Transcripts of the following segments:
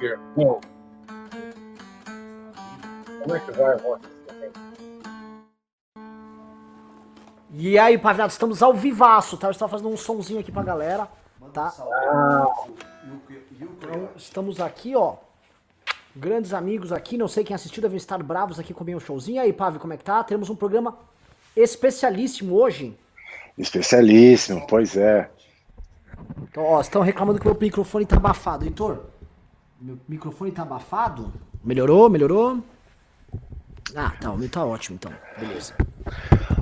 Irmão. Como é que vai? E aí, paviado, estamos ao vivaço, tá? Eu estava fazendo um sonzinho aqui pra galera, tá? Então, estamos aqui, ó. Grandes amigos aqui, não sei quem assistiu, devem estar bravos aqui com o meu showzinho. E aí, Pavi, como é que tá? Temos um programa especialíssimo hoje. Especialíssimo, pois é. Ó, estão reclamando que meu microfone tá abafado. Heitor, meu microfone tá abafado? Melhorou? Melhorou? Ah, tá, o meu tá ótimo então. Beleza.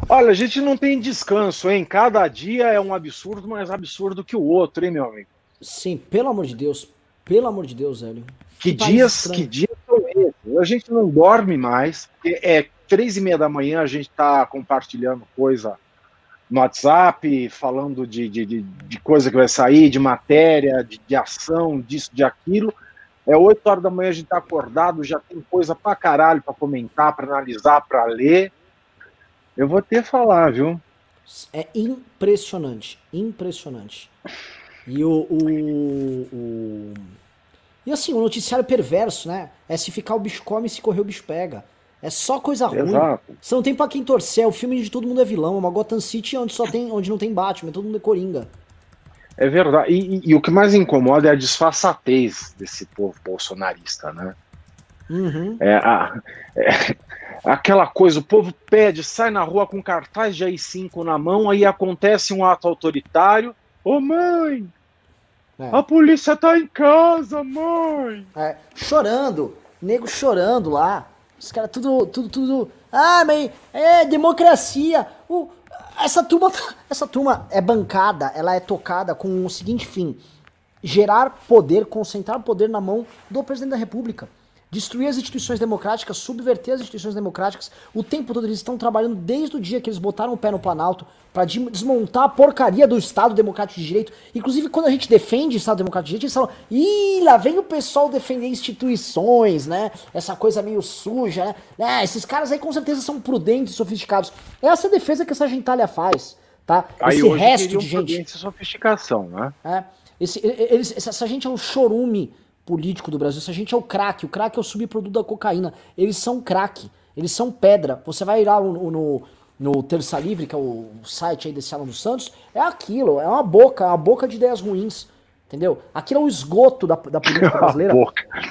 Olha, a gente não tem descanso, hein? Cada dia é um absurdo mais absurdo que o outro, hein, meu amigo? Sim, pelo amor de Deus. Pelo amor de Deus, velho. Que, dias, que dias são esses? A gente não dorme mais. É três e meia da manhã, a gente tá compartilhando coisa no WhatsApp, falando de, de, de, coisa que vai sair, de matéria, de, de ação, disso, de aquilo. É 8 horas da manhã a gente tá acordado, já tem coisa pra caralho pra comentar, pra analisar, pra ler. Eu vou ter que falar, viu? É impressionante, impressionante. E o, o, o, E assim, o noticiário perverso, né? É se ficar o bicho come, se correr o bicho pega. É só coisa ruim. Exato. Você não tem pra quem torcer. É o filme de todo mundo é vilão. É uma Gotham City onde, só tem, onde não tem Batman, todo mundo é Coringa. É verdade. E, e- e o que mais incomoda é a disfarçatez desse povo bolsonarista, né? Uhum. É, a- é aquela coisa, o povo pede, sai na rua com cartaz de AI-5 na mão, aí acontece um ato autoritário. Ô mãe, É. a polícia tá em casa, mãe! É, chorando, nego chorando lá. Os caras tudo, tudo, tudo. Ah, mas é democracia. O, essa turma, essa turma é bancada, ela é tocada com o seguinte fim: gerar poder, concentrar poder na mão do presidente da República. Destruir as instituições democráticas, subverter as instituições democráticas. O tempo todo eles estão trabalhando desde o dia que eles botaram o pé no Planalto para desmontar a porcaria do Estado Democrático de Direito. Inclusive, quando a gente defende o Estado Democrático de Direito, eles falam: ih, lá vem o pessoal defender instituições, né? Essa coisa meio suja, né? É, esses caras aí com certeza são prudentes e sofisticados. Essa é a defesa que essa gentalha faz, tá? Aí Esse resto de gente. sofisticação, né? É. Esse, eles, essa, gente é o chorume político do Brasil. Essa gente é o crack. O crack é o subproduto da cocaína. Eles são crack. Eles são pedra. Você vai lá no, no, no Terça Livre, que é o site aí desse Alan dos Santos, é aquilo. É uma boca. É uma boca de ideias ruins. Entendeu? Aquilo é o esgoto da, da política brasileira.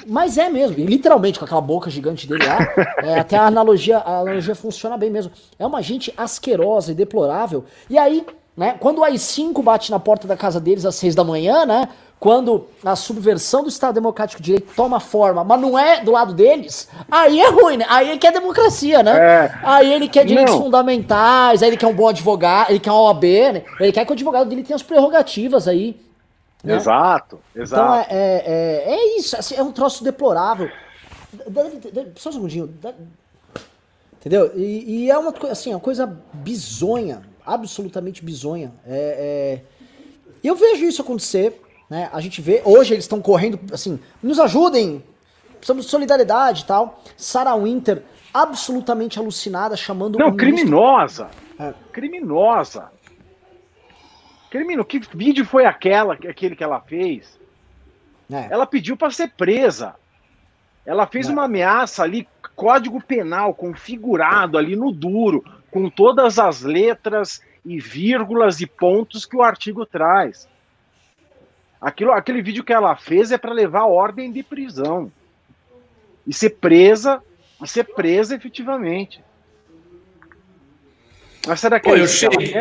Mas é mesmo, literalmente com aquela boca gigante dele lá, é, até a analogia, a analogia funciona bem mesmo. É uma gente asquerosa e deplorável. E aí, né, quando o AI-5 bate na porta da casa deles às seis da manhã, né, quando a subversão do Estado Democrático de Direito toma forma, mas não é do lado deles, aí é ruim, né? Aí ele quer democracia, né? É. Aí ele quer direitos Não. fundamentais, aí ele quer um bom advogado, ele quer uma OAB, né? Ele quer que o advogado dele tenha as prerrogativas aí. né? Exato, Então exato. é, é, é, é isso, assim, é um troço deplorável. Só um segundinho. Entendeu? E, e é uma coisa assim, uma coisa bizonha, absolutamente bizonha. É, é- eu vejo isso acontecer, né? A gente vê, hoje eles estão correndo, assim, nos ajudem, precisamos de solidariedade e tal. Sarah Winter, absolutamente alucinada, chamando Não, ministro- criminosa. É. Criminosa. Crimino, que vídeo foi aquela, aquele que ela fez? É. Ela pediu para ser presa. Ela fez É. uma ameaça ali, código penal configurado ali no duro, com todas as letras e vírgulas e pontos que o artigo traz. Aquilo, aquele vídeo que ela fez é para levar ordem de prisão e ser presa e ser presa efetivamente. Mas será que Pô, é eu cheguei.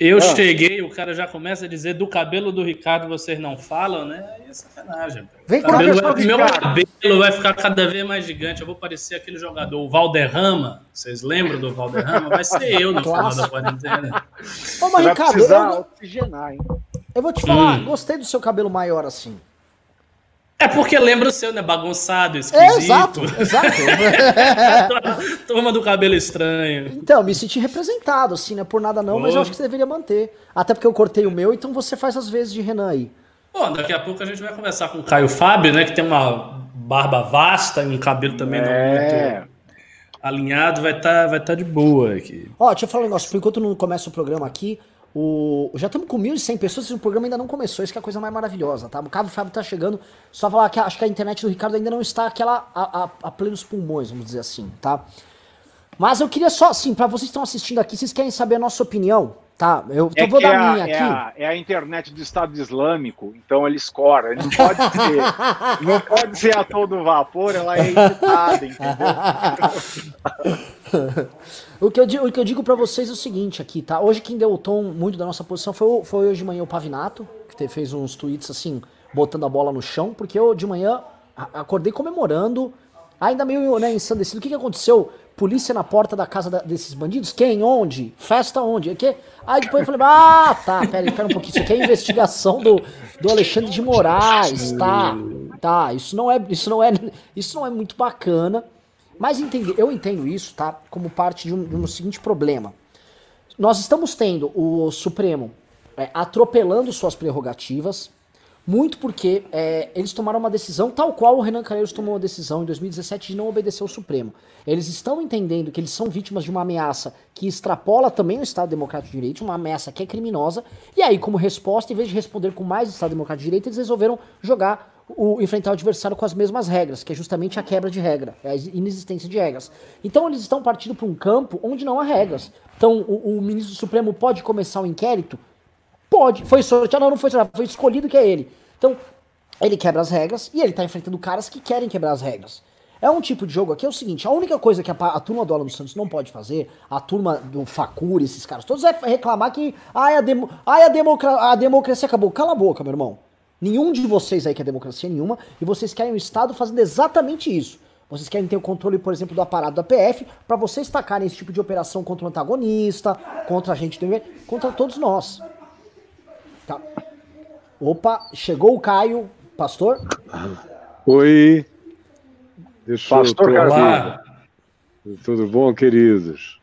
Eu Ah. cheguei, o cara já começa a dizer do cabelo do Ricardo vocês não falam, né? Aí é sacanagem. Vem cá, cabelo vai- meu cabelo vai ficar cada vez mais gigante. Eu vou parecer aquele jogador, o Valderrama. Vocês lembram do Valderrama? Vai ser eu no final da quarentena. Ô, Você mas vai Ricardo, eu, oxigenar, hein? eu vou te falar, Hum. gostei do seu cabelo maior assim. É porque lembra o seu, né? Bagunçado, É, esquisito. exato, exato. Turma do cabelo estranho. Então, me senti representado, assim, né? Por nada não, mas eu acho que você deveria manter. Até porque eu cortei o meu, então você faz as vezes de Renan aí. Bom, daqui a pouco a gente vai conversar com o Caio Fábio, né? Que tem uma barba vasta e um cabelo também não É. muito alinhado. Vai estar vai tá de boa aqui. Ó, deixa eu falar um negócio. Por enquanto não começa o programa aqui, O, já estamos com 1.100 pessoas e o programa ainda não começou, isso que é a coisa mais maravilhosa, tá? O Cabo Fábio tá chegando, só falar que acho que a internet do Ricardo ainda não está aquela a, a, a plenos pulmões, vamos dizer assim, tá? Mas eu queria só, assim, para vocês que estão assistindo aqui, vocês querem saber a nossa opinião, tá? Eu é vou dar é a minha a, aqui. É a, é a, internet do Estado Islâmico, então ele escora. Ele não pode ser, não pode ser a todo vapor, ela é editada, entendeu? o, que eu, digo, o que eu digo para vocês é o seguinte aqui, tá? Hoje quem deu o tom muito da nossa posição foi, foi hoje de manhã o Pavinato, que fez uns tweets assim, botando a bola no chão, porque eu de manhã acordei comemorando, ainda meio né, ensandecido. O que, que aconteceu? Polícia na porta da casa da, desses bandidos? Quem? Onde? Festa onde? Que? Aí depois eu falei, ah, tá, pera, pera um pouquinho, isso aqui é investigação do, do Alexandre de Moraes, tá, tá, isso não é, isso não é, isso não é muito bacana, mas entende, eu entendo isso, tá, como parte de um, de um seguinte problema. Nós estamos tendo o Supremo é, atropelando suas prerrogativas, muito porque é, eles tomaram uma decisão, tal qual o Renan Calheiros tomou uma decisão em 2017 de não obedecer ao Supremo. Eles estão entendendo que eles são vítimas de uma ameaça que extrapola também o Estado Democrático de Direito, uma ameaça que é criminosa, e aí, como resposta, em vez de responder com mais Estado Democrático de Direito, eles resolveram jogar o enfrentar o adversário com as mesmas regras, que é justamente a quebra de regra, é a inexistência de regras. Então eles estão partindo para um campo onde não há regras. Então o, o ministro Supremo pode começar um inquérito Pode. Foi sorteado, não, não foi sorteado, foi escolhido que é ele. Então, ele quebra as regras e ele tá enfrentando caras que querem quebrar as regras. É um tipo de jogo aqui, é o seguinte, a única coisa que a, a turma do Alan dos Santos não pode fazer, a turma do Facuri, esses caras todos, é reclamar que ai, a, demo, ai, a, democra, a democracia acabou. Cala a boca, meu irmão. Nenhum de vocês aí quer democracia nenhuma, e vocês querem o Estado fazendo exatamente isso. Vocês querem ter o controle, por exemplo, do aparato da PF, para vocês tacarem esse tipo de operação contra o antagonista, contra a gente, contra todos nós. Tá. Opa, chegou o Caio, pastor. Oi. Deixa pastor Olá. Tudo bom, queridos?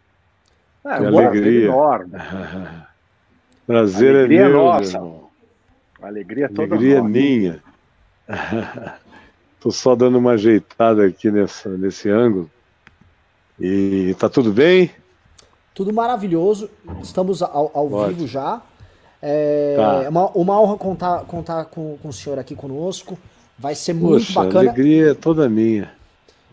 É, que alegria. Enorme. Prazer alegria é meu, nossa. Irmão. Alegria toda Alegria é minha. Tô só dando uma ajeitada aqui nessa, nesse ângulo. E tá tudo bem? Tudo maravilhoso. Estamos ao, ao vivo já. É tá. uma, uma honra contar, contar com, com o senhor aqui conosco. Vai ser Poxa, muito bacana. A alegria é toda minha.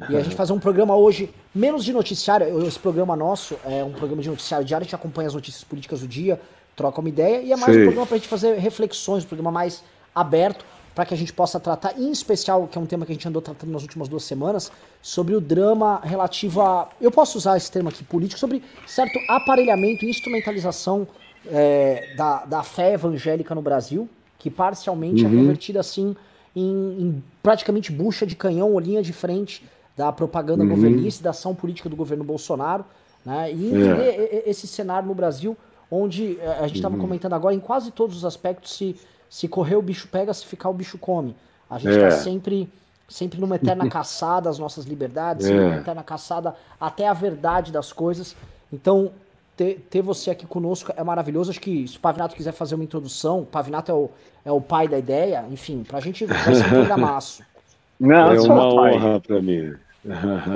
E a gente fazer um programa hoje, menos de noticiário. Esse programa nosso é um programa de noticiário diário, a gente acompanha as notícias políticas do dia, troca uma ideia, e é mais Sei. um programa para a gente fazer reflexões, um programa mais aberto, para que a gente possa tratar, em especial, que é um tema que a gente andou tratando nas últimas duas semanas, sobre o drama relativo a. Eu posso usar esse termo aqui político, sobre certo aparelhamento e instrumentalização é, da, da fé evangélica no Brasil, que parcialmente é uhum. é convertida assim em, em, praticamente bucha de canhão ou linha de frente da propaganda uhum. governista e da ação política do governo Bolsonaro, né? E entender é. esse cenário no Brasil, onde é, a gente estava uhum. comentando agora, em quase todos os aspectos, se, se correr o bicho pega, se ficar o bicho come. A gente está é. sempre sempre numa eterna caçada às nossas liberdades, é. numa eterna caçada até a verdade das coisas. Então, ter, ter você aqui conosco é maravilhoso. Acho que se o Pavinato quiser fazer uma introdução, o Pavinato é o, é o pai da ideia, enfim, pra gente vai ser um programaço. Não, é uma honra para mim.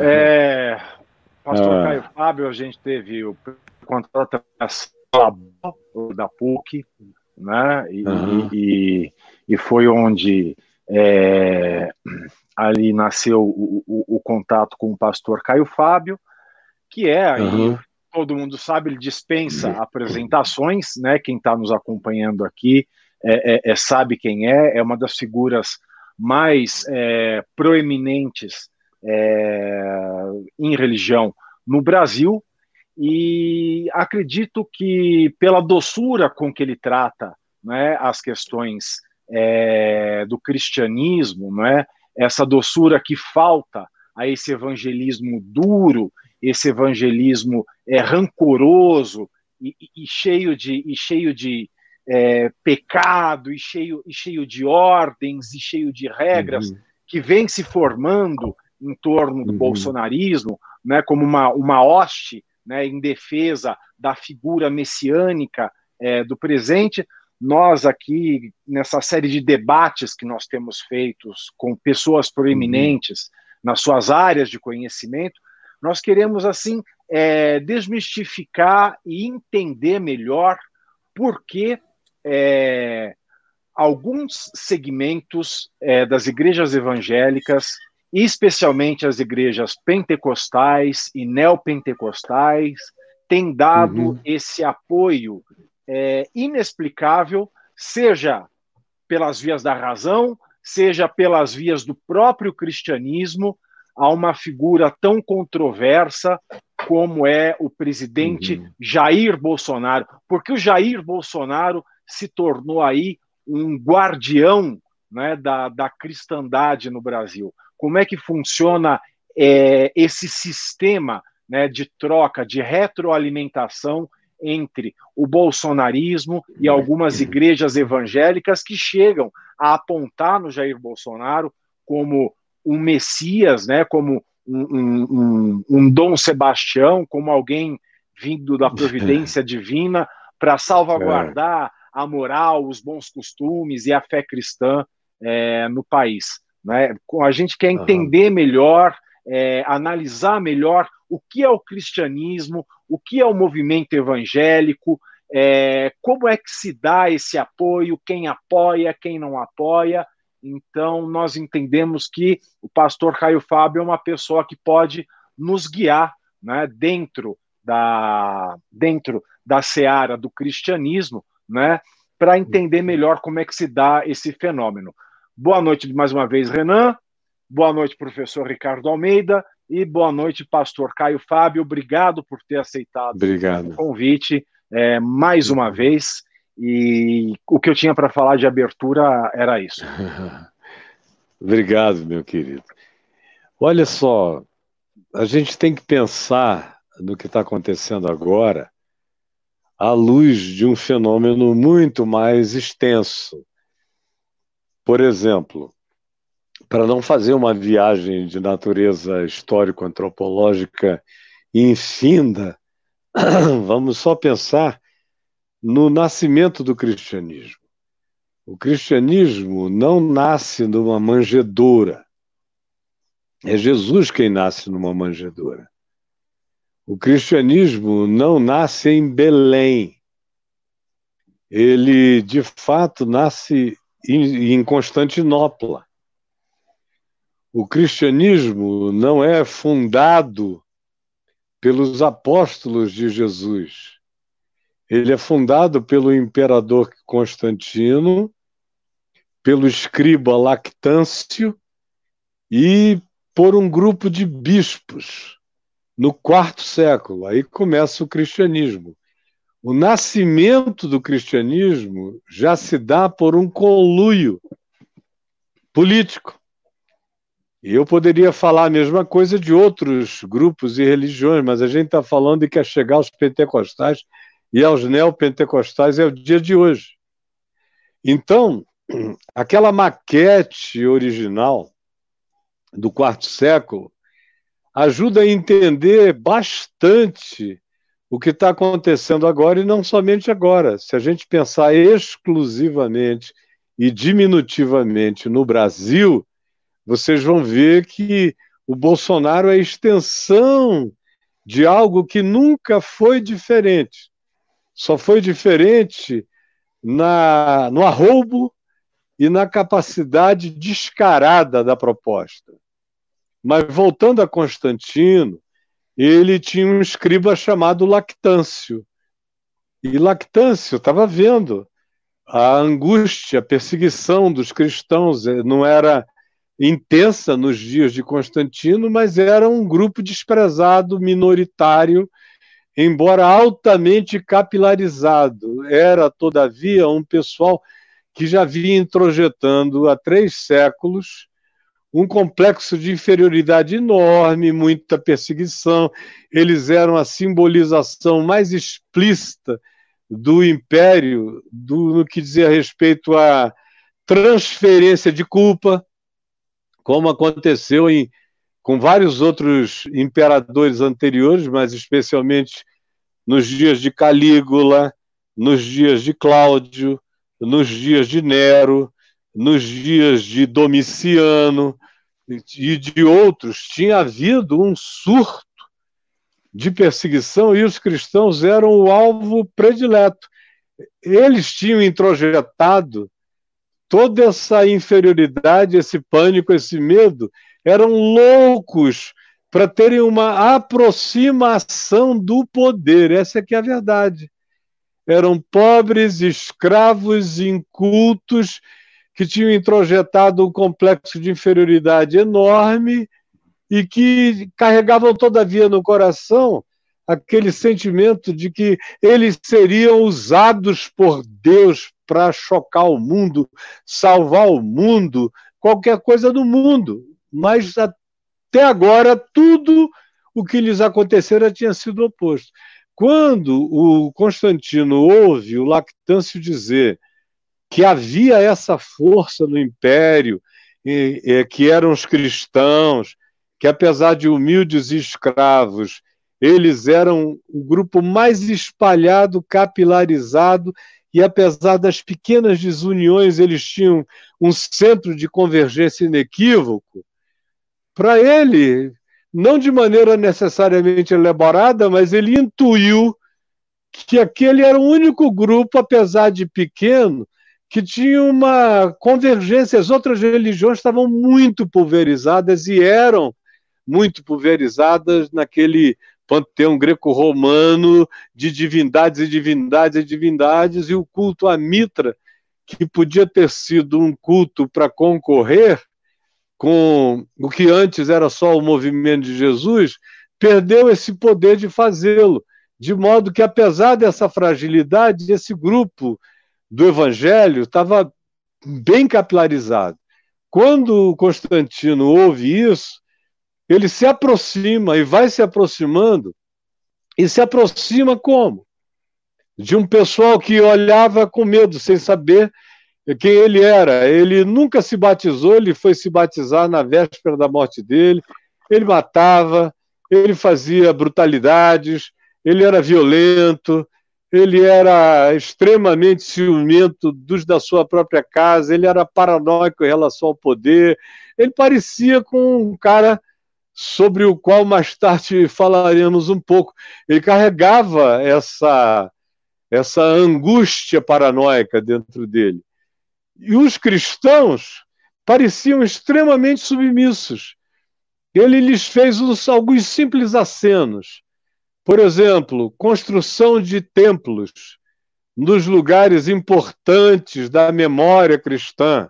É, Pastor ah. Caio Fábio, a gente teve o contrato da PUC, né? E, uhum. e, e, foi onde é, ali nasceu o, o, o, contato com o pastor Caio Fábio, que é aí, uhum todo mundo sabe, ele dispensa uhum. apresentações, né? Quem está nos acompanhando aqui é, é, é, sabe quem é, é uma das figuras mais é, proeminentes é, em religião no Brasil, e acredito que pela doçura com que ele trata né, as questões é, do cristianismo, né, essa doçura que falta a esse evangelismo duro esse evangelismo é, rancoroso e, e, cheio de, e cheio de é, pecado, e cheio, e cheio de ordens, e cheio de regras, uhum. que vem se formando em torno do uhum. bolsonarismo, né, como uma, uma hoste né, em defesa da figura messiânica é, do presente. Nós aqui, nessa série de debates que nós temos feitos com pessoas proeminentes uhum. nas suas áreas de conhecimento, nós queremos, assim, é, desmistificar e entender melhor por que é, alguns segmentos é, das igrejas evangélicas, especialmente as igrejas pentecostais e neopentecostais, têm dado uhum. esse apoio é, inexplicável, seja pelas vias da razão, seja pelas vias do próprio cristianismo, a uma figura tão controversa como é o presidente uhum. Jair Bolsonaro, porque o Jair Bolsonaro se tornou aí um guardião né, da, da cristandade no Brasil. Como é que funciona é, esse sistema né, de troca, de retroalimentação entre o bolsonarismo e algumas igrejas evangélicas que chegam a apontar no Jair Bolsonaro como um Messias, né, como um, um, um Dom Sebastião, como alguém vindo da providência divina para salvaguardar a moral, os bons costumes e a fé cristã é, no país. Né? A gente quer entender uhum. melhor, é, analisar melhor o que é o cristianismo, o que é o movimento evangélico, é, como é que se dá esse apoio, quem apoia, quem não apoia. Então, nós entendemos que o pastor Caio Fábio é uma pessoa que pode nos guiar né, dentro, da, dentro da seara do cristianismo, né, para entender melhor como é que se dá esse fenômeno. Boa noite mais uma vez, Renan. Boa noite, professor Ricardo Almeida. E boa noite, pastor Caio Fábio. Obrigado por ter aceitado Obrigado. o convite é, mais uma vez. E o que eu tinha para falar de abertura era isso. Obrigado, meu querido. Olha só, a gente tem que pensar no que está acontecendo agora à luz de um fenômeno muito mais extenso. Por exemplo, para não fazer uma viagem de natureza histórico-antropológica infinda, vamos só pensar no nascimento do cristianismo. O cristianismo não nasce numa manjedoura. É Jesus quem nasce numa manjedoura. O cristianismo não nasce em Belém. Ele, de fato, nasce em Constantinopla. O cristianismo não é fundado pelos apóstolos de Jesus. Ele é fundado pelo imperador Constantino, pelo escriba Lactâncio e por um grupo de bispos no quarto século. Aí começa o cristianismo. O nascimento do cristianismo já se dá por um conluio político. E eu poderia falar a mesma coisa de outros grupos e religiões, mas a gente está falando de que é chegar aos pentecostais e aos neopentecostais é o dia de hoje. Então, aquela maquete original do quarto século ajuda a entender bastante o que está acontecendo agora e não somente agora. Se a gente pensar exclusivamente e diminutivamente no Brasil, vocês vão ver que o Bolsonaro é a extensão de algo que nunca foi diferente só foi diferente na, no arroubo e na capacidade descarada da proposta. Mas voltando a Constantino, ele tinha um escriba chamado Lactâncio. E Lactâncio estava vendo a angústia, a perseguição dos cristãos, eh, não era intensa nos dias de Constantino, mas era um grupo desprezado, minoritário, embora altamente capilarizado, era, todavia, um pessoal que já vinha introjetando há três séculos um complexo de inferioridade enorme, muita perseguição. Eles eram a simbolização mais explícita do império, do, no que dizia respeito à transferência de culpa, como aconteceu em com vários outros imperadores anteriores, mas especialmente nos dias de Calígula, nos dias de Cláudio, nos dias de Nero, nos dias de Domiciano e de outros, tinha havido um surto de perseguição e os cristãos eram o alvo predileto. eles tinham introjetado toda essa inferioridade, esse pânico, esse medo, eram loucos para terem uma aproximação do poder. Essa é que é a verdade. Eram pobres, escravos, incultos, que tinham introjetado um complexo de inferioridade enorme e que carregavam, todavia, no coração aquele sentimento de que eles seriam usados por Deus para chocar o mundo, salvar o mundo, qualquer coisa do mundo. Mas até agora, tudo o que lhes acontecera tinha sido oposto. Quando o Constantino ouve o Lactâncio dizer que havia essa força no império, e, e, que eram os cristãos, que apesar de humildes e escravos, eles eram o grupo mais espalhado, capilarizado, e apesar das pequenas desuniões, eles tinham um centro de convergência inequívoco. Para ele, não de maneira necessariamente elaborada, mas ele intuiu que aquele era o único grupo, apesar de pequeno, que tinha uma convergência. As outras religiões estavam muito pulverizadas e eram muito pulverizadas naquele panteão greco-romano de divindades e divindades e divindades, e o culto à Mitra, que podia ter sido um culto para concorrer, com o que antes era só o movimento de Jesus, perdeu esse poder de fazê-lo. De modo que, apesar dessa fragilidade, esse grupo do Evangelho estava bem capilarizado. Quando Constantino ouve isso, ele se aproxima e vai se aproximando, e se aproxima como? De um pessoal que olhava com medo, sem saber quem ele era. Ele nunca se batizou, ele foi se batizar na véspera da morte dele. Ele matava, ele fazia brutalidades, ele era violento, ele era extremamente ciumento dos da sua própria casa, ele era paranoico em relação ao poder. Ele parecia com um cara sobre o qual mais tarde falaremos um pouco. Ele carregava essa essa angústia paranoica dentro dele. E os cristãos pareciam extremamente submissos. Ele lhes fez uns, alguns simples acenos. Por exemplo, construção de templos nos lugares importantes da memória cristã.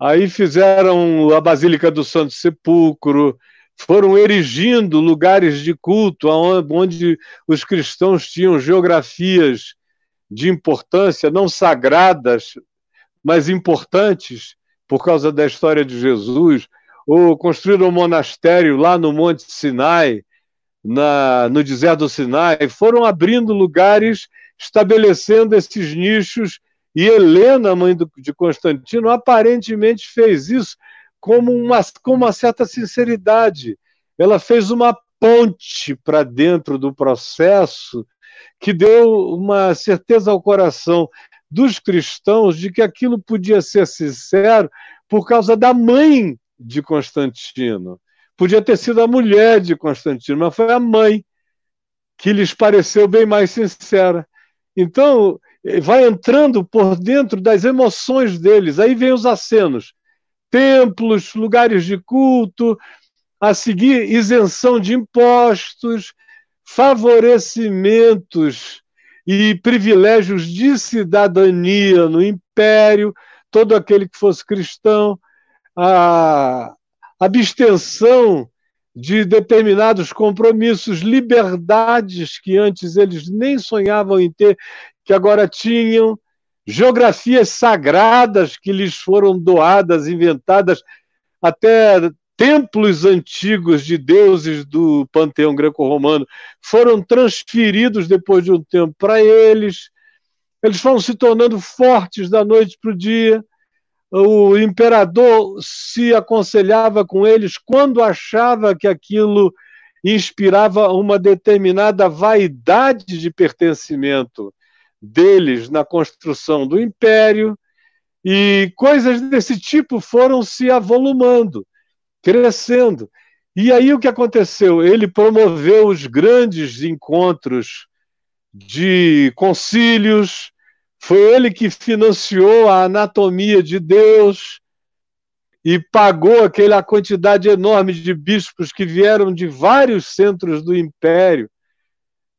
Aí fizeram a Basílica do Santo Sepulcro, foram erigindo lugares de culto onde os cristãos tinham geografias de importância, não sagradas, mas importantes por causa da história de Jesus, ou construíram um monastério lá no Monte Sinai, na, no deserto do Sinai, foram abrindo lugares, estabelecendo esses nichos, e Helena, mãe do, de Constantino, aparentemente fez isso como uma, com uma certa sinceridade. Ela fez uma ponte para dentro do processo que deu uma certeza ao coração dos cristãos de que aquilo podia ser sincero por causa da mãe de Constantino. Podia ter sido a mulher de Constantino, mas foi a mãe que lhes pareceu bem mais sincera. Então, vai entrando por dentro das emoções deles. Aí vem os acenos. Templos, lugares de culto, a seguir isenção de impostos, favorecimentos e privilégios de cidadania no império, todo aquele que fosse cristão, abstenção de determinados compromissos, liberdades que antes eles nem sonhavam em ter, que agora tinham, geografias sagradas que lhes foram doadas, inventadas, até templos antigos de deuses do panteão greco-romano foram transferidos depois de um tempo para eles. Eles foram se tornando fortes da noite para o dia. O imperador se aconselhava com eles quando achava que aquilo inspirava uma determinada vaidade de pertencimento deles na construção do império, e coisas desse tipo foram se avolumando crescendo. E aí o que aconteceu? Ele promoveu os grandes encontros de concílios, Foi ele que financiou a anatomia de Deus e pagou aquela quantidade enorme de bispos que vieram de vários centros do império.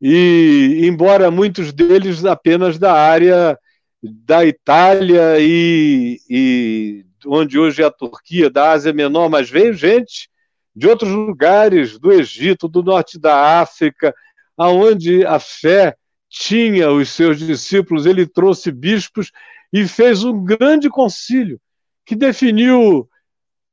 E, embora muitos deles apenas da área da Itália e, e onde hoje é a Turquia, da Ásia Menor, mas veio gente de outros lugares, do Egito, do norte da África, aonde a fé tinha os seus discípulos, ele trouxe bispos e fez um grande concílio que definiu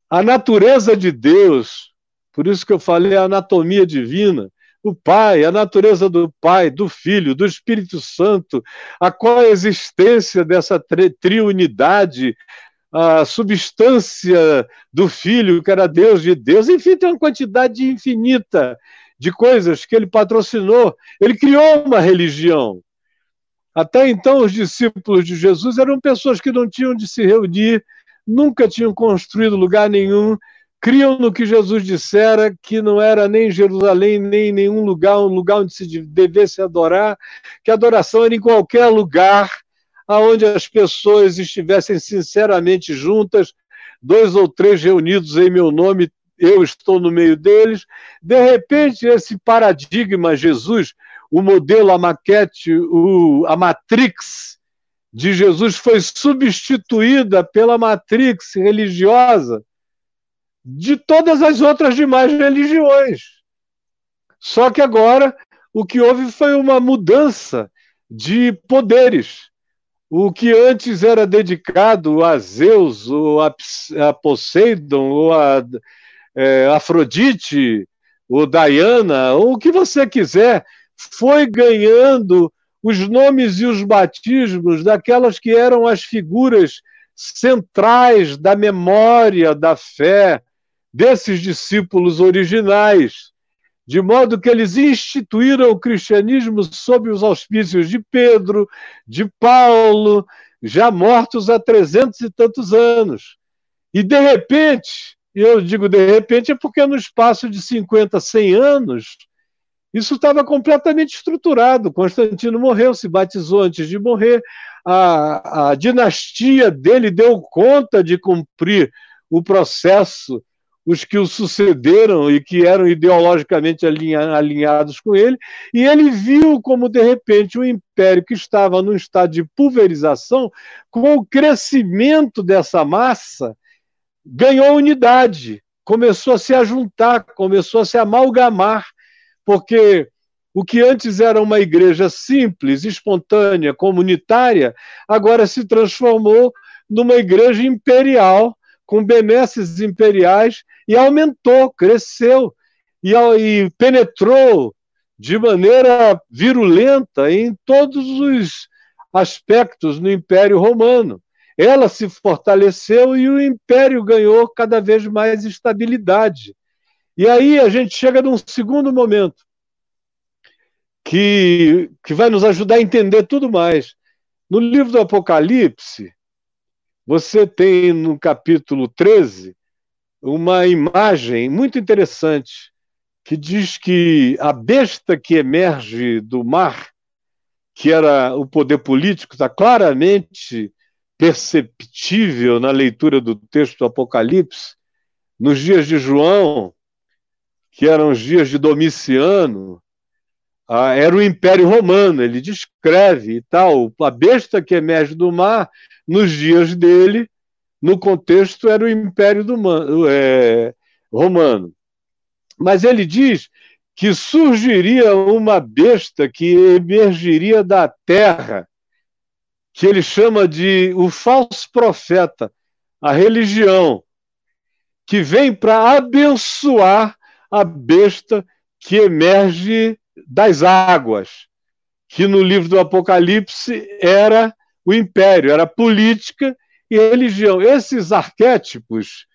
a natureza de Deus. Por isso que eu falei a anatomia divina, o Pai, a natureza do Pai, do Filho, do Espírito Santo, a coexistência dessa triunidade, a substância do Filho, que era Deus de Deus, enfim, tem uma quantidade infinita de coisas que ele patrocinou. Ele criou uma religião. Até então, os discípulos de Jesus eram pessoas que não tinham de se reunir, nunca tinham construído lugar nenhum, criam no que Jesus dissera que não era nem Jerusalém, nem nenhum lugar, um lugar onde se devesse adorar, que a adoração era em qualquer lugar aonde as pessoas estivessem sinceramente juntas, dois ou três reunidos em meu nome, eu estou no meio deles. De repente, esse paradigma Jesus, o modelo, a maquete, o, a matrix de Jesus foi substituída pela matrix religiosa de todas as outras demais religiões. Só que agora o que houve foi uma mudança de poderes. O que antes era dedicado a Zeus, ou a, Poseidon, ou a é, Afrodite, ou Diana, ou o que você quiser, foi ganhando os nomes e os batismos daquelas que eram as figuras centrais da memória da fé, desses discípulos originais, de modo que eles instituíram o cristianismo sob os auspícios de Pedro, de Paulo, já mortos há trezentos e tantos anos. E de repente, eu digo de repente, é porque no espaço de 50, 100 anos, isso estava completamente estruturado. Constantino morreu, se batizou antes de morrer, a, a dinastia dele deu conta de cumprir o processo os que o sucederam e que eram ideologicamente alinhados com ele, e ele viu como, de repente, o império que estava num estado de pulverização, com o crescimento dessa massa, ganhou unidade, começou a se ajuntar, começou a se amalgamar, porque o que antes era uma igreja simples, espontânea, comunitária, agora se transformou numa igreja imperial com benesses imperiais e aumentou, cresceu e, e penetrou de maneira virulenta em todos os aspectos no Império Romano. Ela se fortaleceu e o império ganhou cada vez mais estabilidade. E aí a gente chega num segundo momento que, que vai nos ajudar a entender tudo mais. No livro do Apocalipse, você tem no capítulo 13 uma imagem muito interessante que diz que a besta que emerge do mar, que era o poder político, está claramente perceptível na leitura do texto do Apocalipse, nos dias de João, que eram os dias de Domiciano, ah, era o Império Romano, ele descreve e tal, a besta que emerge do mar nos dias dele, no contexto, era o Império do, é, Romano. Mas ele diz que surgiria uma besta que emergiria da terra, que ele chama de o falso profeta, a religião, que vem para abençoar a besta que emerge das águas, que no livro do Apocalipse era o império, era política e religião. Esses arquétipos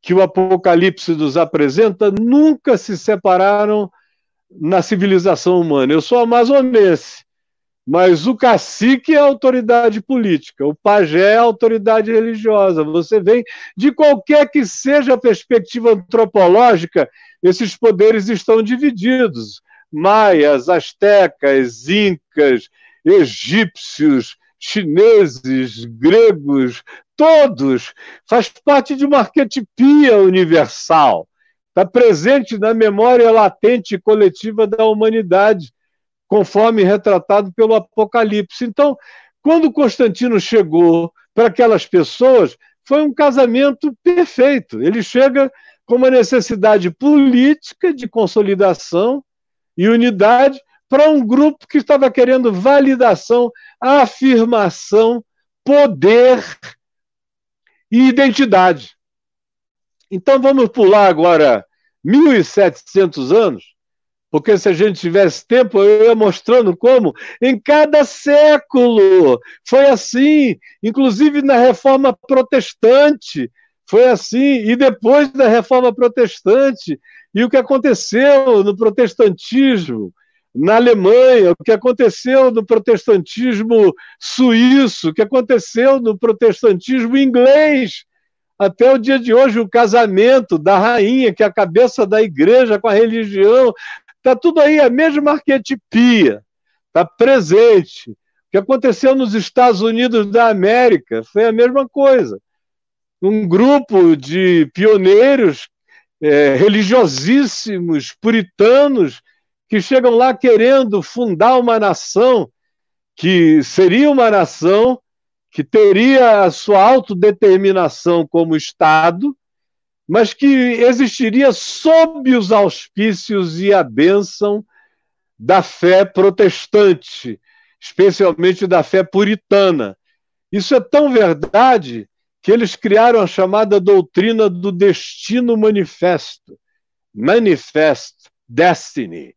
que o Apocalipse nos apresenta nunca se separaram na civilização humana. Eu sou amazonense, mas o cacique é autoridade política, o pajé é autoridade religiosa. Você vem de qualquer que seja a perspectiva antropológica, esses poderes estão divididos. Maias, astecas, incas, egípcios, chineses, gregos, todos, faz parte de uma arquetipia universal, está presente na memória latente coletiva da humanidade, conforme retratado pelo Apocalipse. Então, quando Constantino chegou para aquelas pessoas, foi um casamento perfeito. Ele chega com uma necessidade política de consolidação e unidade para um grupo que estava querendo validação, afirmação, poder e identidade. Então vamos pular agora 1.700 anos, porque se a gente tivesse tempo, eu ia mostrando como em cada século. Foi assim, inclusive na reforma protestante, foi assim, e depois da reforma protestante, e o que aconteceu no protestantismo, na Alemanha, o que aconteceu no protestantismo suíço, o que aconteceu no protestantismo inglês. Até o dia de hoje, o casamento da rainha, que é a cabeça da igreja com a religião, está tudo aí, a mesma arquetipia, está presente. O que aconteceu nos Estados Unidos da América foi a mesma coisa. Um grupo de pioneiros é, religiosíssimos, puritanos, que chegam lá querendo fundar uma nação que seria uma nação que teria a sua autodeterminação como Estado, mas que existiria sob os auspícios e a bênção da fé protestante, especialmente da fé puritana. Isso é tão verdade que eles criaram a chamada doutrina do destino manifesto, Manifest Destiny,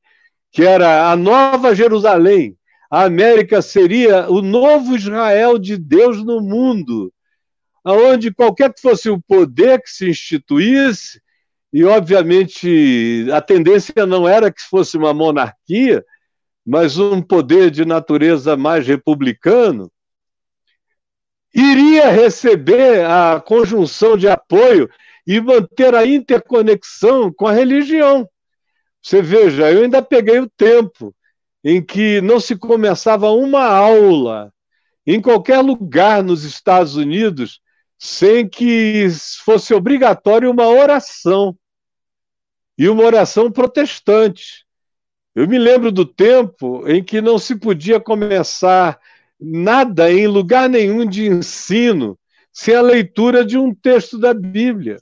que era a nova Jerusalém. A América seria o novo Israel de Deus no mundo, aonde qualquer que fosse o poder que se instituísse, e obviamente a tendência não era que fosse uma monarquia, mas um poder de natureza mais republicano, iria receber a conjunção de apoio e manter a interconexão com a religião. Você veja, eu ainda peguei o tempo em que não se começava uma aula em qualquer lugar nos Estados Unidos sem que fosse obrigatório uma oração. E uma oração protestante. Eu me lembro do tempo em que não se podia começar nada em lugar nenhum de ensino sem a leitura de um texto da Bíblia.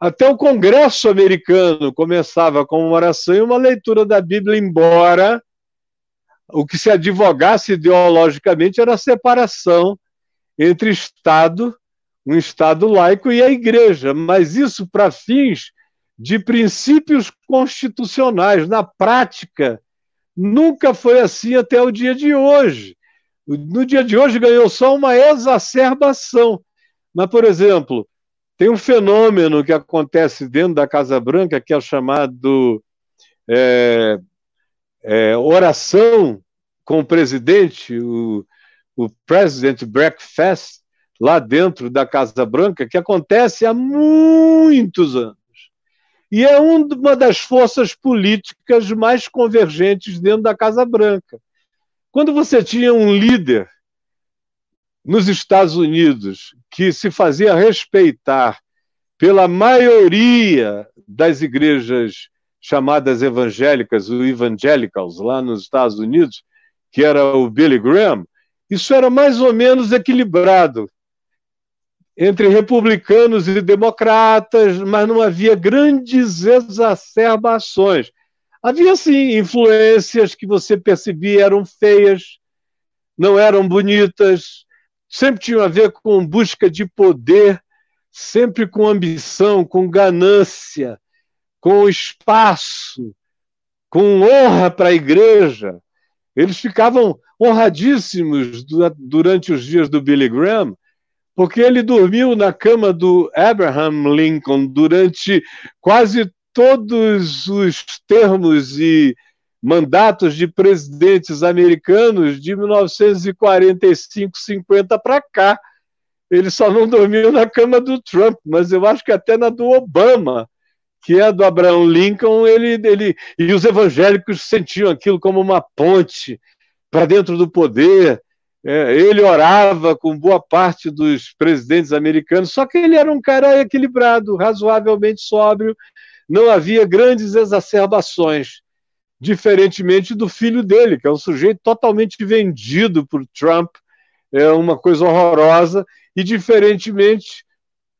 Até o Congresso americano começava com uma oração e uma leitura da Bíblia, embora o que se advogasse ideologicamente era a separação entre Estado, um Estado laico, e a Igreja, mas isso para fins de princípios constitucionais. Na prática, nunca foi assim até o dia de hoje. No dia de hoje ganhou só uma exacerbação. Mas, por exemplo, tem um fenômeno que acontece dentro da Casa Branca que é chamado é, é, oração com o presidente, o, o President Breakfast, lá dentro da Casa Branca, que acontece há muitos anos. E é uma das forças políticas mais convergentes dentro da Casa Branca. Quando você tinha um líder nos Estados Unidos, que se fazia respeitar pela maioria das igrejas chamadas evangélicas, o evangelicals, lá nos Estados Unidos, que era o Billy Graham, isso era mais ou menos equilibrado entre republicanos e democratas, mas não havia grandes exacerbações. Havia, sim, influências que você percebia eram feias, não eram bonitas, sempre tinha a ver com busca de poder, sempre com ambição, com ganância, com espaço, com honra para a igreja. Eles ficavam honradíssimos durante os dias do Billy Graham, porque ele dormiu na cama do Abraham Lincoln durante quase todos os termos e mandatos de presidentes americanos de 1945, 50 para cá. Ele só não dormiu na cama do Trump, mas eu acho que até na do Obama, que é do Abraham Lincoln, ele, ele e os evangélicos sentiam aquilo como uma ponte para dentro do poder. É, ele orava com boa parte dos presidentes americanos, só que ele era um cara equilibrado, razoavelmente sóbrio, não havia grandes exacerbações, diferentemente do filho dele, que é um sujeito totalmente vendido por Trump, é uma coisa horrorosa, e diferentemente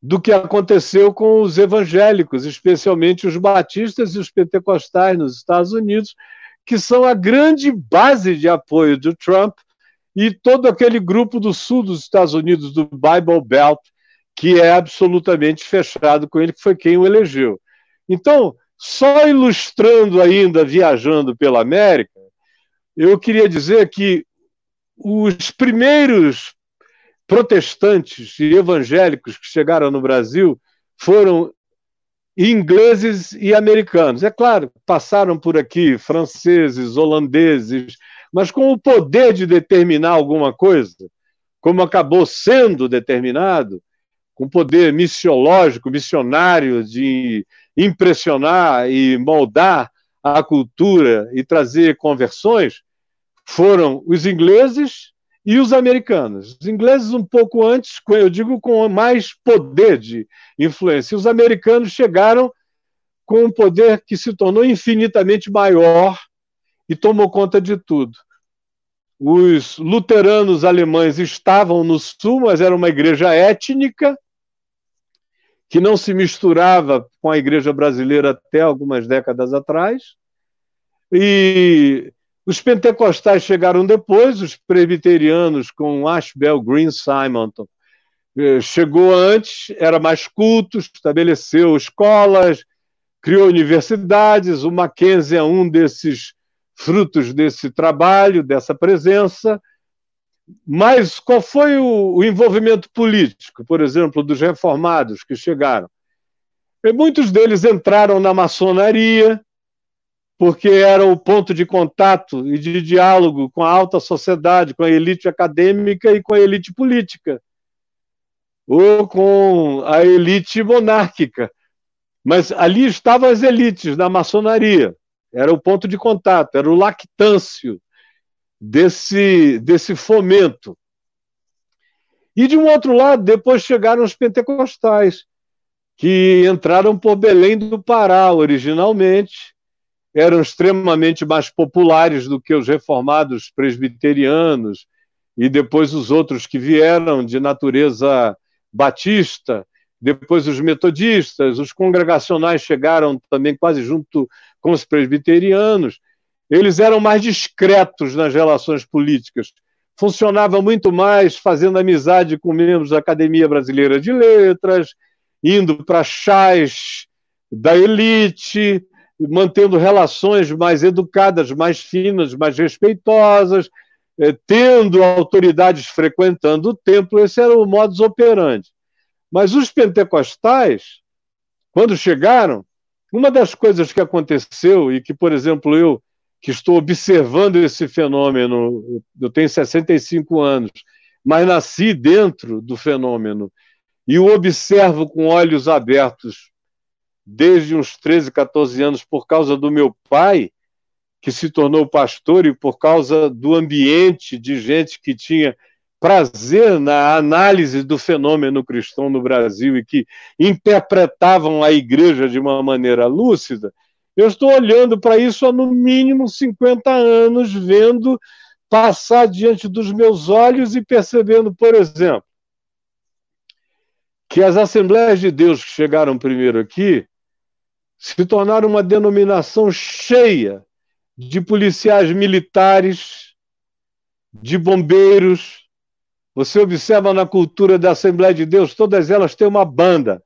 do que aconteceu com os evangélicos, especialmente os batistas e os pentecostais nos Estados Unidos, que são a grande base de apoio do Trump e todo aquele grupo do sul dos Estados Unidos, do Bible Belt, que é absolutamente fechado com ele, que foi quem o elegeu. Então, só ilustrando ainda, viajando pela América, eu queria dizer que os primeiros protestantes e evangélicos que chegaram no Brasil foram ingleses e americanos. É claro, passaram por aqui franceses, holandeses, mas com o poder de determinar alguma coisa, como acabou sendo determinado, com poder missiológico, missionário, de impressionar e moldar a cultura e trazer conversões, foram os ingleses e os americanos. Os ingleses um pouco antes, eu digo com mais poder de influência. Os americanos chegaram com um poder que se tornou infinitamente maior e tomou conta de tudo. Os luteranos alemães estavam no sul, mas era uma igreja étnica que não se misturava com a igreja brasileira até algumas décadas atrás. E os pentecostais chegaram depois, os presbiterianos com Ashbel Green Simonton. Eh, chegou antes, era mais culto, estabeleceu escolas, criou universidades. O Mackenzie é um desses frutos desse trabalho, dessa presença. Mas qual foi o, o envolvimento político, por exemplo, dos reformados que chegaram? E muitos deles entraram na maçonaria, porque era o ponto de contato e de diálogo com a alta sociedade, com a elite acadêmica e com a elite política, ou com a elite monárquica. Mas ali estavam as elites da maçonaria, era o ponto de contato, era o lactâncio desse, desse fomento. E de um outro lado, depois chegaram os pentecostais, que entraram por Belém do Pará originalmente, eram extremamente mais populares do que os reformados presbiterianos e depois os outros que vieram de natureza batista, depois os metodistas, os congregacionais chegaram também quase junto com os presbiterianos. Eles eram mais discretos nas relações políticas, funcionava muito mais fazendo amizade com membros da Academia Brasileira de Letras, indo para chás da elite, mantendo relações mais educadas, mais finas, mais respeitosas, eh, tendo autoridades frequentando o templo, esse era o modus operandi. Mas os pentecostais, quando chegaram, uma das coisas que aconteceu e que, por exemplo, eu que estou observando esse fenômeno, eu tenho 65 anos, mas nasci dentro do fenômeno e o observo com olhos abertos desde uns 13, 14 anos por causa do meu pai, que se tornou pastor, e por causa do ambiente de gente que tinha prazer na análise do fenômeno cristão no Brasil e que interpretavam a igreja de uma maneira lúcida, eu estou olhando para isso há no mínimo 50 anos, vendo passar diante dos meus olhos e percebendo, por exemplo, que as Assembleias de Deus que chegaram primeiro aqui se tornaram uma denominação cheia de policiais militares, de bombeiros. Você observa na cultura da Assembleia de Deus, todas elas têm uma banda.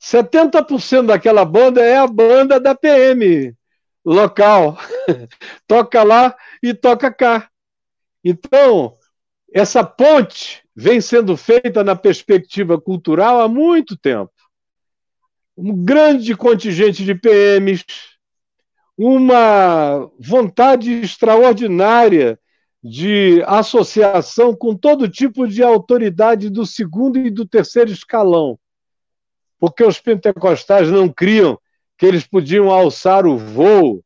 70% daquela banda é a banda da PM local. toca lá e toca cá. Então, essa ponte vem sendo feita na perspectiva cultural há muito tempo um grande contingente de PMs, uma vontade extraordinária de associação com todo tipo de autoridade do segundo e do terceiro escalão. Porque os pentecostais não criam que eles podiam alçar o voo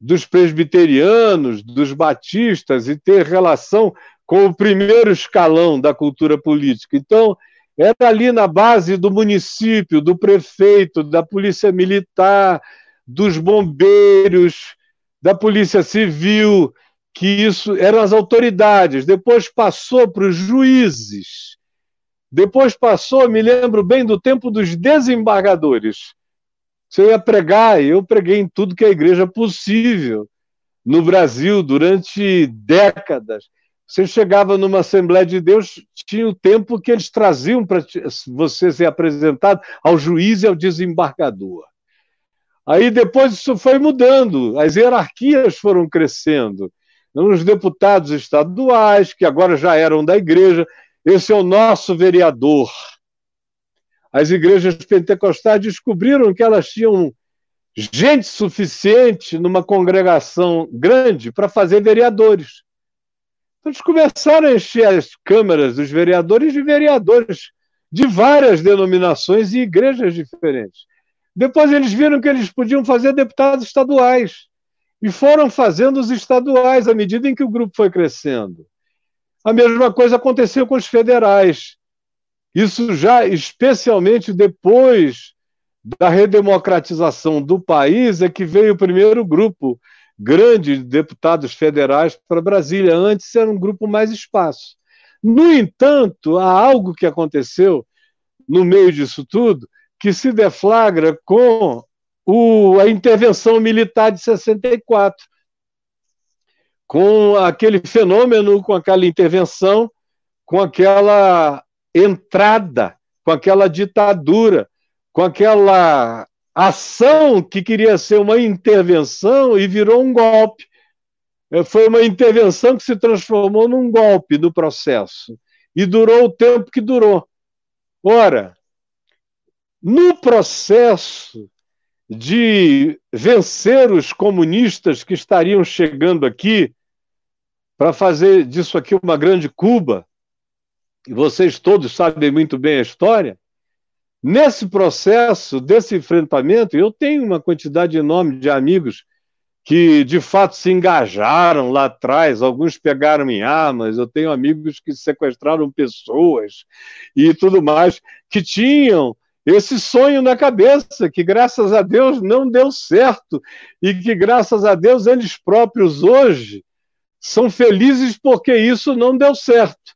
dos presbiterianos, dos batistas e ter relação com o primeiro escalão da cultura política. Então, era ali na base do município, do prefeito, da polícia militar, dos bombeiros, da polícia civil, que isso eram as autoridades. Depois passou para os juízes. Depois passou, me lembro bem do tempo dos desembargadores. Você ia pregar, eu preguei em tudo que é igreja possível no Brasil durante décadas. Você chegava numa Assembleia de Deus, tinha o tempo que eles traziam para você ser apresentado ao juiz e ao desembargador. Aí depois isso foi mudando, as hierarquias foram crescendo. Os deputados estaduais, que agora já eram da igreja, esse é o nosso vereador. As igrejas pentecostais descobriram que elas tinham gente suficiente numa congregação grande para fazer vereadores. Então, eles começaram a encher as câmaras dos vereadores de vereadores de várias denominações e igrejas diferentes. Depois eles viram que eles podiam fazer deputados estaduais e foram fazendo os estaduais à medida em que o grupo foi crescendo. A mesma coisa aconteceu com os federais. Isso já, especialmente depois da redemocratização do país, é que veio o primeiro grupo grande de deputados federais para Brasília. Antes era um grupo mais espaço. No entanto, há algo que aconteceu no meio disso tudo que se deflagra com o, a intervenção militar de 64, com aquele fenômeno, com aquela intervenção, com aquela entrada, com aquela ditadura, com aquela ação que queria ser uma intervenção e virou um golpe. É, foi uma intervenção que se transformou num golpe do processo e durou o tempo que durou. Ora, no processo de vencer os comunistas que estariam chegando aqui para fazer disso aqui uma grande Cuba, e vocês todos sabem muito bem a história, nesse processo desse enfrentamento, eu tenho uma quantidade enorme de amigos que de fato se engajaram lá atrás, alguns pegaram em armas, eu tenho amigos que sequestraram pessoas e tudo mais, que tinham esse sonho na cabeça, que graças a Deus não deu certo, e que graças a Deus eles próprios hoje são felizes porque isso não deu certo.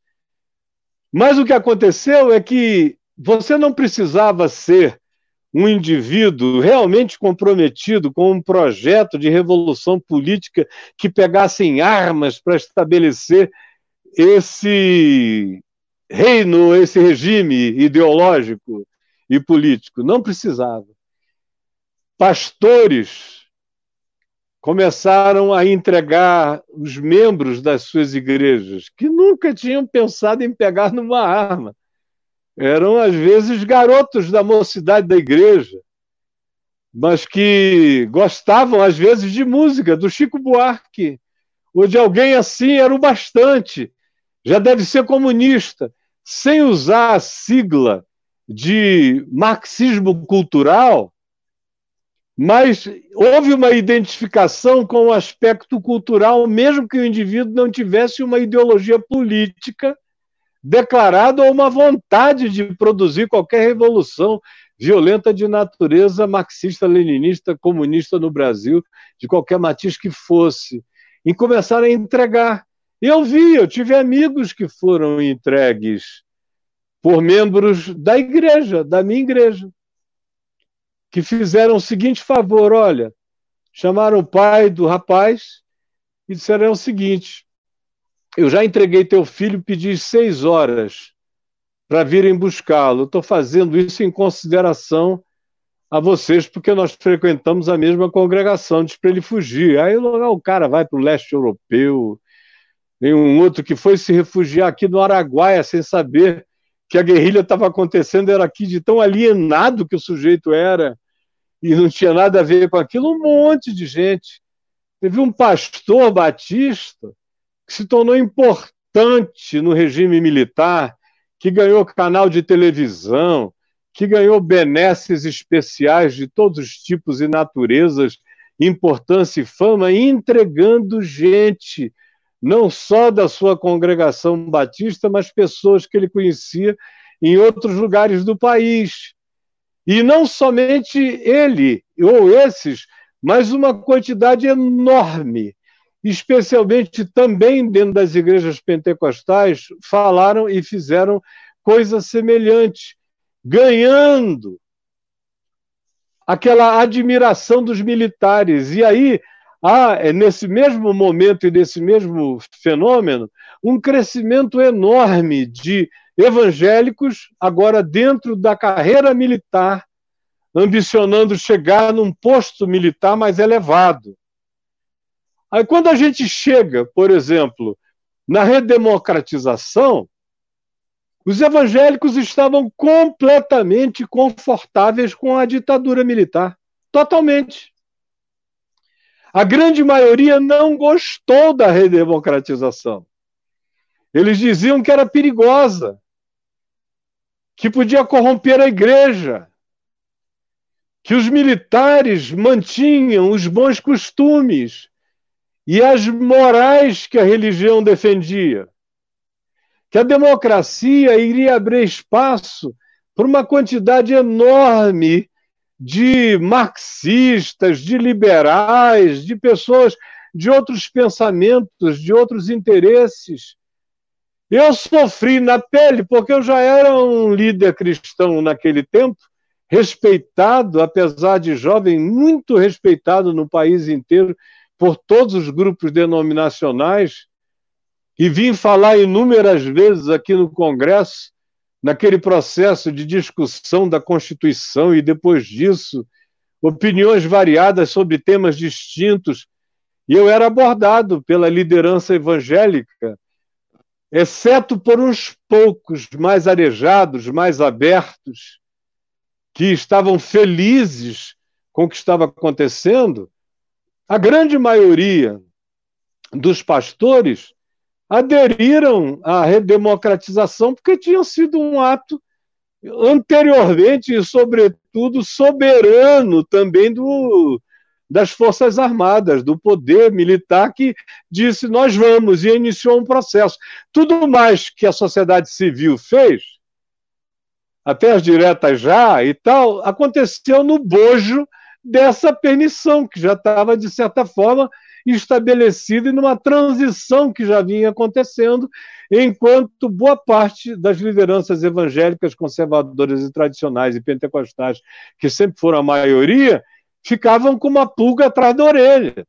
Mas o que aconteceu é que você não precisava ser um indivíduo realmente comprometido com um projeto de revolução política que pegasse em armas para estabelecer esse reino, esse regime ideológico e político. Não precisava. Pastores começaram a entregar os membros das suas igrejas, que nunca tinham pensado em pegar numa arma. Eram, às vezes, garotos da mocidade da igreja, mas que gostavam, às vezes, de música, do Chico Buarque, ou de alguém assim, era o bastante. Já deve ser comunista, sem usar a sigla de marxismo cultural, mas houve uma identificação com o aspecto cultural, mesmo que o indivíduo não tivesse uma ideologia política declarada ou uma vontade de produzir qualquer revolução violenta de natureza marxista, leninista, comunista no Brasil, de qualquer matiz que fosse, e começaram a entregar. Eu vi, eu tive amigos que foram entregues por membros da igreja, da minha igreja, que fizeram o seguinte favor: olha, chamaram o pai do rapaz e disseram o seguinte: eu já entreguei teu filho, pedi seis horas para virem buscá-lo. Estou fazendo isso em consideração a vocês, porque nós frequentamos a mesma congregação, diz para ele fugir. Aí o cara vai para o leste europeu, tem um outro que foi se refugiar aqui no Araguaia sem saber que a guerrilha estava acontecendo era aqui, de tão alienado que o sujeito era, e não tinha nada a ver com aquilo, um monte de gente. Teve um pastor batista que se tornou importante no regime militar, que ganhou canal de televisão, que ganhou benesses especiais de todos os tipos e naturezas, importância e fama, entregando gente não só da sua congregação batista, mas pessoas que ele conhecia em outros lugares do país. E não somente ele ou esses, mas uma quantidade enorme, especialmente também dentro das igrejas pentecostais, falaram e fizeram coisas semelhantes, ganhando aquela admiração dos militares. E aí há, é, nesse mesmo momento e nesse mesmo fenômeno, um crescimento enorme de evangélicos, agora dentro da carreira militar, ambicionando chegar num posto militar mais elevado. Aí, quando a gente chega, por exemplo, na redemocratização, os evangélicos estavam completamente confortáveis com a ditadura militar. Totalmente. A grande maioria não gostou da redemocratização. Eles diziam que era perigosa, que podia corromper a igreja, que os militares mantinham os bons costumes e as morais que a religião defendia que a democracia iria abrir espaço para uma quantidade enorme de marxistas, de liberais, de pessoas de outros pensamentos, de outros interesses. Eu sofri na pele, porque eu já era um líder cristão naquele tempo, respeitado, apesar de jovem, muito respeitado no país inteiro por todos os grupos denominacionais e vim falar inúmeras vezes aqui no Congresso, naquele processo de discussão da Constituição e depois disso, opiniões variadas sobre temas distintos, e eu era abordado pela liderança evangélica, exceto por uns poucos mais arejados, mais abertos, que estavam felizes com o que estava acontecendo, a grande maioria dos pastores aderiram à redemocratização porque tinha sido um ato anteriormente e, sobretudo, soberano também do, das Forças Armadas, do poder militar, que disse: nós vamos, e iniciou um processo. Tudo mais que a sociedade civil fez, até as diretas já e tal, aconteceu no bojo dessa permissão, que já estava, de certa forma, estabelecida e numa transição que já vinha acontecendo, enquanto boa parte das lideranças evangélicas, conservadoras e tradicionais e pentecostais, que sempre foram a maioria, ficavam com uma pulga atrás da orelha.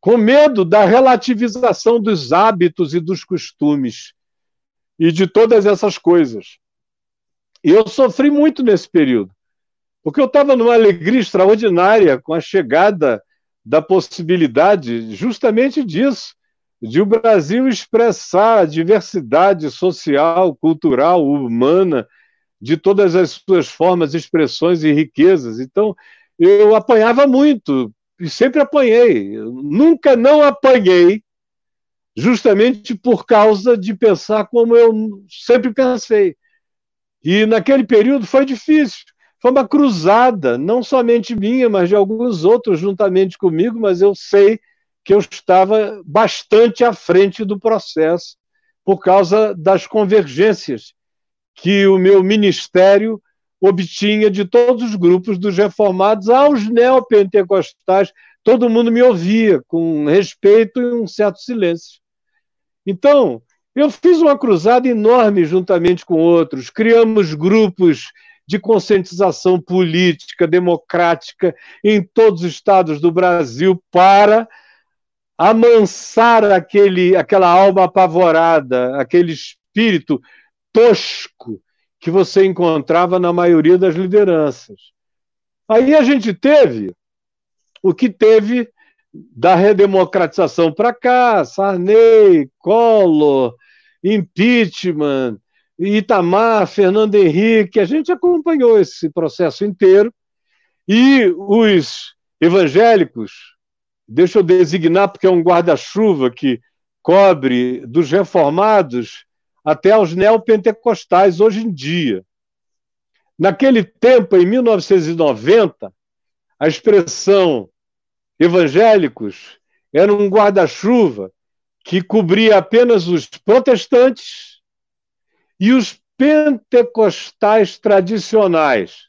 Com medo da relativização dos hábitos e dos costumes e de todas essas coisas. E eu sofri muito nesse período, porque eu estava numa alegria extraordinária com a chegada da possibilidade justamente disso, de o Brasil expressar a diversidade social, cultural, humana, de todas as suas formas, expressões e riquezas. Então, eu apanhava muito, e sempre apanhei. Nunca não apanhei, justamente por causa de pensar como eu sempre pensei. E naquele período foi difícil. Foi uma cruzada, não somente minha, mas de alguns outros juntamente comigo, mas eu sei que eu estava bastante à frente do processo por causa das convergências que o meu ministério obtinha de todos os grupos dos reformados aos neopentecostais. Todo mundo me ouvia com respeito e um certo silêncio. Então, eu fiz uma cruzada enorme juntamente com outros, criamos grupos de conscientização política, democrática em todos os estados do Brasil para amansar aquele, aquela alma apavorada, aquele espírito tosco que você encontrava na maioria das lideranças. Aí a gente teve o que teve da redemocratização para cá, Sarney, Collor, impeachment, Itamar, Fernando Henrique, a gente acompanhou esse processo inteiro. E os evangélicos, deixa eu designar, porque é um guarda-chuva que cobre dos reformados até aos neopentecostais hoje em dia. Naquele tempo, em 1990, a expressão evangélicos era um guarda-chuva que cobria apenas os protestantes e os pentecostais tradicionais,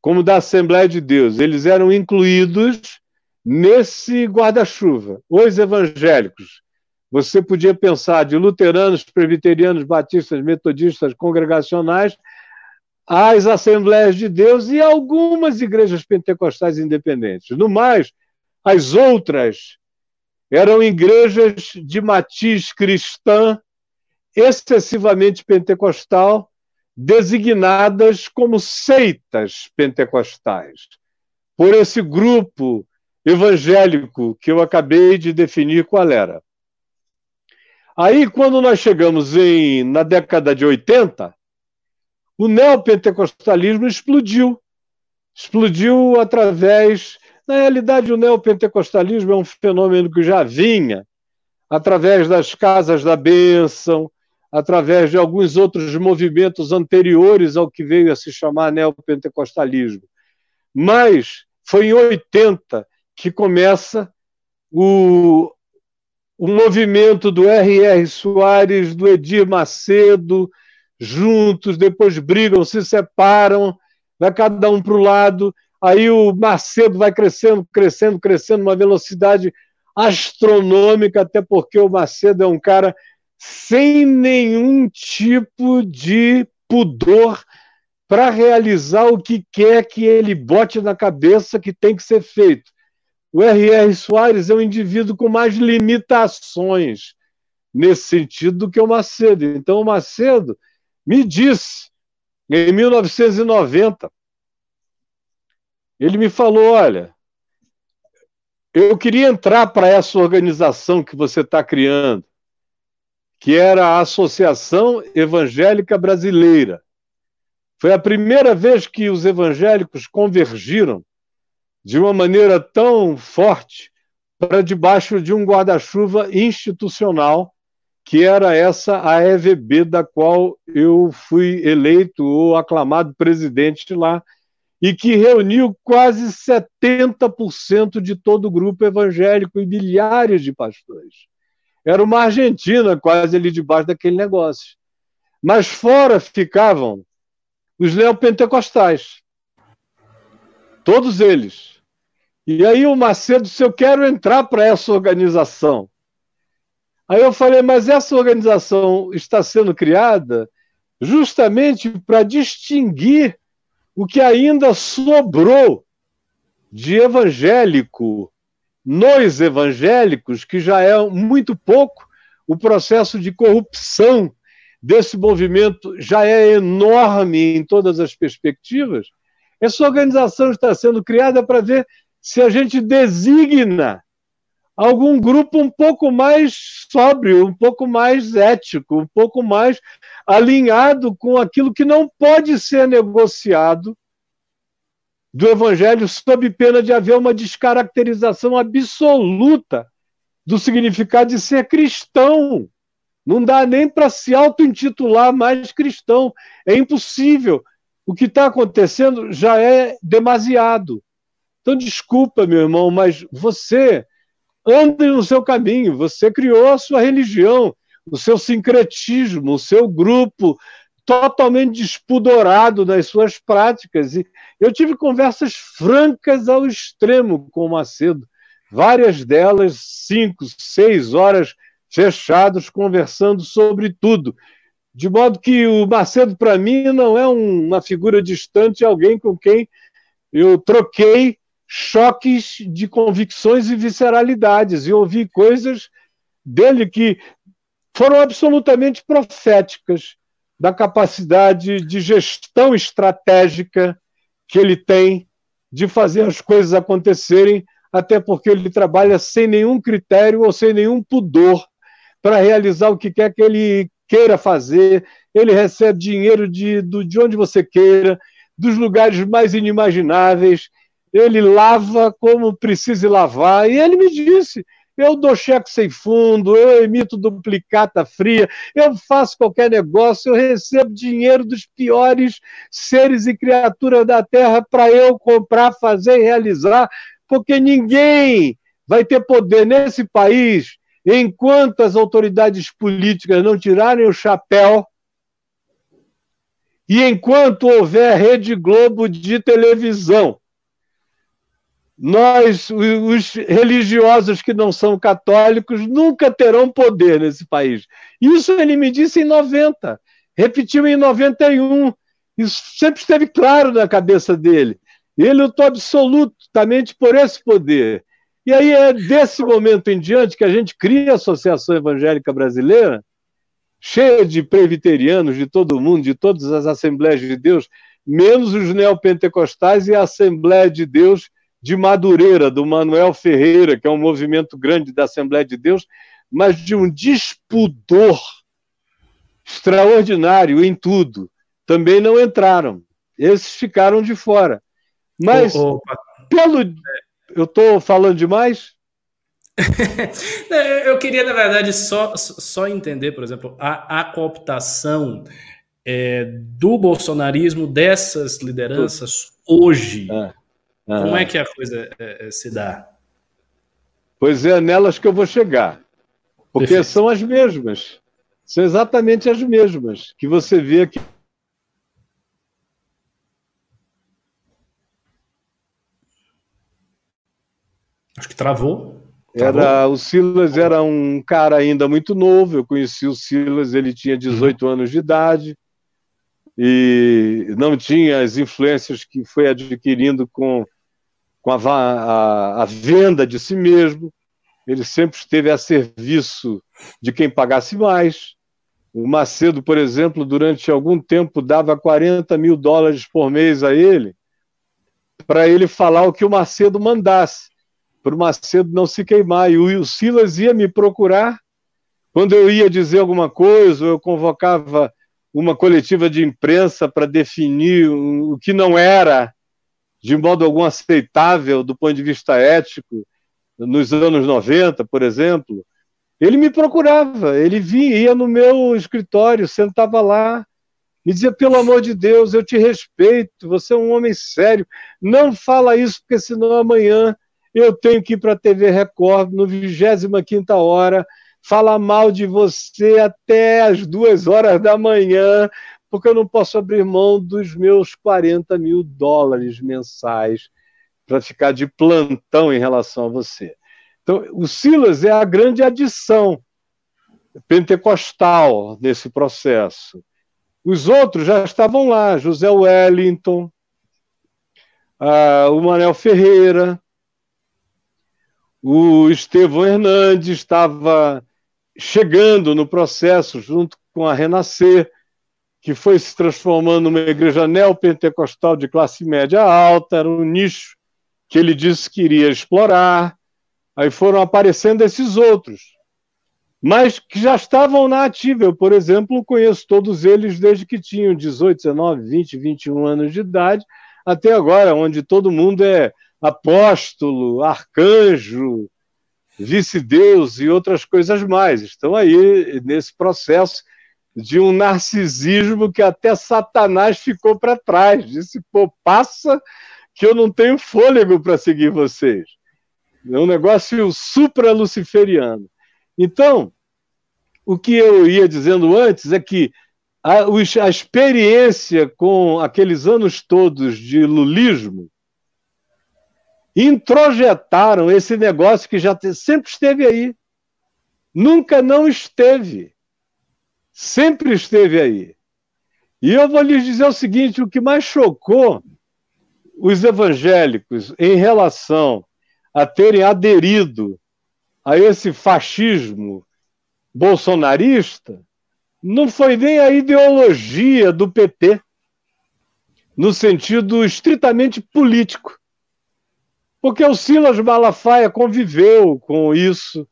como da Assembleia de Deus. Eles eram incluídos nesse guarda-chuva. Os evangélicos. Você podia pensar de luteranos, presbiterianos, batistas, metodistas, congregacionais, as Assembleias de Deus e algumas igrejas pentecostais independentes. No mais, as outras eram igrejas de matiz cristã, excessivamente pentecostal, designadas como seitas pentecostais, por esse grupo evangélico que eu acabei de definir qual era. Aí, quando nós chegamos em, na década de 80, o neopentecostalismo explodiu. Explodiu através na realidade, o neopentecostalismo é um fenômeno que já vinha através das casas da bênção, através de alguns outros movimentos anteriores ao que veio a se chamar neopentecostalismo. Mas foi em 80 que começa o, o movimento do R.R. Soares, do Edir Macedo, juntos, depois brigam, se separam, vai cada um para o lado, Aí o Macedo vai crescendo, crescendo, crescendo, uma velocidade astronômica, até porque o Macedo é um cara sem nenhum tipo de pudor para realizar o que quer que ele bote na cabeça que tem que ser feito. O R.R. Soares é um indivíduo com mais limitações nesse sentido do que o Macedo. Então, o Macedo me disse, em 1990, ele me falou: olha, eu queria entrar para essa organização que você está criando, que era a Associação Evangélica Brasileira. Foi a primeira vez que os evangélicos convergiram de uma maneira tão forte para debaixo de um guarda-chuva institucional, que era essa a EVB, da qual eu fui eleito ou aclamado presidente lá e que reuniu quase 70% de todo o grupo evangélico e milhares de pastores. Era uma Argentina quase ali debaixo daquele negócio. Mas fora ficavam os neopentecostais. Todos eles. E aí o Macedo disse: Eu quero entrar para essa organização. Aí eu falei: Mas essa organização está sendo criada justamente para distinguir o que ainda sobrou de evangélico nos evangélicos, que já é muito pouco, o processo de corrupção desse movimento já é enorme em todas as perspectivas. Essa organização está sendo criada para ver se a gente designa algum grupo um pouco mais sóbrio, um pouco mais ético, um pouco mais alinhado com aquilo que não pode ser negociado do Evangelho, sob pena de haver uma descaracterização absoluta do significado de ser cristão. Não dá nem para se auto-intitular mais cristão. É impossível. O que está acontecendo já é demasiado. Então, desculpa, meu irmão, mas você ande no seu caminho, você criou a sua religião, o seu sincretismo, o seu grupo totalmente despudorado nas suas práticas. E eu tive conversas francas ao extremo com o Macedo, várias delas, cinco, seis horas fechados, conversando sobre tudo. De modo que o Macedo, para mim, não é um, uma figura distante, alguém com quem eu troquei choques de convicções e visceralidades, e ouvi coisas dele que foram absolutamente proféticas da capacidade de gestão estratégica que ele tem de fazer as coisas acontecerem, até porque ele trabalha sem nenhum critério ou sem nenhum pudor para realizar o que quer que ele queira fazer. Ele recebe dinheiro de, de onde você queira, dos lugares mais inimagináveis ele lava como precise lavar. E ele me disse: eu dou cheque sem fundo, eu emito duplicata fria, eu faço qualquer negócio, eu recebo dinheiro dos piores seres e criaturas da terra para eu comprar, fazer e realizar, porque ninguém vai ter poder nesse país enquanto as autoridades políticas não tirarem o chapéu e enquanto houver Rede Globo de televisão, nós, os religiosos que não são católicos, nunca terão poder nesse país. Isso ele me disse em 90, repetiu em 91. Isso sempre esteve claro na cabeça dele. Ele lutou absolutamente por esse poder. E aí é desse momento em diante que a gente cria a Associação Evangélica Brasileira, cheia de presbiterianos de todo mundo, de todas as Assembleias de Deus, menos os neopentecostais e a Assembleia de Deus de Madureira, do Manuel Ferreira, que é um movimento grande da Assembleia de Deus, mas de um dispudor extraordinário em tudo. Também não entraram. Esses ficaram de fora. Mas, pelo. Eu estou falando demais? eu queria, na verdade, só, só entender, por exemplo, a, a cooptação é, do bolsonarismo dessas lideranças hoje. Ah, ah, Como é que a coisa é, se dá? Pois é, nelas que eu vou chegar. Porque Perfeito. são as mesmas. São exatamente as mesmas que você vê aqui. Acho que travou. Tá era, o Silas era um cara ainda muito novo. Eu conheci o Silas, ele tinha 18 uhum. anos de idade e não tinha as influências que foi adquirindo com, com a, a, a venda de si mesmo. Ele sempre esteve a serviço de quem pagasse mais. O Macedo, por exemplo, durante algum tempo dava 40 mil dólares por mês a ele, para ele falar o que o Macedo mandasse para o Macedo não se queimar. E o Silas ia me procurar quando eu ia dizer alguma coisa, eu convocava uma coletiva de imprensa para definir o que não era de modo algum aceitável do ponto de vista ético, nos anos 90, por exemplo, ele me procurava, ele vinha, ia no meu escritório, sentava lá, me dizia, pelo amor de Deus, eu te respeito, você é um homem sério, não fala isso, porque senão amanhã eu tenho que ir para a TV Record no 25 hora falar mal de você até as duas horas da manhã, porque eu não posso abrir mão dos meus 40 mil dólares mensais para ficar de plantão em relação a você. Então, o Silas é a grande adição pentecostal nesse processo. Os outros já estavam lá, José Wellington, uh, o Manel Ferreira, o Estevão Hernandes estava chegando no processo junto com a Renascer, que foi se transformando numa igreja neopentecostal de classe média alta, era um nicho que ele disse que iria explorar. Aí foram aparecendo esses outros, mas que já estavam na ativa. Eu, por exemplo, conheço todos eles desde que tinham 18, 19, 20, 21 anos de idade, até agora, onde todo mundo é apóstolo, arcanjo, vice-deus e outras coisas mais. Estão aí nesse processo de um narcisismo que até Satanás ficou para trás. Disse, pô, passa que eu não tenho fôlego para seguir vocês. É um negócio supra-luciferiano. Então, o que eu ia dizendo antes é que a, a experiência com aqueles anos todos de lulismo introjetaram esse negócio que já sempre esteve aí. Nunca não esteve. Sempre esteve aí. E eu vou lhes dizer o seguinte: o que mais chocou os evangélicos em relação a terem aderido a esse fascismo bolsonarista não foi nem a ideologia do PT, no sentido estritamente político. Porque o Silas Malafaia conviveu com isso,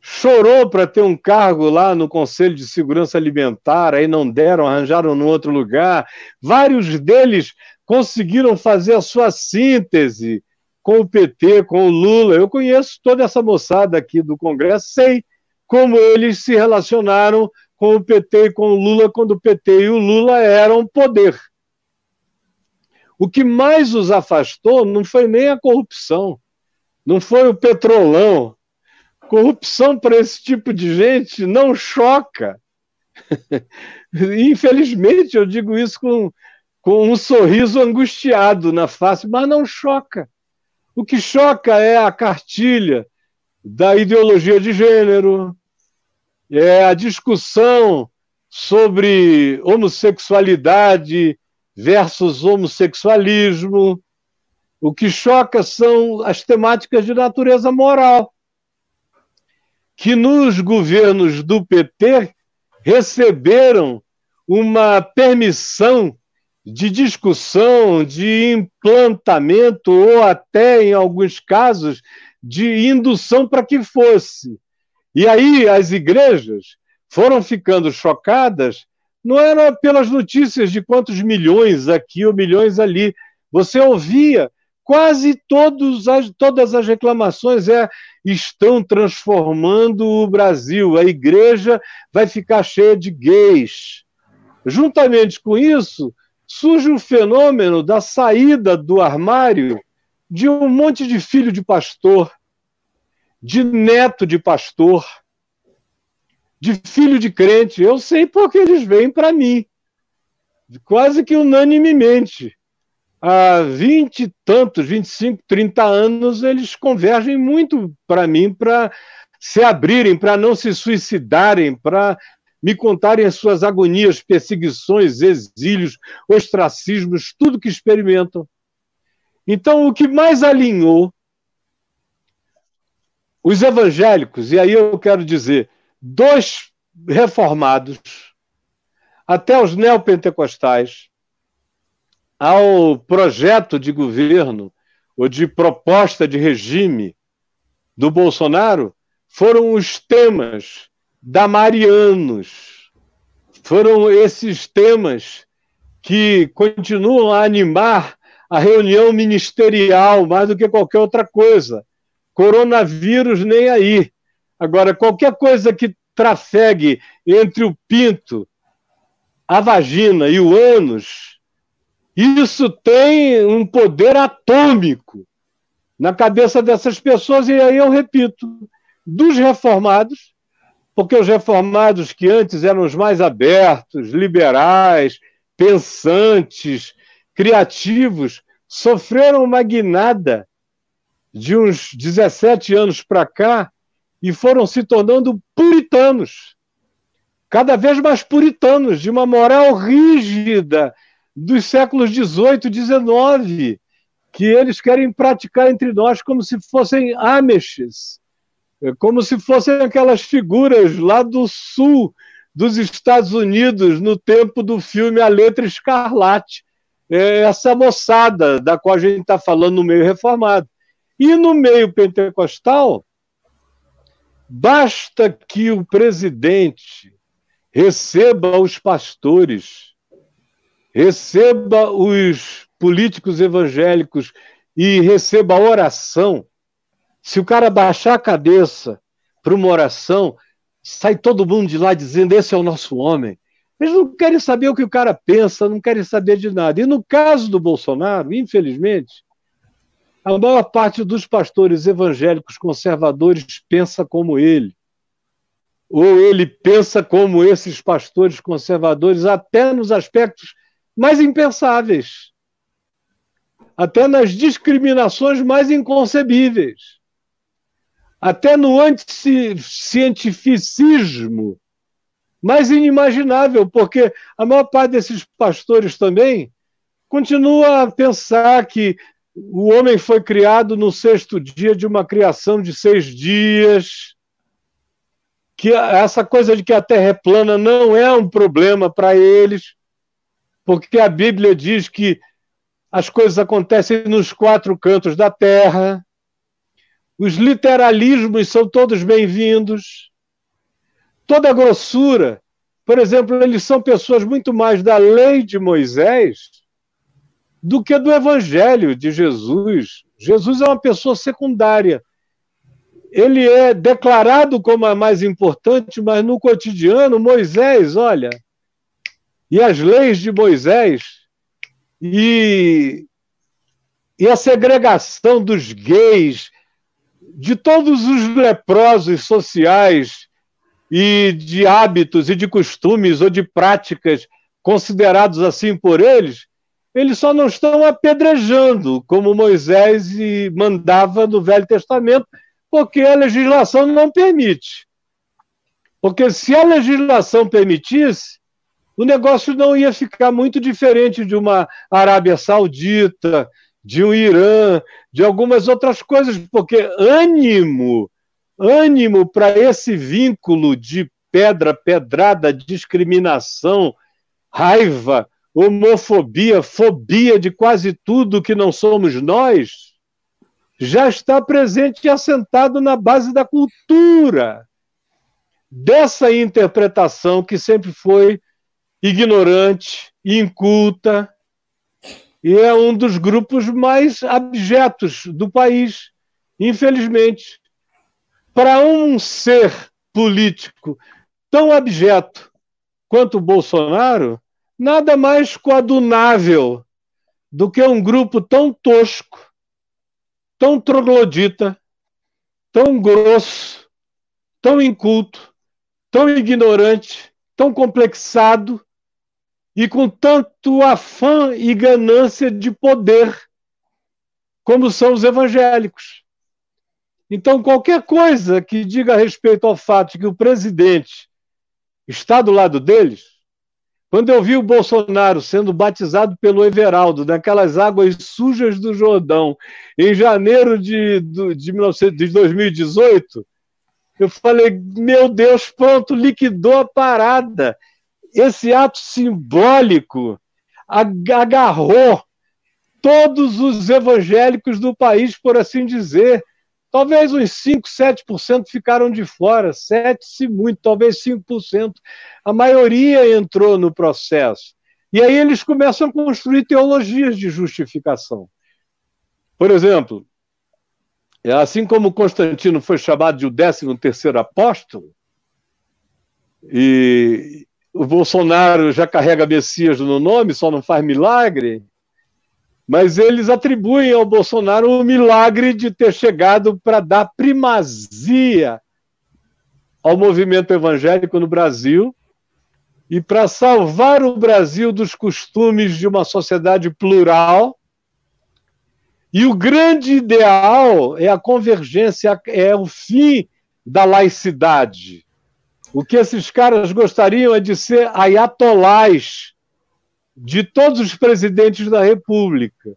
chorou para ter um cargo lá no Conselho de Segurança Alimentar, aí não deram, arranjaram no outro lugar. Vários deles conseguiram fazer a sua síntese com o PT, com o Lula. Eu conheço toda essa moçada aqui do Congresso, sei como eles se relacionaram com o PT e com o Lula quando o PT e o Lula eram poder. O que mais os afastou não foi nem a corrupção, não foi o petrolão, Corrupção para esse tipo de gente não choca. Infelizmente, eu digo isso com, com um sorriso angustiado na face, mas não choca. O que choca é a cartilha da ideologia de gênero, é a discussão sobre homossexualidade versus homossexualismo. O que choca são as temáticas de natureza moral, que nos governos do PT receberam uma permissão de discussão, de implantamento, ou até, em alguns casos, de indução para que fosse. E aí as igrejas foram ficando chocadas, não era pelas notícias de quantos milhões aqui ou milhões ali. Você ouvia quase todos as, todas as reclamações é estão transformando o Brasil. A igreja vai ficar cheia de gays. Juntamente com isso, surge o fenômeno da saída do armário de um monte de filho de pastor, de neto de pastor, de filho de crente. Eu sei porque eles vêm para mim, quase que unanimemente. Há vinte e tantos, 25, 30 anos, eles convergem muito para mim, para se abrirem, para não se suicidarem, para me contarem as suas agonias, perseguições, exílios, ostracismos, tudo que experimentam. Então, o que mais alinhou os evangélicos, e aí eu quero dizer, dos reformados até os neopentecostais, ao projeto de governo ou de proposta de regime do Bolsonaro, foram os temas da Marianos. Foram esses temas que continuam a animar a reunião ministerial mais do que qualquer outra coisa. Coronavírus nem aí. Agora, qualquer coisa que trafegue entre o pinto, a vagina e o ânus, isso tem um poder atômico na cabeça dessas pessoas, e aí eu repito, dos reformados, porque os reformados que antes eram os mais abertos, liberais, pensantes, criativos, sofreram uma guinada de uns 17 anos para cá e foram se tornando puritanos, cada vez mais puritanos, de uma moral rígida dos séculos 18, 19, que eles querem praticar entre nós como se fossem Amishes, como se fossem aquelas figuras lá do sul dos Estados Unidos no tempo do filme A Letra Escarlate é essa moçada da qual a gente está falando no meio reformado. E no meio pentecostal, basta que o presidente receba os pastores, receba os políticos evangélicos e receba a oração. Se o cara baixar a cabeça para uma oração, sai todo mundo de lá dizendo: Esse é o nosso homem, eles não querem saber o que o cara pensa, não querem saber de nada. E no caso do Bolsonaro, infelizmente, a maior parte dos pastores evangélicos conservadores pensa como ele. Ou ele pensa como esses pastores conservadores, até nos aspectos mais impensáveis, até nas discriminações mais inconcebíveis, até no anticientificismo mais inimaginável, porque a maior parte desses pastores também continua a pensar que o homem foi criado no sexto dia de uma criação de seis dias, que essa coisa de que a Terra é plana não é um problema para eles, porque a Bíblia diz que as coisas acontecem nos quatro cantos da Terra. Os literalismos são todos bem-vindos toda a grossura. Por exemplo, eles são pessoas muito mais da lei de Moisés do que do evangelho de Jesus. Jesus é uma pessoa secundária. Ele é declarado como a mais importante, mas no cotidiano, Moisés, olha, e as leis de Moisés, e, e a segregação dos gays, de todos os leprosos sociais e de hábitos e de costumes ou de práticas considerados assim por eles, eles só não estão apedrejando, como Moisés mandava no Velho Testamento, porque a legislação não permite. Porque se a legislação permitisse, o negócio não ia ficar muito diferente de uma Arábia Saudita, de um Irã, de algumas outras coisas, porque ânimo, ânimo para esse vínculo de pedra, pedrada, discriminação, raiva, homofobia, fobia de quase tudo que não somos nós, já está presente e assentado na base da cultura. Dessa interpretação que sempre foi ignorante, inculta, e é um dos grupos mais abjetos do país, infelizmente. Para um ser político tão abjeto quanto o Bolsonaro, nada mais coadunável do que um grupo tão tosco, tão troglodita, tão grosso, tão inculto, tão ignorante, tão complexado e com tanto afã e ganância de poder como são os evangélicos. Então, qualquer coisa que diga a respeito ao fato de que o presidente está do lado deles, quando eu vi o Bolsonaro sendo batizado pelo Everaldo naquelas águas sujas do Jordão, em janeiro de, de, 19, de 2018, eu falei: meu Deus, pronto, liquidou a parada. Esse ato simbólico agarrou todos os evangélicos do país, por assim dizer. Talvez uns 5, 7% ficaram de fora, 7 se muito, talvez 5%. A maioria entrou no processo. E aí eles começam a construir teologias de justificação. Por exemplo, é assim como Constantino foi chamado de o 13 terceiro apóstolo, e o Bolsonaro já carrega Messias no nome, só não faz milagre, mas eles atribuem ao Bolsonaro o milagre de ter chegado para dar primazia ao movimento evangélico no Brasil e para salvar o Brasil dos costumes de uma sociedade plural. E o grande ideal é a convergência, é o fim da laicidade. O que esses caras gostariam é de ser ayatolás de todos os presidentes da República,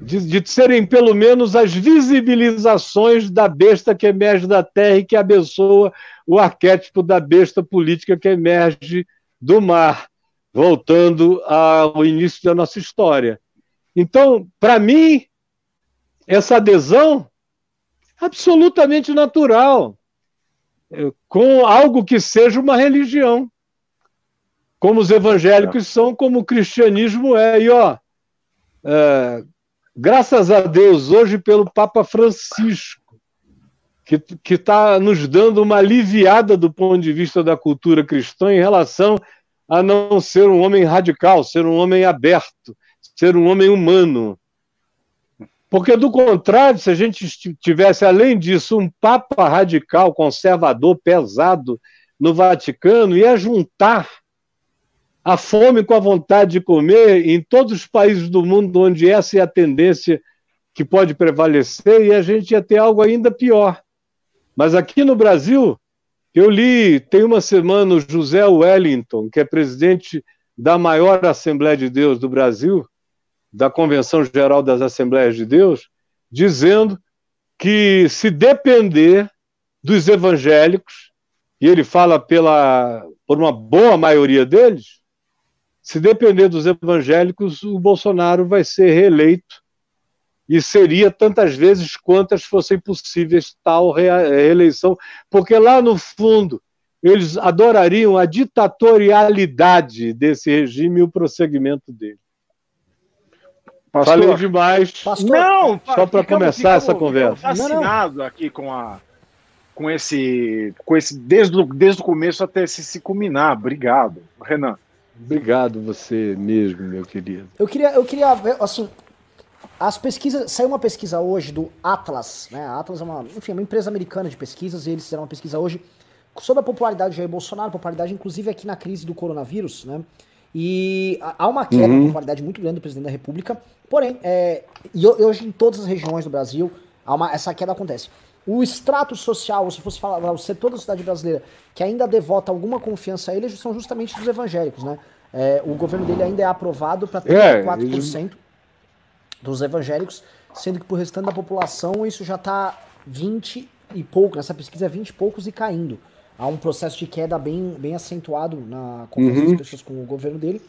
de, de, serem pelo menos as visibilizações da besta que emerge da terra e que abençoa o arquétipo da besta política que emerge do mar, voltando ao início da nossa história. Então, para mim, essa adesão é absolutamente natural, com algo que seja uma religião como os evangélicos são, como o cristianismo é. E, ó, é, graças a Deus, hoje, pelo Papa Francisco, que está nos dando uma aliviada do ponto de vista da cultura cristã em relação a não ser um homem radical, ser um homem aberto, ser um homem humano. Porque, do contrário, se a gente tivesse, além disso, um Papa radical, conservador, pesado no Vaticano, ia juntar a fome com a vontade de comer em todos os países do mundo onde essa é a tendência que pode prevalecer e a gente ia ter algo ainda pior. Mas aqui no Brasil, eu li, tem uma semana, o José Wellington, que é presidente da maior Assembleia de Deus do Brasil, da Convenção Geral das Assembleias de Deus, dizendo que se depender dos evangélicos, e ele fala pela, por uma boa maioria deles, se depender dos evangélicos, o Bolsonaro vai ser reeleito e seria tantas vezes quantas fossem possíveis tal reeleição, porque lá no fundo eles adorariam a ditatorialidade desse regime e o prosseguimento dele. Pastor, Falei demais. Pastor, não, só para começar essa conversa. Fascinado aqui com a com esse com esse desde o, desde o começo até se, se culminar. Obrigado, Renan. Obrigado você mesmo, meu querido. Eu queria, eu queria, assim, as pesquisas. Saiu uma pesquisa hoje do Atlas, né? A Atlas é uma, enfim, é uma empresa americana de pesquisas, e eles fizeram uma pesquisa hoje sobre a popularidade de Jair Bolsonaro, popularidade inclusive aqui na crise do coronavírus, né? E há uma queda uhum. de popularidade muito grande do presidente da República, porém, é, e hoje em todas as regiões do Brasil, uma, essa queda acontece. O extrato social, se fosse falar, o setor da sociedade brasileira que ainda devota alguma confiança a ele, são justamente dos evangélicos, né? É, o governo dele ainda é aprovado para 34% é, dos evangélicos, sendo que por restante da população isso já está 20 e pouco, nessa pesquisa é 20 e poucos e caindo. Há um processo de queda bem, bem acentuado na confiança uhum. das pessoas com o governo dele.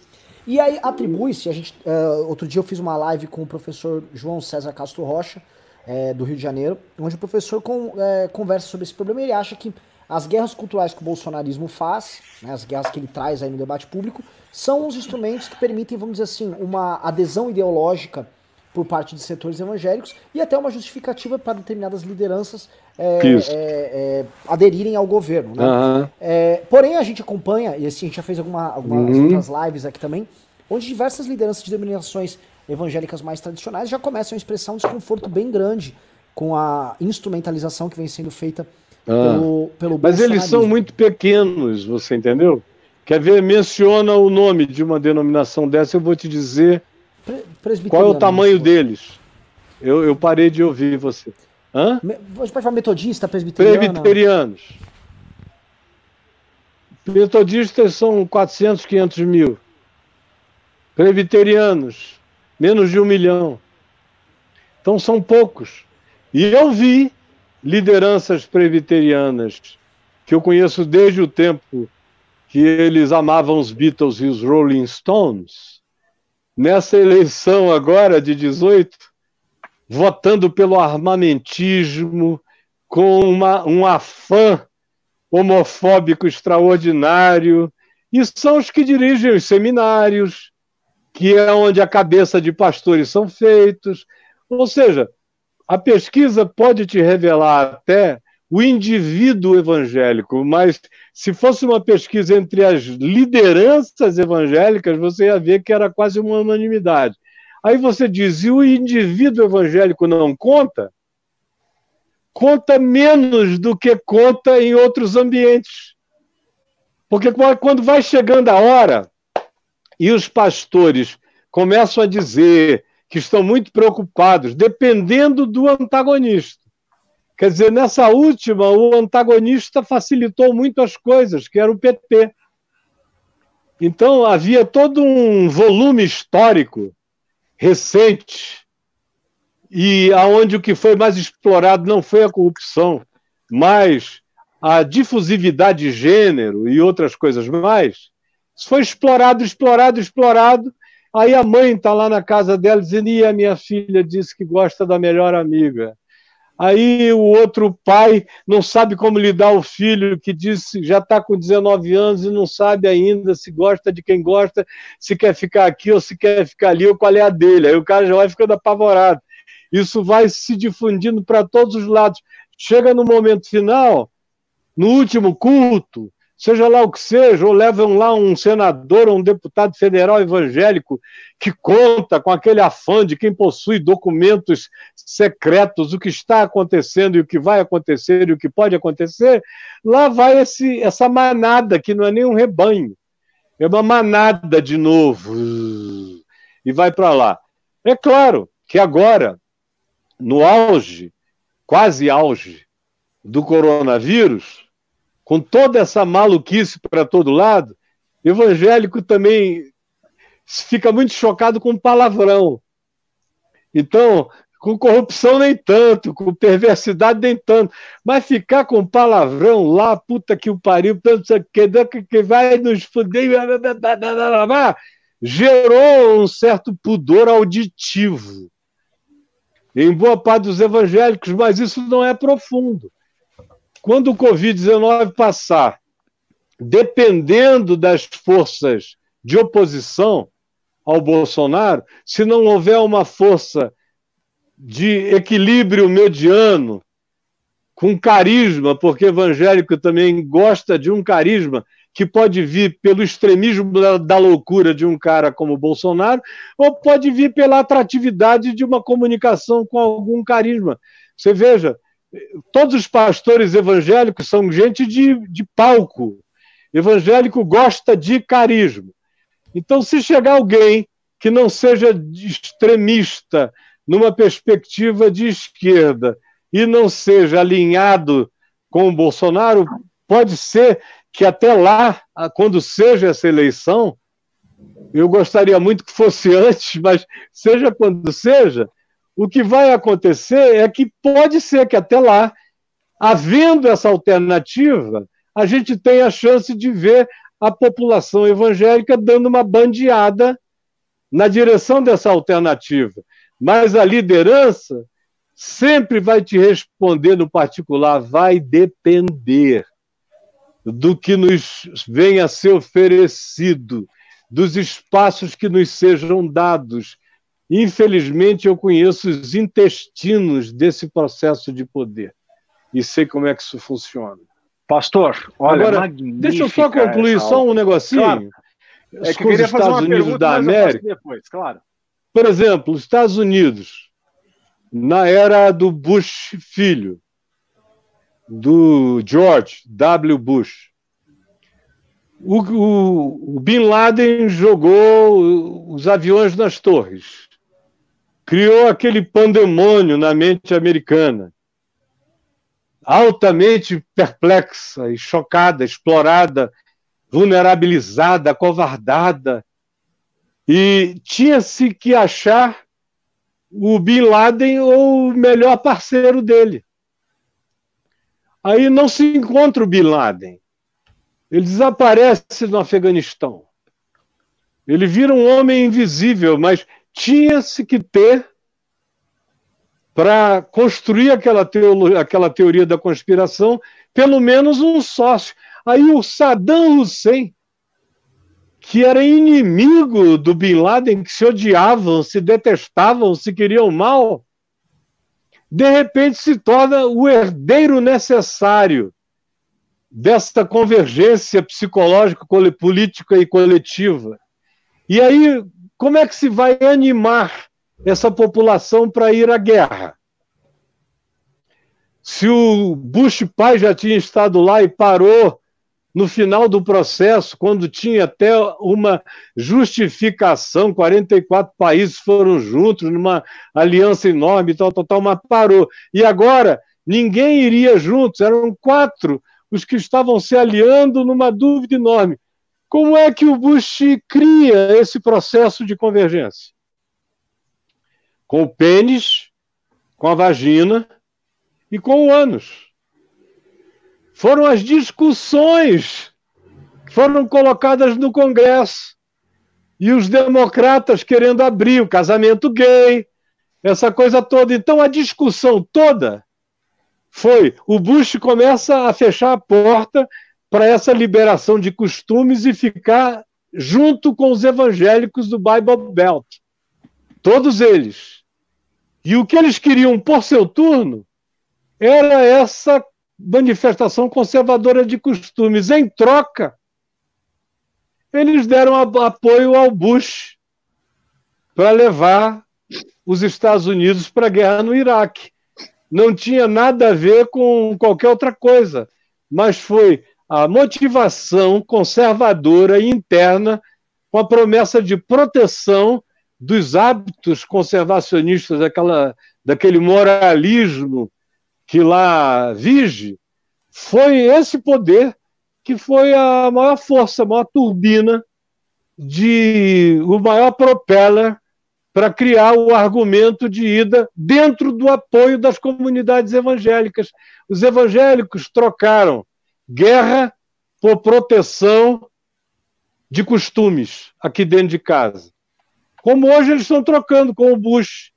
E aí atribui-se, a gente, uh, outro dia eu fiz uma live com o professor João César Castro Rocha, é, do Rio de Janeiro, onde o professor com, é, conversa sobre esse problema e ele acha que as guerras culturais que o bolsonarismo faz, né, as guerras que ele traz aí no debate público, são os instrumentos que permitem, vamos dizer assim, uma adesão ideológica por parte de setores evangélicos e até uma justificativa para determinadas lideranças é, é, é, aderirem ao governo. Né? Uhum. porém, a gente acompanha, e assim, a gente já fez alguma, algumas uhum. outras lives aqui também, onde diversas lideranças de denominações evangélicas mais tradicionais já começam a expressar um desconforto bem grande com a instrumentalização que vem sendo feita ah. pelo, pelo Mas eles são muito pequenos, você entendeu? Quer ver? Menciona o nome de uma denominação dessa, eu vou te dizer qual é o tamanho deles? Eu, eu parei de ouvir você. Hã? Você pode falar metodista, presbiteriano? Presbiterianos. Metodistas são 400, 500 mil. Presbiterianos, menos de um milhão. Então são poucos. E eu vi lideranças presbiterianas que eu conheço desde o tempo que eles amavam os Beatles e os Rolling Stones nessa eleição agora de 18, votando pelo armamentismo, com uma, um afã homofóbico extraordinário, e são os que dirigem os seminários, que é onde a cabeça de pastores são feitos. Ou seja, a pesquisa pode te revelar até o indivíduo evangélico, mas se fosse uma pesquisa entre as lideranças evangélicas, você ia ver que era quase uma unanimidade. Aí você diz, e o indivíduo evangélico não conta? Conta menos do que conta em outros ambientes. Porque quando vai chegando a hora e os pastores começam a dizer que estão muito preocupados, dependendo do antagonista, Quer dizer, nessa última, o antagonista facilitou muito as coisas, que era o PT. Então, havia todo um volume histórico recente, e aonde o que foi mais explorado não foi a corrupção, mas a difusividade de gênero e outras coisas mais. Isso foi explorado, explorado, explorado. Aí a mãe está lá na casa dela dizendo: e a minha filha disse que gosta da melhor amiga. Aí o outro pai não sabe como lidar o filho que disse já está com 19 anos e não sabe ainda se gosta de quem gosta, se quer ficar aqui ou se quer ficar ali, ou qual é a dele. Aí o cara já vai ficando apavorado. Isso vai se difundindo para todos os lados. Chega no momento final, no último culto, seja lá o que seja, ou levam lá um senador ou um deputado federal evangélico que conta com aquele afã de quem possui documentos secretos, o que está acontecendo e o que vai acontecer e o que pode acontecer, lá vai esse, essa manada, que não é nem um rebanho, é uma manada de novo, e vai para lá. É claro que agora, no auge, quase auge, do coronavírus, com toda essa maluquice para todo lado, evangélico também fica muito chocado com palavrão. Então, com corrupção nem tanto, com perversidade nem tanto, mas ficar com palavrão lá, puta que o pariu, tanto que, que vai nos fuder, gerou um certo pudor auditivo em boa parte dos evangélicos, mas isso não é profundo. Quando o Covid-19 passar, dependendo das forças de oposição ao Bolsonaro, se não houver uma força de equilíbrio mediano, com carisma, porque evangélico também gosta de um carisma que pode vir pelo extremismo da, da, loucura de um cara como Bolsonaro, ou pode vir pela atratividade de uma comunicação com algum carisma. Você veja, todos os pastores evangélicos são gente de, de palco. Evangélico gosta de carisma. Então, se chegar alguém que não seja extremista numa perspectiva de esquerda e não seja alinhado com o Bolsonaro, pode ser que até lá, quando seja essa eleição, eu gostaria muito que fosse antes, mas seja quando seja, o que vai acontecer é que pode ser que até lá, havendo essa alternativa, a gente tenha a chance de ver a população evangélica dando uma bandeada na direção dessa alternativa. Mas a liderança sempre vai te responder no particular, vai depender do que nos venha a ser oferecido, dos espaços que nos sejam dados. Infelizmente, eu conheço os intestinos desse processo de poder e sei como é que isso funciona. Pastor, olha, Agora, deixa eu só concluir só um negocinho. Claro. É que queria fazer uma Unidos pergunta, da América. Depois, claro. Por exemplo, os Estados Unidos, na era do Bush filho, do George W. Bush. O, o, o, Bin Laden jogou os aviões nas torres, criou aquele pandemônio na mente americana, altamente perplexa e chocada, explorada, vulnerabilizada, acovardada, e tinha-se que achar o Bin Laden ou o melhor parceiro dele. Aí não se encontra o Bin Laden. Ele desaparece no Afeganistão. Ele vira um homem invisível, mas tinha-se que ter para construir aquela, teolo, aquela teoria da conspiração, pelo menos um sócio. Aí o Saddam Hussein, que era inimigo do Bin Laden, que se odiavam, se detestavam, se queriam mal, de repente se torna o herdeiro necessário desta convergência psicológica, política e coletiva. E aí, como é que se vai animar essa população para ir à guerra? Se o Bush pai já tinha estado lá e parou no final do processo, quando tinha até uma justificação, 44 países foram juntos numa aliança enorme, tal, tal, tal, mas parou. E agora ninguém iria juntos, eram quatro os que estavam se aliando numa dúvida enorme. Como é que o Bush cria esse processo de convergência? Com o pênis, com a vagina e com o ânus foram as discussões que foram colocadas no Congresso. E os democratas querendo abrir o casamento gay, essa coisa toda. Então a discussão toda foi: o Bush começa a fechar a porta para essa liberação de costumes e ficar junto com os evangélicos do Bible Belt. Todos eles. E o que eles queriam por seu turno era essa manifestação conservadora de costumes. Em troca, eles deram apoio ao Bush para levar os Estados Unidos para a guerra no Iraque. Não tinha nada a ver com qualquer outra coisa, mas foi a motivação conservadora interna com a promessa de proteção dos hábitos conservacionistas, daquela, daquele moralismo que lá vige, foi esse poder que foi a maior força, a maior turbina, de o maior propeller para criar o argumento de ida dentro do apoio das comunidades evangélicas. Os evangélicos trocaram guerra por proteção de costumes aqui dentro de casa. Como hoje eles estão trocando com o Bush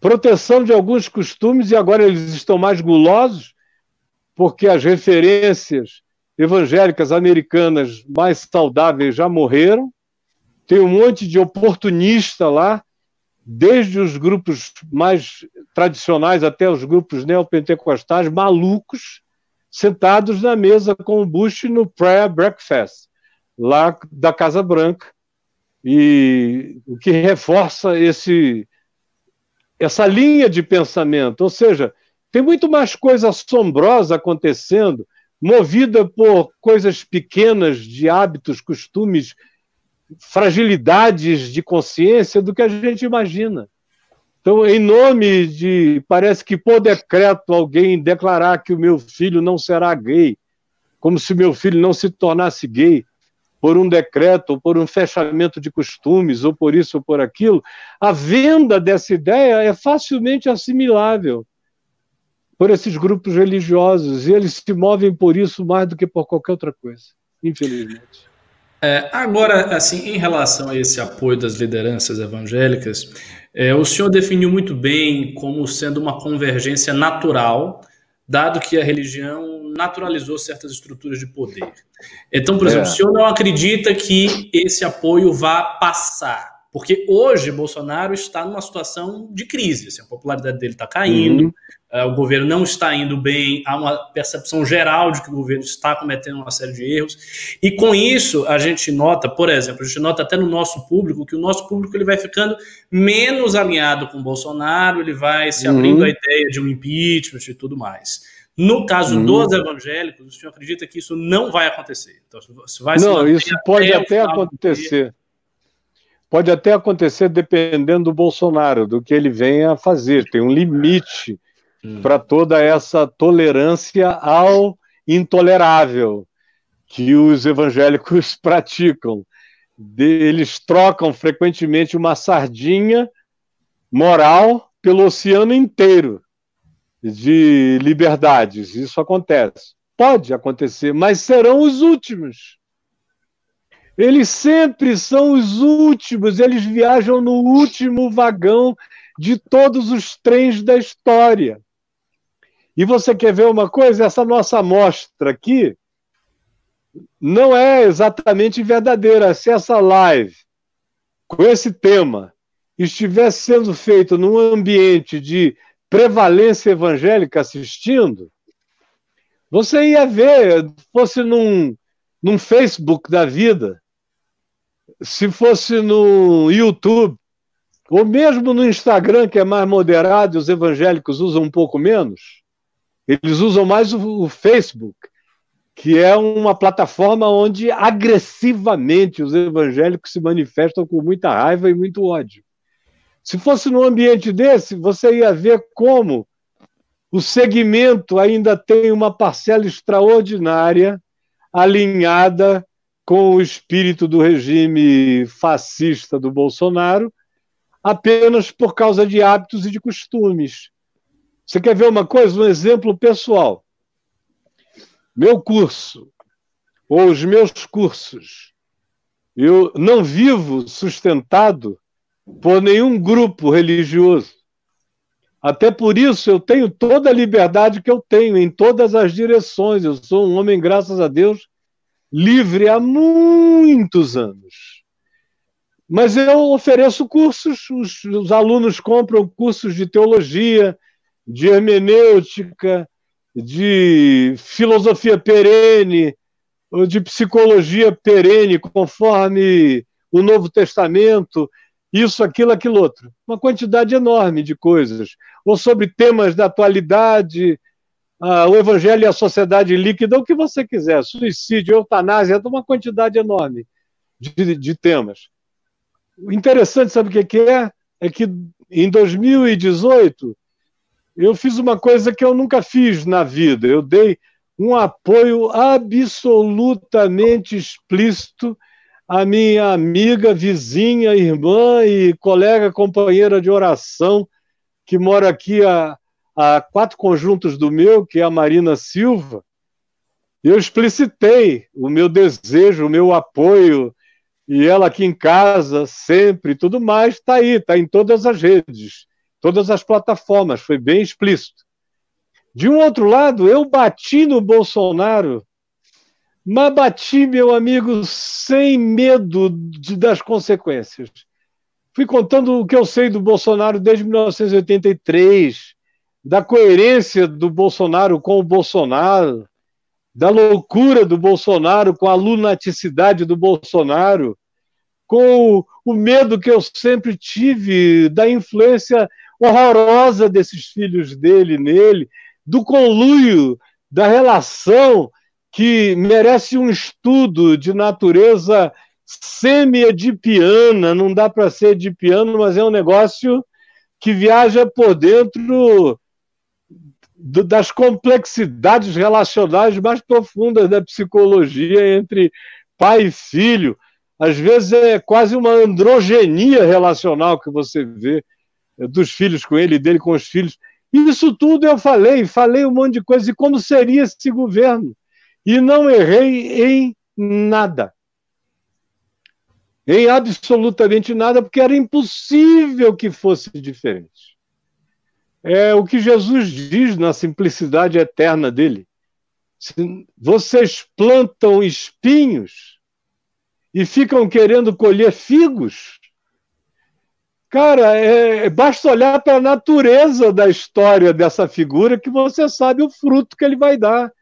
proteção de alguns costumes, e agora eles estão mais gulosos, porque as referências evangélicas americanas mais saudáveis já morreram. Tem um monte de oportunista lá, desde os grupos mais tradicionais até os grupos neopentecostais, malucos, sentados na mesa com o Bush no prayer breakfast, lá da Casa Branca, e o que reforça esse, essa linha de pensamento. Ou seja, tem muito mais coisa assombrosa acontecendo, movida por coisas pequenas de hábitos, costumes, fragilidades de consciência do que a gente imagina. Então, em nome de. Parece que por decreto alguém declarar que o meu filho não será gay, como se meu filho não se tornasse gay, por um decreto, ou por um fechamento de costumes, ou por isso ou por aquilo, a venda dessa ideia é facilmente assimilável por esses grupos religiosos, e eles se movem por isso mais do que por qualquer outra coisa, infelizmente. É, agora, assim, em relação a esse apoio das lideranças evangélicas, é, o senhor definiu muito bem como sendo uma convergência natural, dado que a religião naturalizou certas estruturas de poder. Então, por exemplo, é. o senhor não acredita que esse apoio vá passar? Porque hoje Bolsonaro está numa situação de crise, assim, a popularidade dele está caindo, uhum. Uh, o governo não está indo bem, há uma percepção geral de que o governo está cometendo uma série de erros. E com isso, a gente nota, por exemplo, a gente nota até no nosso público que o nosso público ele vai ficando menos alinhado com Bolsonaro, ele vai se abrindo uhum. à ideia de um impeachment e tudo mais. No caso uhum. dos evangélicos, o senhor acredita que isso não vai acontecer? Então, vai não, isso pode até acontecer. Pode até acontecer dependendo do Bolsonaro, do que ele venha a fazer. Tem um limite hum. para toda essa tolerância ao intolerável que os evangélicos praticam. Eles trocam frequentemente uma sardinha moral pelo oceano inteiro de liberdades. Isso acontece. Pode acontecer, mas serão os últimos. Eles sempre são os últimos, eles viajam no último vagão de todos os trens da história. E você quer ver uma coisa? Essa nossa amostra aqui não é exatamente verdadeira. Se essa live, com esse tema, estivesse sendo feita num ambiente de prevalência evangélica assistindo, você ia ver, fosse num, num Facebook da vida, se fosse no YouTube, ou mesmo no Instagram, que é mais moderado, os evangélicos usam um pouco menos, eles usam mais o, Facebook, que é uma plataforma onde agressivamente os evangélicos se manifestam com muita raiva e muito ódio. Se fosse num ambiente desse, você ia ver como o segmento ainda tem uma parcela extraordinária alinhada com o espírito do regime fascista do Bolsonaro, apenas por causa de hábitos e de costumes. Você quer ver uma coisa? Um exemplo pessoal. Meu curso, ou os meus cursos, eu não vivo sustentado por nenhum grupo religioso. Até por isso eu tenho toda a liberdade que eu tenho em todas as direções. Eu sou um homem, graças a Deus, livre há muitos anos. Mas eu ofereço cursos, os, os alunos compram cursos de teologia, de hermenêutica, de filosofia perene, de psicologia perene, conforme o Novo Testamento, isso, aquilo, aquilo outro. Uma quantidade enorme de coisas. Ou sobre temas da atualidade, o evangelho e a sociedade líquida, o que você quiser, suicídio, eutanásia, uma quantidade enorme de, de temas. O interessante, sabe o que é? É que em 2018 eu fiz uma coisa que eu nunca fiz na vida. Eu dei um apoio absolutamente explícito à minha amiga, vizinha, irmã e colega, companheira de oração, que mora aqui a a quatro conjuntos do meu, que é a Marina Silva, eu explicitei o meu desejo, o meu apoio, e ela aqui em casa, sempre, tudo mais, está aí, está em todas as redes, todas as plataformas, foi bem explícito. De um outro lado, eu bati no Bolsonaro, mas bati, meu amigo, sem medo de, das consequências. Fui contando o que eu sei do Bolsonaro desde 1983, da coerência do Bolsonaro com o Bolsonaro, da loucura do Bolsonaro, com a lunaticidade do Bolsonaro, com o medo que eu sempre tive da influência horrorosa desses filhos dele nele, do conluio, da relação que merece um estudo de natureza semi-edipiana, não dá para ser edipiano, mas é um negócio que viaja por dentro das complexidades relacionais mais profundas da psicologia entre pai e filho. Às vezes é quase uma androgenia relacional que você vê dos filhos com ele dele com os filhos. Isso tudo eu falei, falei um monte de coisa, e como seria esse governo. E não errei em nada. Em absolutamente nada, porque era impossível que fosse diferente. É o que Jesus diz na simplicidade eterna dele. Vocês plantam espinhos e ficam querendo colher figos. Cara, é, basta olhar para a natureza da história dessa figura que você sabe o fruto que ele vai dar.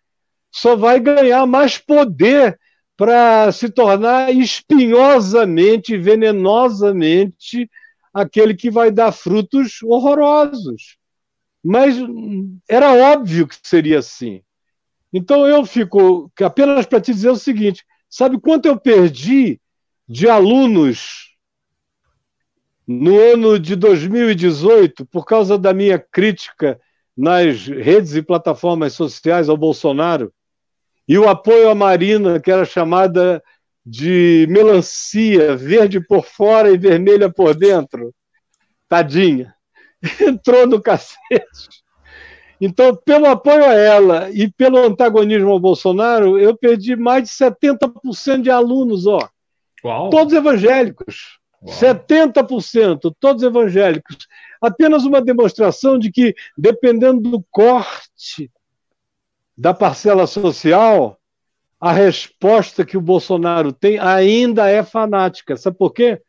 Só vai ganhar mais poder para se tornar espinhosamente, venenosamente aquele que vai dar frutos horrorosos. Mas era óbvio que seria assim. Então eu fico apenas para te dizer o seguinte: sabe quanto eu perdi de alunos no ano de 2018 por causa da minha crítica nas redes e plataformas sociais ao Bolsonaro? e o apoio à Marina, que era chamada de melancia, verde por fora e vermelha por dentro. Tadinha. Entrou no cacete. Então, pelo apoio a ela e pelo antagonismo ao Bolsonaro, eu perdi mais de 70% de alunos, ó. Uau. Todos evangélicos. Uau. 70%, todos evangélicos. Apenas uma demonstração de que, dependendo do corte da parcela social, a resposta que o Bolsonaro tem ainda é fanática. Sabe por quê?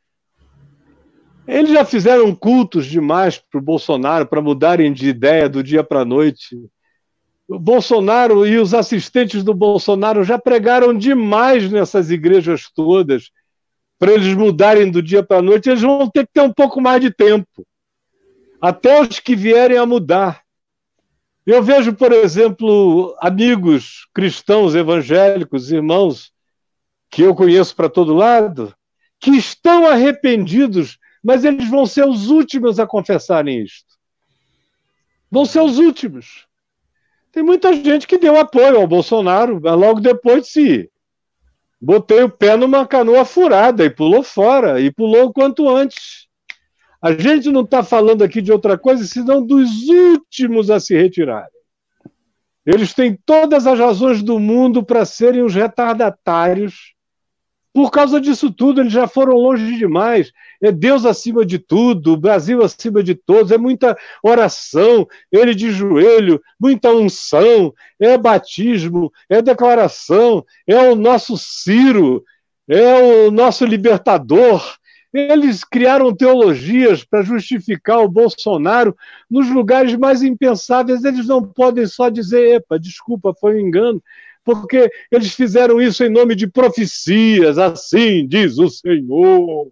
Eles já fizeram cultos demais para o Bolsonaro para mudarem de ideia do dia para a noite. O Bolsonaro e os assistentes do Bolsonaro já pregaram demais nessas igrejas todas para eles mudarem do dia para a noite. Eles vão ter que ter um pouco mais de tempo. Até os que vierem a mudar. Eu vejo, por exemplo, amigos cristãos evangélicos, irmãos que eu conheço para todo lado, que estão arrependidos, mas eles vão ser os últimos a confessarem isto. Vão ser os últimos. Tem muita gente que deu apoio ao Bolsonaro, mas logo depois se botei o pé numa canoa furada e pulou fora, e pulou o quanto antes. A gente não está falando aqui de outra coisa senão dos últimos a se retirarem. Eles têm todas as razões do mundo para serem os retardatários. Por causa disso tudo, eles já foram longe demais. É Deus acima de tudo, Brasil acima de todos, é muita oração, ele de joelho, muita unção, é batismo, é declaração, é o nosso Ciro, é o nosso libertador, eles criaram teologias para justificar o Bolsonaro nos lugares mais impensáveis. Eles não podem só dizer, epa, desculpa, foi um engano, porque eles fizeram isso em nome de profecias. Assim diz o Senhor: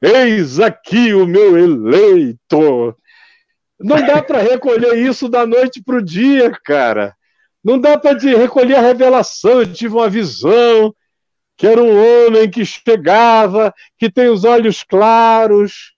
Eis aqui o meu eleito. Não dá para recolher isso da noite para o dia, cara. Não dá para recolher a revelação. Eu tive uma visão que era um homem que chegava, que tem os olhos claros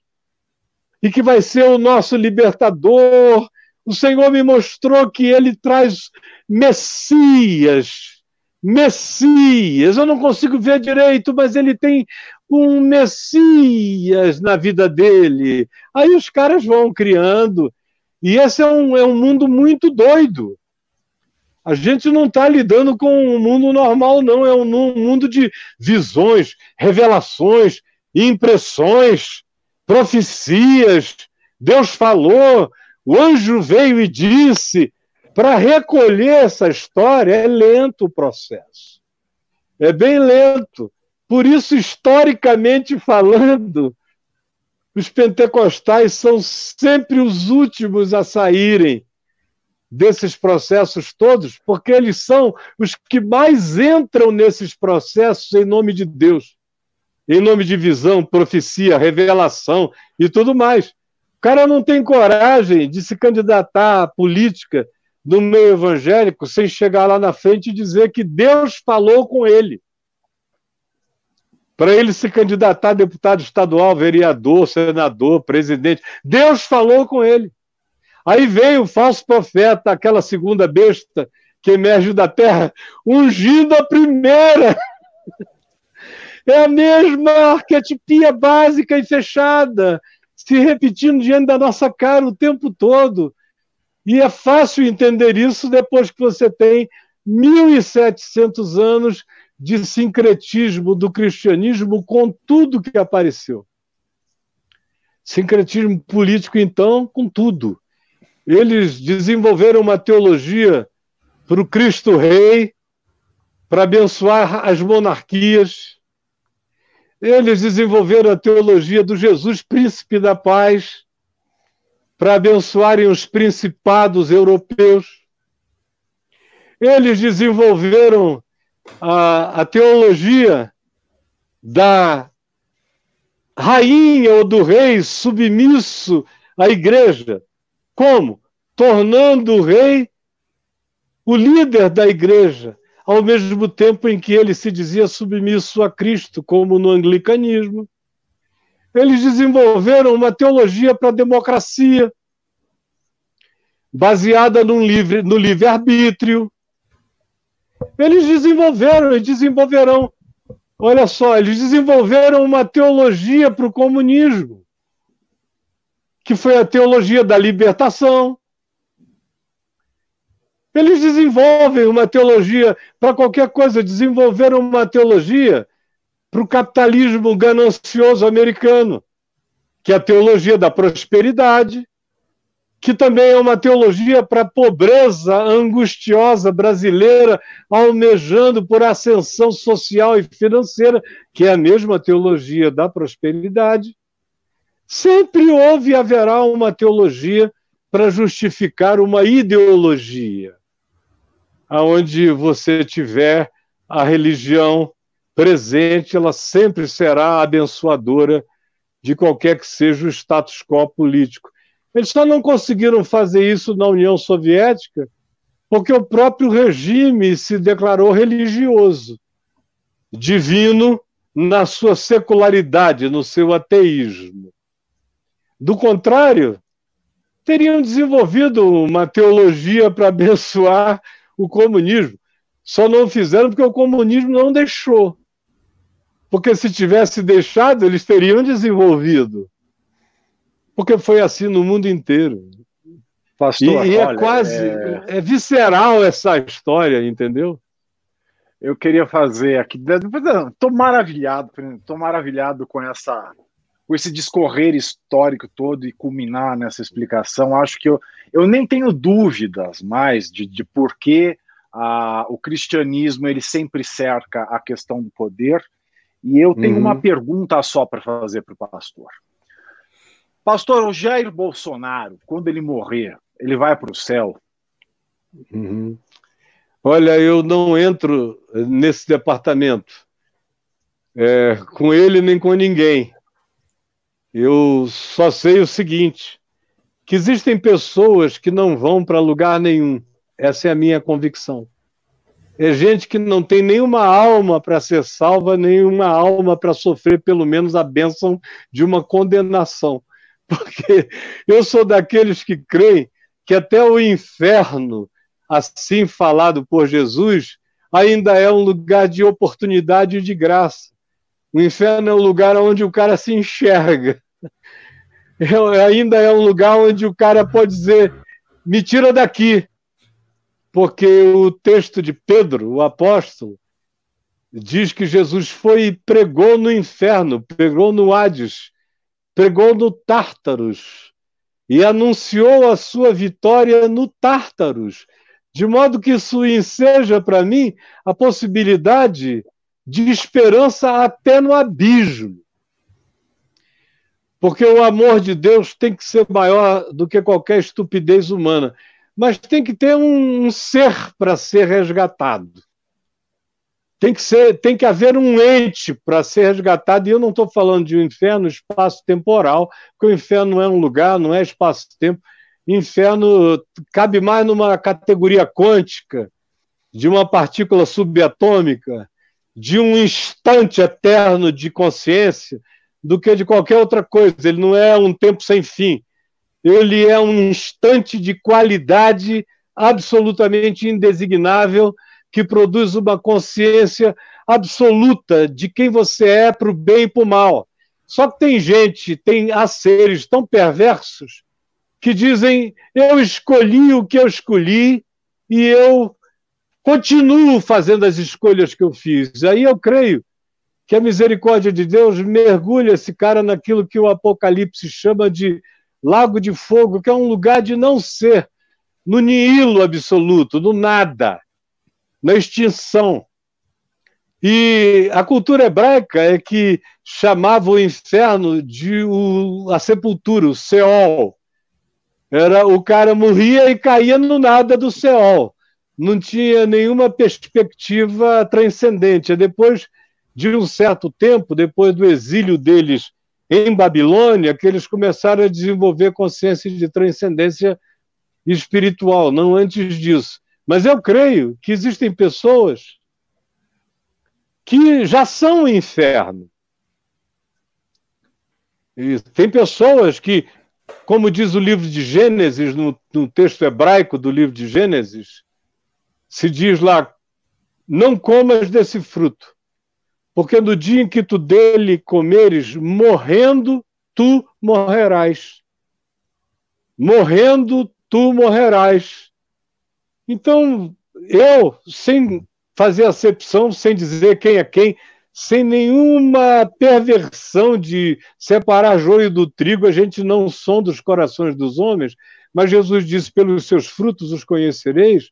e que vai ser o nosso libertador. O Senhor me mostrou que ele traz Messias. Messias, eu não consigo ver direito, mas ele tem um Messias na vida dele. Aí os caras vão criando, e esse é um, é um mundo muito doido. A gente não está lidando com um mundo normal, não. É um mundo de visões, revelações, impressões, profecias. Deus falou, o anjo veio e disse. Para recolher essa história é lento o processo. É bem lento. Por isso, historicamente falando, os pentecostais são sempre os últimos a saírem desses processos todos, porque eles são os que mais entram nesses processos em nome de Deus, em nome de visão, profecia, revelação e tudo mais. O cara não tem coragem de se candidatar à política no meio evangélico sem chegar lá na frente e dizer que Deus falou com ele. Para ele se candidatar a deputado estadual, vereador, senador, presidente. Deus falou com ele. Aí vem o falso profeta, aquela segunda besta que emerge da terra, ungindo a primeira. É a mesma arquetipia básica e fechada, se repetindo diante da nossa cara o tempo todo. E é fácil entender isso depois que você tem 1.700 anos de sincretismo do cristianismo com tudo que apareceu. Sincretismo político, então, com tudo. Eles desenvolveram uma teologia para o Cristo Rei, para abençoar as monarquias. Eles desenvolveram a teologia do Jesus Príncipe da Paz, para abençoarem os principados europeus. Eles desenvolveram a, a teologia da rainha ou do rei submisso à igreja, como? Tornando o rei o líder da igreja, ao mesmo tempo em que ele se dizia submisso a Cristo, como no anglicanismo. Eles desenvolveram uma teologia para a democracia, baseada livre, no livre-arbítrio. Eles desenvolveram e desenvolverão. Olha só, eles desenvolveram uma teologia para o comunismo que foi a teologia da libertação. Eles desenvolvem uma teologia para qualquer coisa, desenvolveram uma teologia para o capitalismo ganancioso americano, que é a teologia da prosperidade, que também é uma teologia para a pobreza angustiosa brasileira, almejando por ascensão social e financeira, que é a mesma teologia da prosperidade. Sempre houve e haverá uma teologia para justificar uma ideologia. Aonde você tiver a religião presente, ela sempre será abençoadora de qualquer que seja o status quo político. Eles só não conseguiram fazer isso na União Soviética porque o próprio regime se declarou religioso, divino na sua secularidade, no seu ateísmo. Do contrário, teriam desenvolvido uma teologia para abençoar o comunismo. Só não fizeram porque o comunismo não deixou. Porque se tivesse deixado, eles teriam desenvolvido. Porque foi assim no mundo inteiro. Pastor, e, e é olha, quase é... é visceral essa história, entendeu? Eu queria fazer aqui. Estou maravilhado, estou maravilhado com essa com esse discorrer histórico todo e culminar nessa explicação, acho que eu, eu nem tenho dúvidas mais de, de por que o cristianismo ele sempre cerca a questão do poder. E eu tenho uhum. uma pergunta só para fazer para o pastor. Pastor, o Jair Bolsonaro, quando ele morrer, ele vai para o céu? Uhum. Olha, eu não entro nesse departamento é, com ele nem com ninguém. Eu só sei o seguinte: que existem pessoas que não vão para lugar nenhum. Essa é a minha convicção. É gente que não tem nenhuma alma para ser salva, nenhuma alma para sofrer pelo menos a bênção de uma condenação. Porque eu sou daqueles que creem que até o inferno, assim falado por Jesus, ainda é um lugar de oportunidade e de graça. O inferno é um lugar onde o cara se enxerga é, ainda é um lugar onde o cara pode dizer: me tira daqui. Porque o texto de Pedro, o apóstolo, diz que Jesus foi e pregou no inferno, pregou no Hades, pregou no Tártaros e anunciou a sua vitória no Tártaros, de modo que isso enseja para mim a possibilidade de esperança até no abismo. Porque o amor de Deus tem que ser maior do que qualquer estupidez humana. mas tem que ter um, um ser para ser resgatado. Tem que, ser, tem que haver um ente para ser resgatado, e eu não estou falando de um inferno espaço-temporal, porque o inferno não é um lugar, não é espaço-tempo. Inferno cabe mais numa categoria quântica, de uma partícula subatômica, de um instante eterno de consciência, do que de qualquer outra coisa. Ele não é um tempo sem fim. Ele é um instante de qualidade absolutamente indesignável que produz uma consciência absoluta de quem você é para o bem e para o mal. Só que tem gente, tem há seres tão perversos que dizem: eu escolhi o que eu escolhi e eu continuo fazendo as escolhas que eu fiz. Aí eu creio que a misericórdia de Deus mergulha esse cara naquilo que o Apocalipse chama de lago de fogo, que é um lugar de não ser, no nihilo absoluto, no nada, na extinção. E a cultura hebraica é que chamava o inferno de o, a sepultura, o Seol. Era o cara morria e caía no nada do Seol. Não tinha nenhuma perspectiva transcendente. Depois de um certo tempo, depois do exílio deles em Babilônia, que eles começaram a desenvolver consciência de transcendência espiritual, não antes disso. Mas eu creio que existem pessoas que já são o inferno. E tem pessoas que, como diz o livro de Gênesis, no, no texto hebraico do livro de Gênesis, se diz lá: não comas desse fruto, porque no dia em que tu dele comeres, morrendo, tu morrerás. Morrendo, tu morrerás. Então, eu, sem fazer acepção, sem dizer quem é quem, sem nenhuma perversão de separar joio do trigo, a gente não sonda os corações dos homens, mas Jesus disse: pelos seus frutos os conhecereis.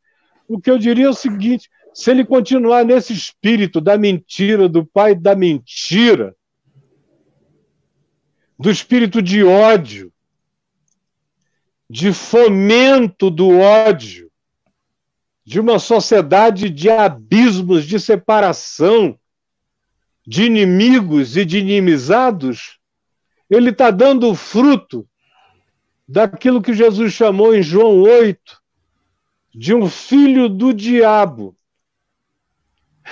O que eu diria é o seguinte: se ele continuar nesse espírito da mentira, do pai da mentira, do espírito de ódio, de fomento do ódio, de uma sociedade de abismos, de separação, de inimigos e de inimizados, ele está dando fruto daquilo que Jesus chamou em João 8 de um filho do diabo,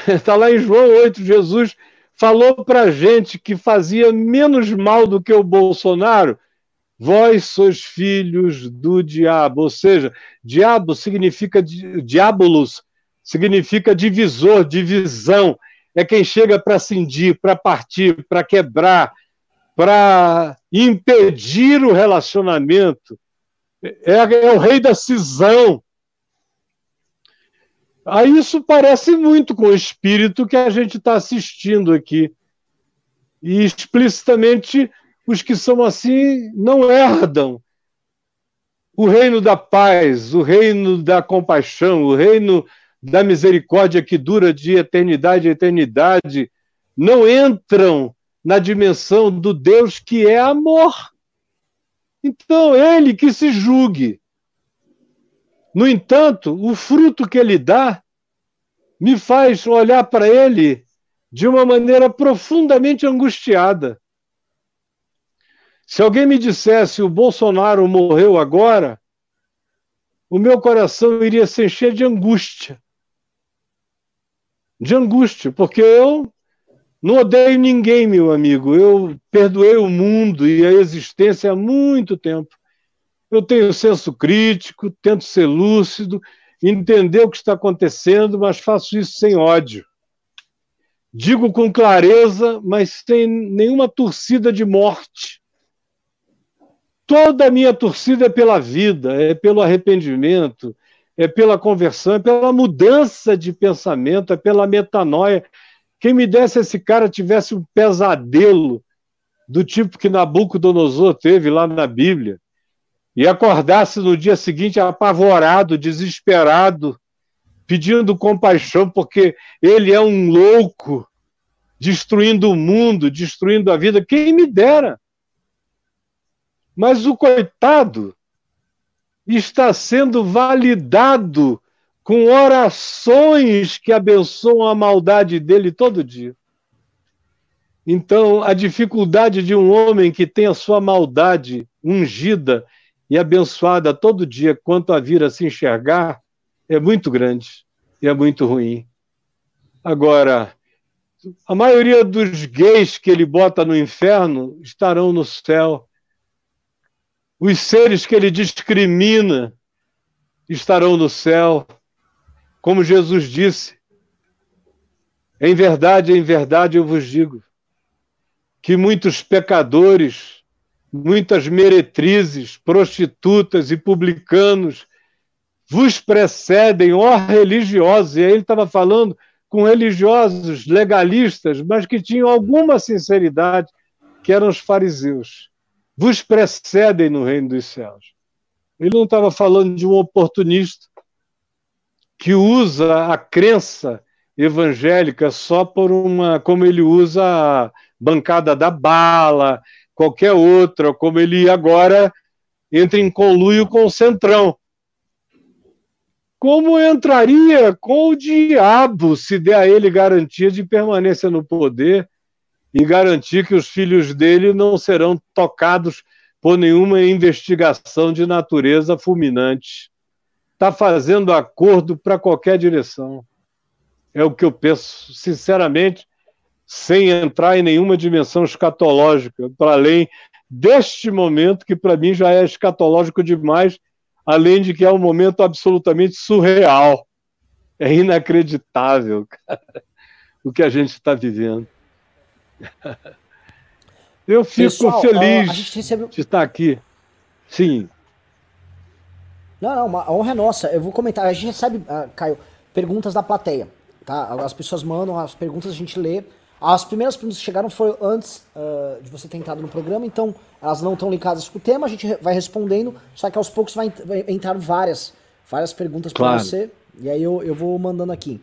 Está lá em João 8, Jesus falou para gente que fazia menos mal do que o Bolsonaro. Vós sois filhos do diabo, ou seja, diabo significa diabolos, significa divisor, divisão. É quem chega para cindir, para partir, para quebrar, para impedir o relacionamento. É, é o rei da cisão. Aí isso parece muito com o espírito que a gente está assistindo aqui. E explicitamente os que são assim não herdam o reino da paz, o reino da compaixão, o reino da misericórdia que dura de eternidade a eternidade, não entram na dimensão do Deus que é amor. Então, ele que se julgue. No entanto, o fruto que ele dá me faz olhar para ele de uma maneira profundamente angustiada. Se alguém me dissesse o Bolsonaro morreu agora, o meu coração iria se encher de angústia. De angústia, porque eu não odeio ninguém, meu amigo. Eu perdoei o mundo e a existência há muito tempo. Eu tenho senso crítico, tento ser lúcido, entender o que está acontecendo, mas faço isso sem ódio. Digo com clareza, mas sem nenhuma torcida de morte. Toda a minha torcida é pela vida, é pelo arrependimento, é pela conversão, é pela mudança de pensamento, é pela metanoia. Quem me desse esse cara tivesse um pesadelo do tipo que Nabucodonosor teve lá na Bíblia, e acordasse no dia seguinte apavorado, desesperado, pedindo compaixão, porque ele é um louco, destruindo o mundo, destruindo a vida. Quem me dera? Mas o coitado está sendo validado com orações que abençoam a maldade dele todo dia. Então, a dificuldade de um homem que tem a sua maldade ungida e abençoada todo dia quanto a vir a se enxergar é muito grande e é muito ruim. Agora, a maioria dos gays que ele bota no inferno estarão no céu. Os seres que ele discrimina estarão no céu. Como Jesus disse, em verdade, em verdade eu vos digo que muitos pecadores, muitas meretrizes, prostitutas e publicanos vos precedem, ó religiosos. E aí ele estava falando com religiosos legalistas, mas que tinham alguma sinceridade, que eram os fariseus. Vos precedem no reino dos céus. Ele não estava falando de um oportunista que usa a crença evangélica só por uma, como ele usa a bancada da bala, qualquer outra, como ele agora entra em conluio com o Centrão. Como entraria com o diabo se der a ele garantia de permanência no poder e garantir que os filhos dele não serão tocados por nenhuma investigação de natureza fulminante? Está fazendo acordo para qualquer direção. É o que eu penso, sinceramente, sem entrar em nenhuma dimensão escatológica, para além deste momento, que para mim já é escatológico demais, além de que é um momento absolutamente surreal. É inacreditável, cara, o que a gente está vivendo. Eu fico Pessoal, feliz de estar aqui. Sim. Não, não, uma honra é nossa. Eu vou comentar. A gente recebe, uh, Caio, perguntas da plateia. Tá? As pessoas mandam as perguntas, a gente lê. As primeiras perguntas que chegaram foram antes uh, de você ter entrado no programa, então elas não estão ligadas com o tema, a gente vai respondendo, só que aos poucos vai, vai entrar várias, várias perguntas claro. para você, e aí eu, eu vou mandando aqui.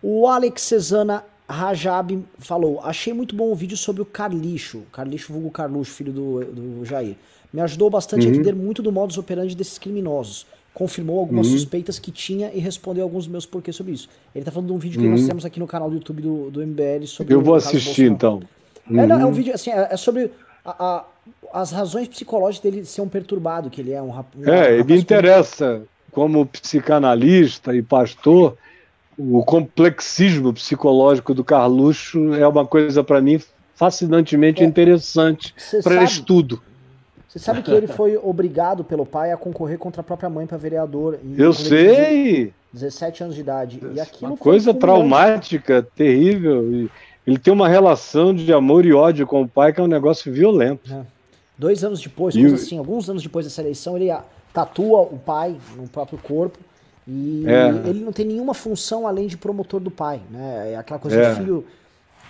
O Alex Cesana Rajab falou: Achei muito bom o vídeo sobre o Carlixo, Carlixo vulgo Carluxo, filho do, do Jair. Me ajudou bastante uhum. a entender muito do modus operandi desses criminosos confirmou algumas uhum. suspeitas que tinha e respondeu alguns dos meus porquês sobre isso. Ele tá falando de um vídeo que uhum. nós temos aqui no canal do YouTube do, do MBL sobre Eu vou assistir então. É, não, é um uhum. vídeo assim, é, é sobre a, a, as razões psicológicas dele ser um perturbado, que ele é um, um É, um me interessa como psicanalista e pastor, o complexismo psicológico do Carluxo é uma coisa para mim fascinantemente é, interessante para estudo. Você sabe que ele foi obrigado pelo pai a concorrer contra a própria mãe para vereador. Eu sei! 17 anos de idade. E aquilo uma coisa traumática, terrível. Ele tem uma relação de amor e ódio com o pai que é um negócio violento. É. Dois anos depois, e... assim, alguns anos depois dessa eleição, ele tatua o pai no próprio corpo. E é. ele não tem nenhuma função além de promotor do pai. Né? É aquela coisa é. de filho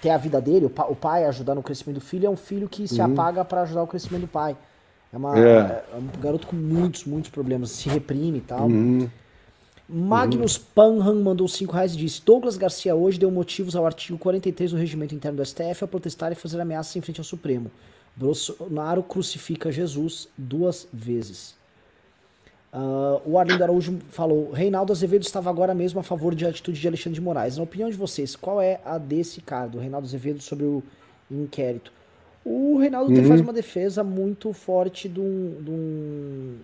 ter a vida dele, o pai ajudar no crescimento do filho, é um filho que se uhum. apaga para ajudar o crescimento do pai. É, uma, é. é um garoto com muitos, muitos problemas, se reprime e tal. Uhum. Magnus uhum. Panham mandou 5 reais e disse: Douglas Garcia hoje deu motivos ao artigo 43 do regimento interno do STF a protestar e fazer ameaças em frente ao Supremo. Bolsonaro crucifica Jesus duas vezes. Uh, o Arlindo Araújo falou: Reinaldo Azevedo estava agora mesmo a favor de atitude de Alexandre de Moraes. Na opinião de vocês, qual é a desse cara, do Reinaldo Azevedo, sobre o inquérito? O Reinaldo uhum. faz uma defesa muito forte do, do,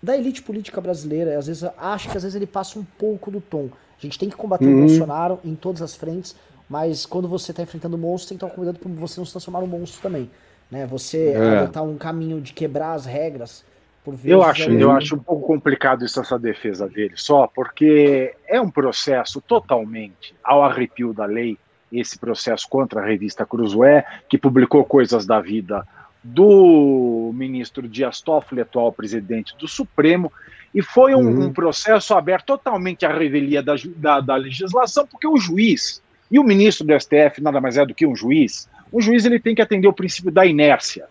da elite política brasileira. Às vezes, acho que às vezes ele passa um pouco do tom. A gente tem que combater uhum. o Bolsonaro em todas as frentes, mas quando você está enfrentando um monstro, tem que tomar cuidado para você não se transformar um monstro também. Né? Você é. adotar um caminho de quebrar as regras. Vezes, eu acho, eu acho um pouco complicado isso, essa defesa dele, só porque é um processo totalmente ao arrepio da lei esse processo contra a revista Cruzoé, que publicou coisas da vida do ministro Dias Toffoli, atual presidente do Supremo, e foi um, uhum. um processo aberto totalmente à revelia da, da, da, legislação, porque o juiz e o ministro do STF nada mais é do que um juiz. Um juiz ele tem que atender o princípio da inércia.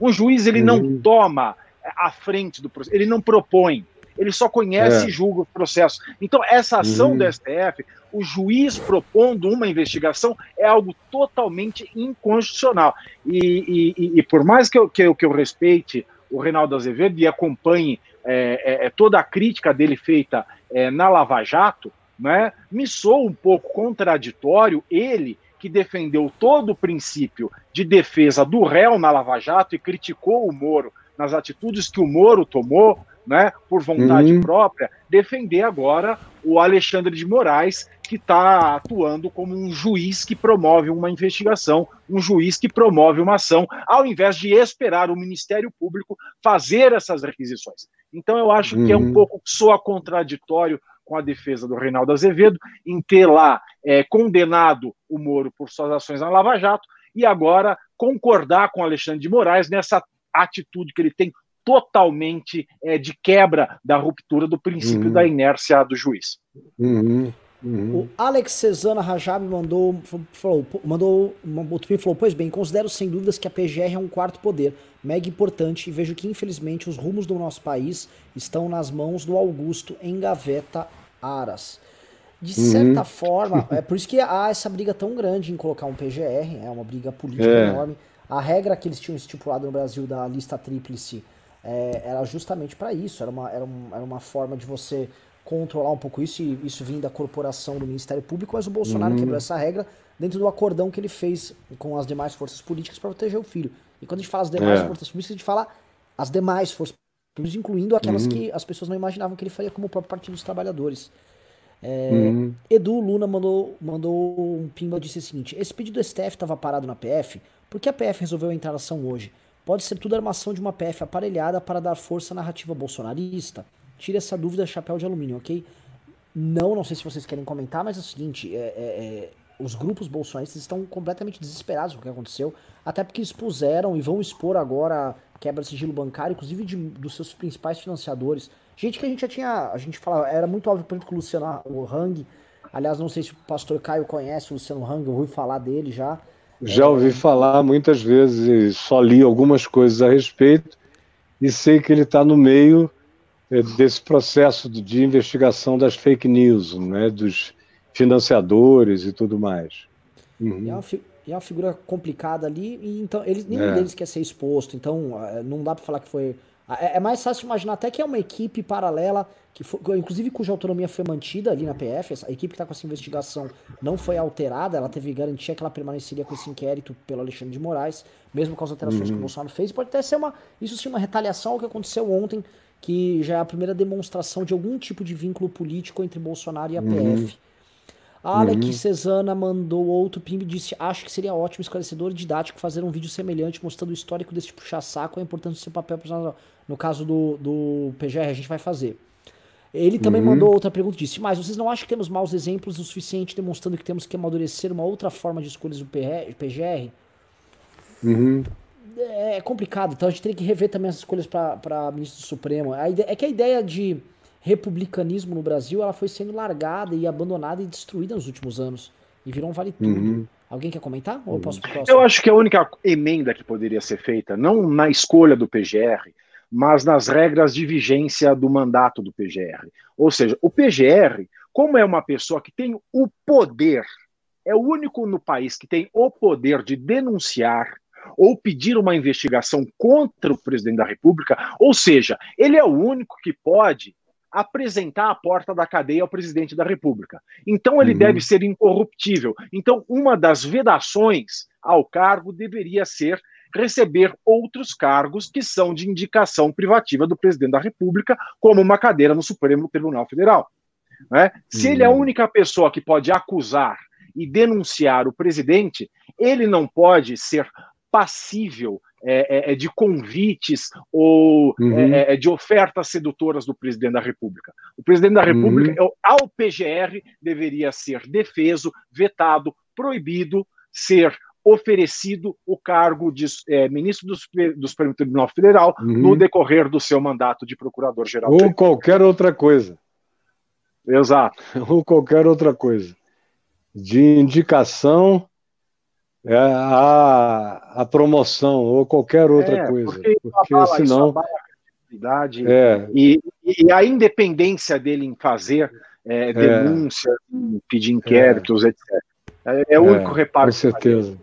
Um juiz ele uhum. não toma a frente do processo, ele não propõe, ele só conhece é. e julga o processo. Então, essa ação uhum. do STF o juiz propondo uma investigação é algo totalmente inconstitucional. E, e, e por mais que eu, que, eu, que eu respeite o Reinaldo Azevedo e acompanhe é, é, é, toda a crítica dele feita é, na Lava Jato, né, me soa um pouco contraditório ele que defendeu todo o princípio de defesa do réu na Lava Jato e criticou o Moro nas atitudes que o Moro tomou, né, por vontade uhum. própria, defender agora o Alexandre de Moraes, que está atuando como um juiz que promove uma investigação, um juiz que promove uma ação, ao invés de esperar o Ministério Público fazer essas requisições. Então, eu acho uhum. que é um uhum. pouco soa contraditório com a defesa do Reinaldo Azevedo em ter lá é, condenado o Moro por suas ações na Lava Jato e agora concordar com Alexandre de Moraes nessa atitude que ele tem totalmente é, de quebra da ruptura do princípio uhum. da inércia do juiz. Uhum. Uhum. O Alex Cesana Rajab mandou, falou, mandou, falou, pois bem, considero sem dúvidas que a PGR é um quarto poder, mega importante, e vejo que infelizmente os rumos do nosso país estão nas mãos do Augusto em Gaveta Aras. De certa uhum. forma, é por isso que há essa briga tão grande em colocar um PGR, é uma briga política é. enorme. A regra que eles tinham estipulado no Brasil da lista tríplice é, era justamente para isso, era uma, era, um, era uma forma de você controlar um pouco isso, e isso vinha da corporação do Ministério Público, mas o Bolsonaro uhum. quebrou essa regra dentro do acordão que ele fez com as demais forças políticas para proteger o filho. E quando a gente fala as demais é. forças políticas, a gente fala as demais forças políticas, incluindo aquelas uhum. que as pessoas não imaginavam que ele faria como o próprio Partido dos Trabalhadores. É, uhum. Edu Luna mandou, mandou um pimba disse o seguinte: esse pedido do STF estava parado na PF, por que a PF resolveu entrar na ação hoje? Pode ser tudo armação de uma PF aparelhada para dar força à narrativa bolsonarista? Tire essa dúvida, chapéu de alumínio, ok? Não, não sei se vocês querem comentar, mas é o seguinte: é, é, é, os grupos bolsonaristas estão completamente desesperados com o que aconteceu, até porque expuseram e vão expor agora a quebra de sigilo bancário, inclusive de, dos seus principais financiadores. Gente que a gente já tinha, a gente falava, era muito óbvio, por exemplo, que o Luciano o Hang, aliás, não sei se o pastor Caio conhece o Luciano Hang, eu ouvi falar dele já. Já ouvi falar muitas vezes, só li algumas coisas a respeito e sei que ele está no meio eh, desse processo de investigação das fake news, né, dos financiadores e tudo mais. Uhum. É, uma é, uma figura complicada ali, e então eles, nenhum é. deles quer ser exposto, então eh, não dá para falar que foi. É, é mais fácil imaginar até que é uma equipe paralela que foi, inclusive cuja autonomia foi mantida ali na PF, a equipe que está com essa investigação não foi alterada, ela teve garantia que ela permaneceria com esse inquérito pelo Alexandre de Moraes, mesmo com as alterações uhum. que o uhum. Bolsonaro fez. Pode até ser uma, isso sim, uma retaliação ao que aconteceu ontem, que já é a primeira demonstração de algum tipo de vínculo político entre Bolsonaro e a uhum. PF. A Alec uhum. Cesana mandou outro pimb e disse: Acho que seria ótimo, esclarecedor e didático fazer um vídeo semelhante mostrando o histórico desse puxa-saco e a importância do seu papel. No caso do, do PGR, a gente vai fazer. Ele também uhum. mandou outra pergunta e disse: Mas vocês não acham que temos maus exemplos o suficiente demonstrando que temos que amadurecer uma outra forma de escolhas do PGR? Uhum. É complicado, então a gente tem que rever também as escolhas para ministro do Supremo. Ideia, é que a ideia de republicanismo no Brasil ela foi sendo largada e abandonada e destruída nos últimos anos. E virou um vale tudo. Uhum. Alguém quer comentar? Ou eu posso Eu acho que a única emenda que poderia ser feita, não na escolha do PGR, mas nas regras de vigência do mandato do PGR. Ou seja, o PGR, como é uma pessoa que tem o poder, é o único no país que tem o poder de denunciar ou pedir uma investigação contra o presidente da República, ou seja, ele é o único que pode apresentar a porta da cadeia ao presidente da República. Então ele uhum. deve ser incorruptível. Então uma das vedações ao cargo deveria ser receber outros cargos que são de indicação privativa do presidente da República, como uma cadeira no Supremo Tribunal Federal. Né? Se ele é a uhum. única pessoa que pode acusar e denunciar o presidente, ele não pode ser passível é, é, é de convites ou uhum. é, é, de ofertas sedutoras do presidente da República. O presidente da República, uhum. ao PGR, deveria ser defeso, vetado, proibido ser oferecido o cargo de é, ministro do, do, Supremo Tribunal Federal uhum. no decorrer do seu mandato de procurador-geral. Ou qualquer outra coisa. Exato. Ou qualquer outra coisa. De indicação é, a, a promoção ou qualquer outra é, coisa. Porque, porque senão. A é. e, e, a independência dele em fazer é, é. denúncias, pedir inquéritos, etc. É, o único reparo. Com certeza.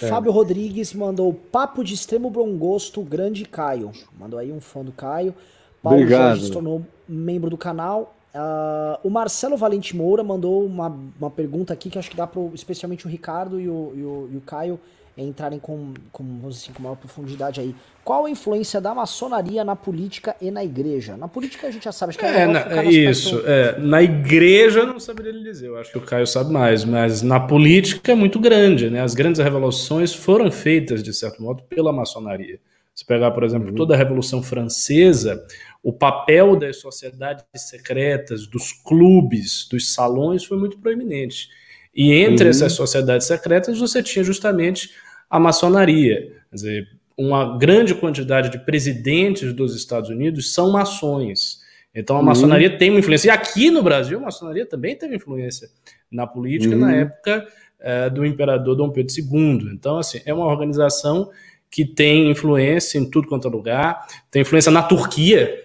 É. Fábio Rodrigues mandou papo de extremo bom gosto, grande Caio. Mandou aí um fã do Caio. Paulo Obrigado. Jorge se tornou membro do canal. Uh, o Marcelo Valente Moura mandou uma, uma pergunta aqui que acho que dá para especialmente o Ricardo e o, e o, e o Caio entrarem com, com, vamos assim, com maior profundidade aí. Qual a influência da maçonaria na política e na igreja? Na política a gente já sabe, acho que é, é, na, é isso. É, na igreja eu não saberia lhe dizer, eu acho que o Caio sabe mais, mas na política é muito grande, né? As grandes revelações foram feitas, de certo modo, pela maçonaria. Se pegar, por exemplo, uhum. toda a Revolução Francesa, o papel das sociedades secretas, dos clubes, dos salões foi muito proeminente. E entre uhum. essas sociedades secretas você tinha justamente a maçonaria. Quer dizer, uma grande quantidade de presidentes dos Estados Unidos são maçons. Então a uhum. maçonaria tem uma influência. E aqui no Brasil, a maçonaria também teve influência na política uhum. na época é, do imperador Dom Pedro II. Então, assim, é uma organização que tem influência em tudo quanto é lugar, tem influência na Turquia.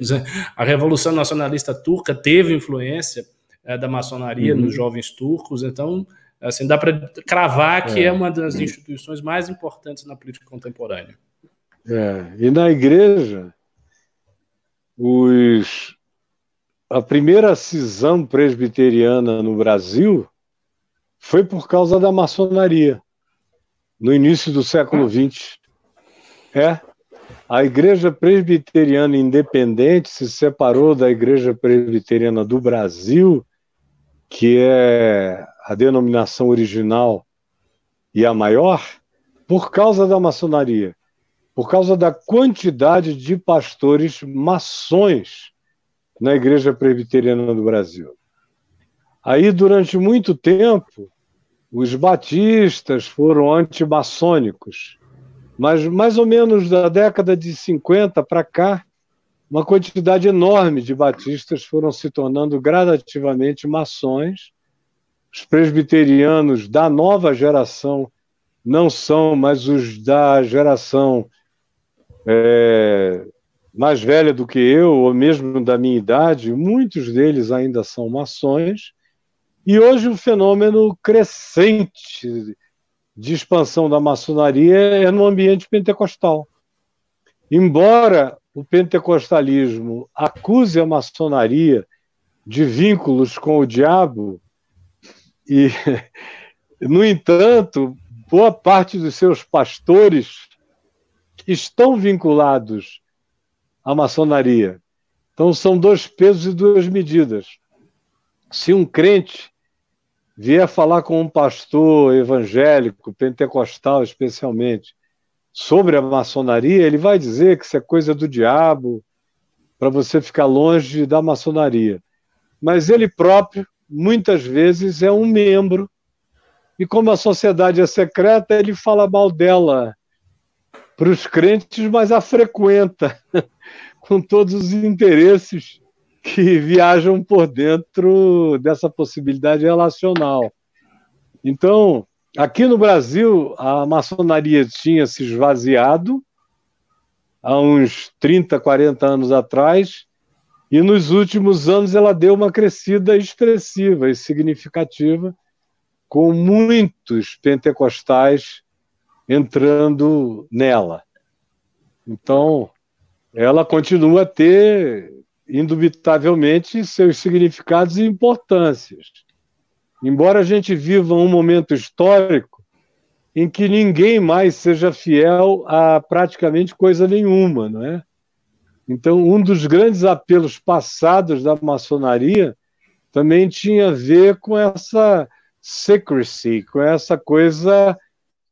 A Revolução Nacionalista Turca teve influência é, da maçonaria uhum. nos jovens turcos. Então, assim, dá para cravar que é. é uma das instituições mais importantes na política contemporânea. É, e na igreja, os, a primeira cisão presbiteriana no Brasil foi por causa da maçonaria, no início do século XX. É, a Igreja Presbiteriana Independente se separou da Igreja Presbiteriana do Brasil, que é a denominação original e a maior, por causa da maçonaria por causa da quantidade de pastores maçons na Igreja Presbiteriana do Brasil. Aí, durante muito tempo, os batistas foram antimaçônicos, mas mais ou menos da década de 50 para cá, uma quantidade enorme de batistas foram se tornando gradativamente maçons. Os presbiterianos da nova geração não são mais os da geração é, mais velha do que eu, ou mesmo da minha idade, muitos deles ainda são maçons, e hoje o fenômeno crescente de expansão da maçonaria é no ambiente pentecostal. Embora o pentecostalismo acuse a maçonaria de vínculos com o diabo, e, no entanto, boa parte dos seus pastores estão vinculados à maçonaria. Então são dois pesos e duas medidas. Se um crente vier falar com um pastor evangélico, pentecostal especialmente, sobre a maçonaria, ele vai dizer que isso é coisa do diabo, para você ficar longe da maçonaria. Mas ele próprio, muitas vezes, é um membro, e como a sociedade é secreta, ele fala mal dela para os crentes, mas a frequenta, com todos os interesses que viajam por dentro dessa possibilidade relacional. Então, aqui no Brasil, a maçonaria tinha se esvaziado há uns 30, 40 anos atrás, e nos últimos anos ela deu uma crescida expressiva e significativa, com muitos pentecostais entrando nela. Então, ela continua a ter, indubitavelmente, seus significados e importâncias. Embora a gente viva um momento histórico em que ninguém mais seja fiel a praticamente coisa nenhuma, não é? Então, um dos grandes apelos passados da maçonaria também tinha a ver com essa secrecy, com essa coisa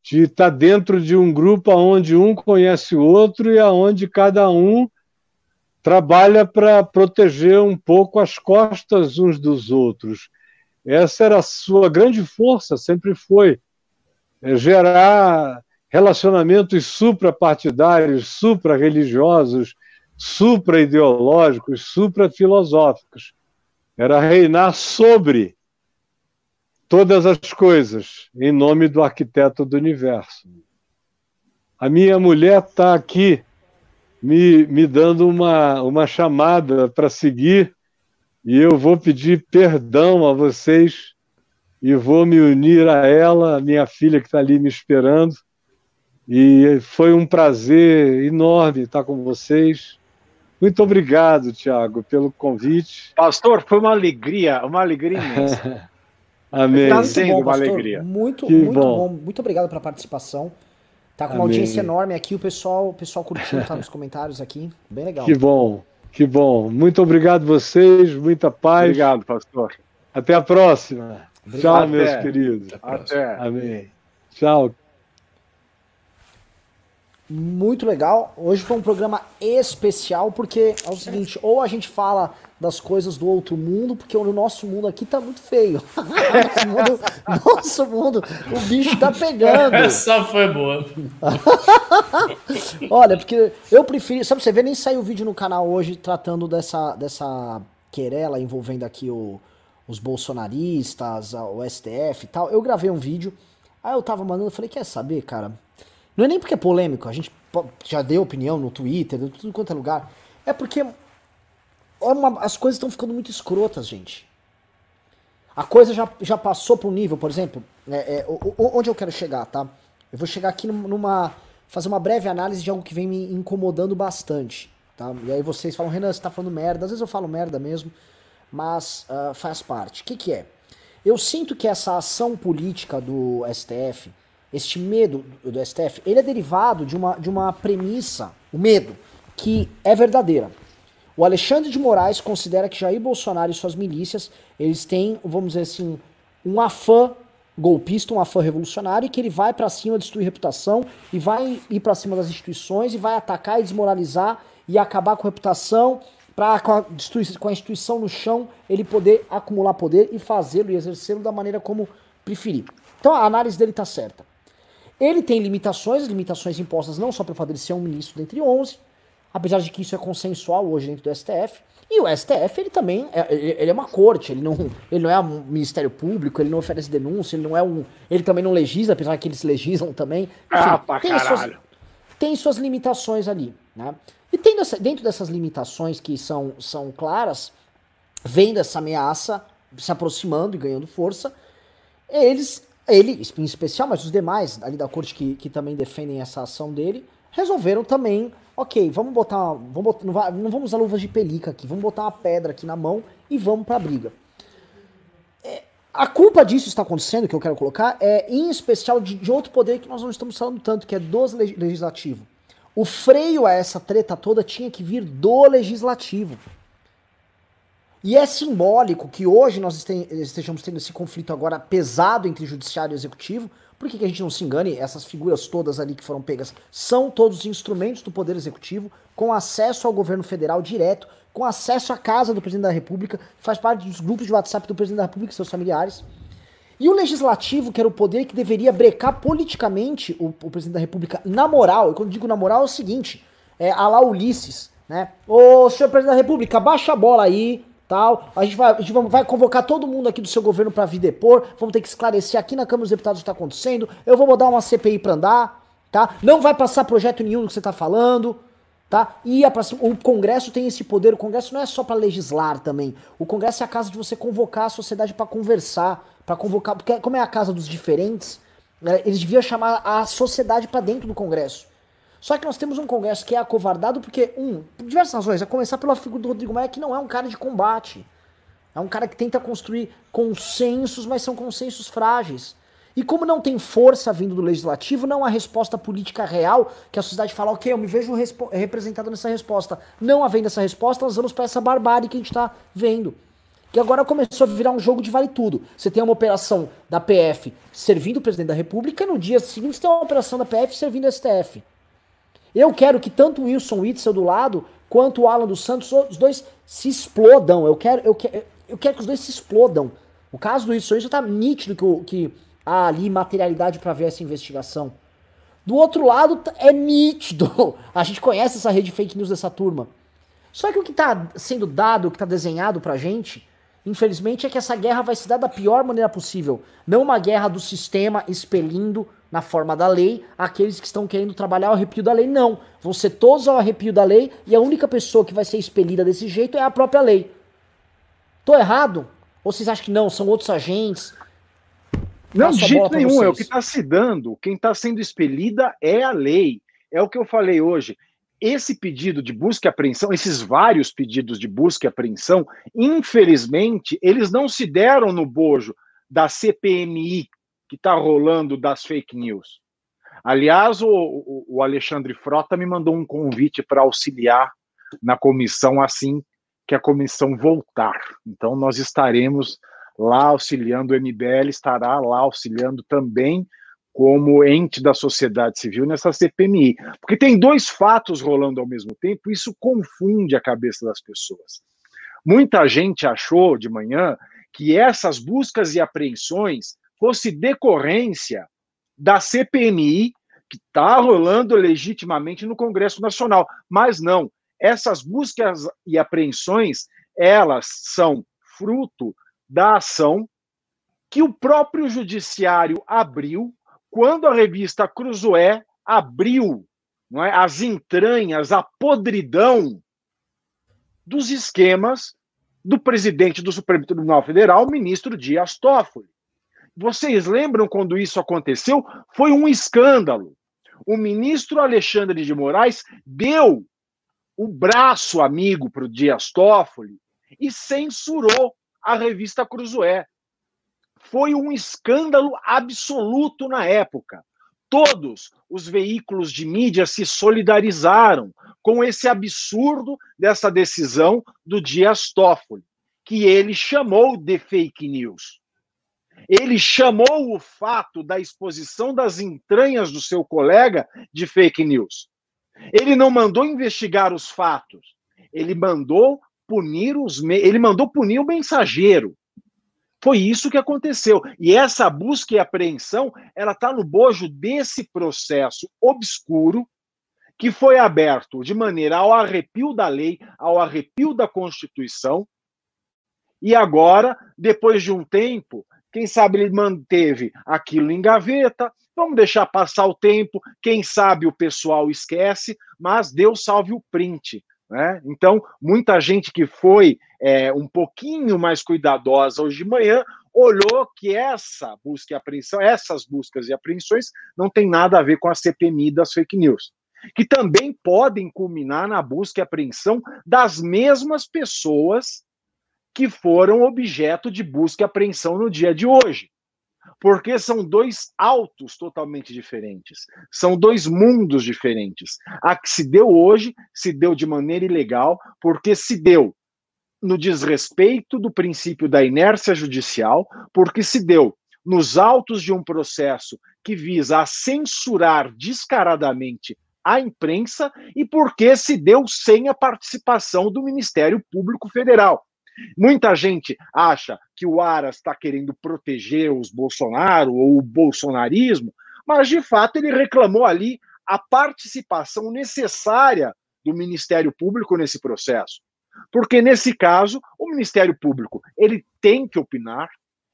de estar tá dentro de um grupo onde um conhece o outro e aonde cada um trabalha para proteger um pouco as costas uns dos outros. Essa era a sua grande força, sempre foi é gerar relacionamentos suprapartidários, supra-religiosos, supra-ideológicos, supra-filosóficos. Era reinar sobre todas as coisas em nome do arquiteto do universo. A minha mulher está aqui me, me dando uma, uma chamada para seguir e eu vou pedir perdão a vocês e vou me unir a ela, a minha filha que está ali me esperando. E foi um prazer enorme estar com vocês. Muito obrigado, Tiago, pelo convite. Pastor, foi uma alegria, uma alegria imensa. Amém. Tá muito bom, uma alegria. Muito, que muito bom. bom. Muito obrigado pela participação. Tá com uma Amém. audiência enorme aqui, o pessoal, o pessoal curtiu, tá nos comentários aqui. Bem legal. Que bom, que bom. Muito obrigado vocês, muita paz. Obrigado, pastor. Até a próxima. Obrigado. Tchau, Até. meus queridos. Até. Amém. Tchau. Muito legal. Hoje foi um programa especial porque é o seguinte, ou a gente fala das coisas do outro mundo, porque o nosso mundo aqui tá muito feio. nosso, mundo, nosso mundo, o bicho tá pegando. Essa foi boa. Olha, porque eu prefiro. Sabe, você vê, nem saiu vídeo no canal hoje tratando dessa, dessa querela envolvendo aqui o, os bolsonaristas, o STF e tal. Eu gravei um vídeo, aí eu tava mandando, eu falei, quer saber, cara? Não é nem porque é polêmico, a gente já deu opinião no Twitter, em tudo quanto é lugar. É porque uma, as coisas estão ficando muito escrotas, gente. A coisa já, já passou para um nível, por exemplo, é, é, onde eu quero chegar, tá? Eu vou chegar aqui numa. fazer uma breve análise de algo que vem me incomodando bastante, tá? E aí vocês falam, Renan, você tá falando merda. Às vezes eu falo merda mesmo, mas uh, faz parte. O que, que é? Eu sinto que essa ação política do STF, este medo do STF, ele é derivado de uma, de uma premissa, o medo, que é verdadeira. O Alexandre de Moraes considera que Jair Bolsonaro e suas milícias, eles têm, vamos dizer assim, um afã golpista, um afã revolucionário, e que ele vai para cima destruir reputação e vai ir para cima das instituições e vai atacar e desmoralizar e acabar com a reputação para com, com a instituição no chão ele poder acumular poder e fazê-lo e exercê-lo da maneira como preferir. Então a análise dele está certa. Ele tem limitações, limitações impostas não só pelo fato de ser um ministro dentre 11, apesar de que isso é consensual hoje dentro do STF. E o STF, ele também, é, ele é uma corte, ele não, ele não é um Ministério Público, ele não oferece denúncia, ele não é um, ele também não legisla, apesar que eles legislam também. Enfim, ah, pra tem, caralho. suas, tem suas limitações ali, né? E tem dentro dessas limitações que são, são claras, vendo essa ameaça se aproximando e ganhando força, eles ele, em especial, mas os demais ali da corte que, que também defendem essa ação dele, resolveram também, ok, vamos botar, vamos botar não, vai, não, vamos usar luvas de pelica aqui, vamos botar uma pedra aqui na mão e vamos pra briga. É, a culpa disso está acontecendo, que eu quero colocar, é em especial de, de outro poder que nós não estamos falando tanto, que é do legislativo. O freio a essa treta toda tinha que vir do legislativo. E é simbólico que hoje nós estejamos tendo esse conflito agora pesado entre judiciário e executivo. Por que, que a gente não se engane? Essas figuras todas ali que foram pegas são todos instrumentos do Poder Executivo, com acesso ao governo federal direto, com acesso à casa do presidente da República, faz parte dos grupos de WhatsApp do presidente da República e seus familiares. E o legislativo, que era o poder que deveria brecar politicamente o, o presidente da República na moral, e quando digo na moral é o seguinte: é a lá Ulisses, né? Ô senhor presidente da República, baixa a bola aí, tal. A gente vai, a gente vai convocar todo mundo aqui do seu governo para vir depor. Vamos ter que esclarecer aqui na Câmara dos Deputados o que está acontecendo. Eu vou botar uma CPI para andar, tá? Não vai passar projeto nenhum do que você está falando, tá? E a, o Congresso tem esse poder. O Congresso não é só para legislar também. O Congresso é a casa de você convocar a sociedade para conversar, para convocar, porque como é a casa dos diferentes, né, eles deviam chamar a sociedade para dentro do Congresso. Só que nós temos um Congresso que é acovardado porque, um, por diversas razões, a começar pela figura do Rodrigo Maia, que não é um cara de combate. É um cara que tenta construir consensos, mas são consensos frágeis. E como não tem força vindo do legislativo, não há resposta política real que a sociedade fala, ok, eu me vejo representado nessa resposta. Não havendo essa resposta, nós vamos para essa barbárie que a gente está vendo. Que agora começou a virar um jogo de vale tudo. Você tem uma operação da PF servindo o presidente da República, e no dia seguinte você tem uma operação da PF servindo o STF. Eu quero que tanto o Wilson Witzel do lado, quanto o Alan dos Santos, os dois se explodam. Eu quero, eu quero, eu quero que os dois se explodam. O caso do Wilson Witzel tá nítido que, que há ali materialidade para ver essa investigação. Do outro lado, é nítido. A gente conhece essa rede fake news dessa turma. Só que o que está sendo dado, o que está desenhado pra gente, infelizmente, é que essa guerra vai se dar da pior maneira possível. Não uma guerra do sistema expelindo na forma da lei, aqueles que estão querendo trabalhar ao arrepio da lei. Não. Vão ser todos ao arrepio da lei e a única pessoa que vai ser expelida desse jeito é a própria lei. Tô errado? Ou vocês acham que não? São outros agentes? Não, de jeito nenhum. Vocês. É o que está se dando. Quem está sendo expelida é a lei. É o que eu falei hoje. esse pedido de busca e apreensão, esses vários pedidos de busca e apreensão, infelizmente, eles não se deram no bojo da CPMI que está rolando das fake news. Aliás, o, o Alexandre Frota me mandou um convite para auxiliar na comissão assim que a comissão voltar. Então, nós estaremos lá auxiliando, o MBL estará lá auxiliando também como ente da sociedade civil nessa CPMI. Porque tem dois fatos rolando ao mesmo tempo, isso confunde a cabeça das pessoas. Muita gente achou de manhã que essas buscas e apreensões fosse decorrência da CPMI que está rolando legitimamente no Congresso Nacional, mas não. Essas buscas e apreensões, elas são fruto da ação que o próprio judiciário abriu quando a revista Cruzoé abriu é, as entranhas, a podridão dos esquemas do presidente do Supremo Tribunal Federal, ministro Dias Toffoli. Vocês lembram quando isso aconteceu? Foi um escândalo. O ministro Alexandre de Moraes deu o braço amigo para o Dias Toffoli e censurou a revista Cruzoé. Foi um escândalo absoluto na época. Todos os veículos de mídia se solidarizaram com esse absurdo dessa decisão do Dias Toffoli, que ele chamou de fake news. Ele chamou o fato da exposição das entranhas do seu colega de fake news. Ele não mandou investigar os fatos. Ele mandou punir os ele mandou punir o mensageiro. Foi isso que aconteceu. E essa busca e apreensão, ela está no bojo desse processo obscuro que foi aberto de maneira ao arrepio da lei, ao arrepio da Constituição. E agora, depois de um tempo, quem sabe ele manteve aquilo em gaveta, vamos deixar passar o tempo, quem sabe o pessoal esquece, mas Deus salve o print. Né? Então, muita gente que foi é, um pouquinho mais cuidadosa hoje de manhã olhou que essa busca e apreensão, essas buscas e apreensões não tem nada a ver com a CPMI das fake news, que também podem culminar na busca e apreensão das mesmas pessoas que foram objeto de busca e apreensão no dia de hoje. Porque são dois autos totalmente diferentes, são dois mundos diferentes. A que se deu hoje se deu de maneira ilegal, porque se deu no desrespeito do princípio da inércia judicial, porque se deu nos autos de um processo que visa censurar descaradamente a imprensa e porque se deu sem a participação do Ministério Público Federal. Muita gente acha que o Aras está querendo proteger os Bolsonaro ou o bolsonarismo, mas de fato ele reclamou ali a participação necessária do Ministério Público nesse processo. Porque nesse caso, o Ministério Público, ele tem que opinar,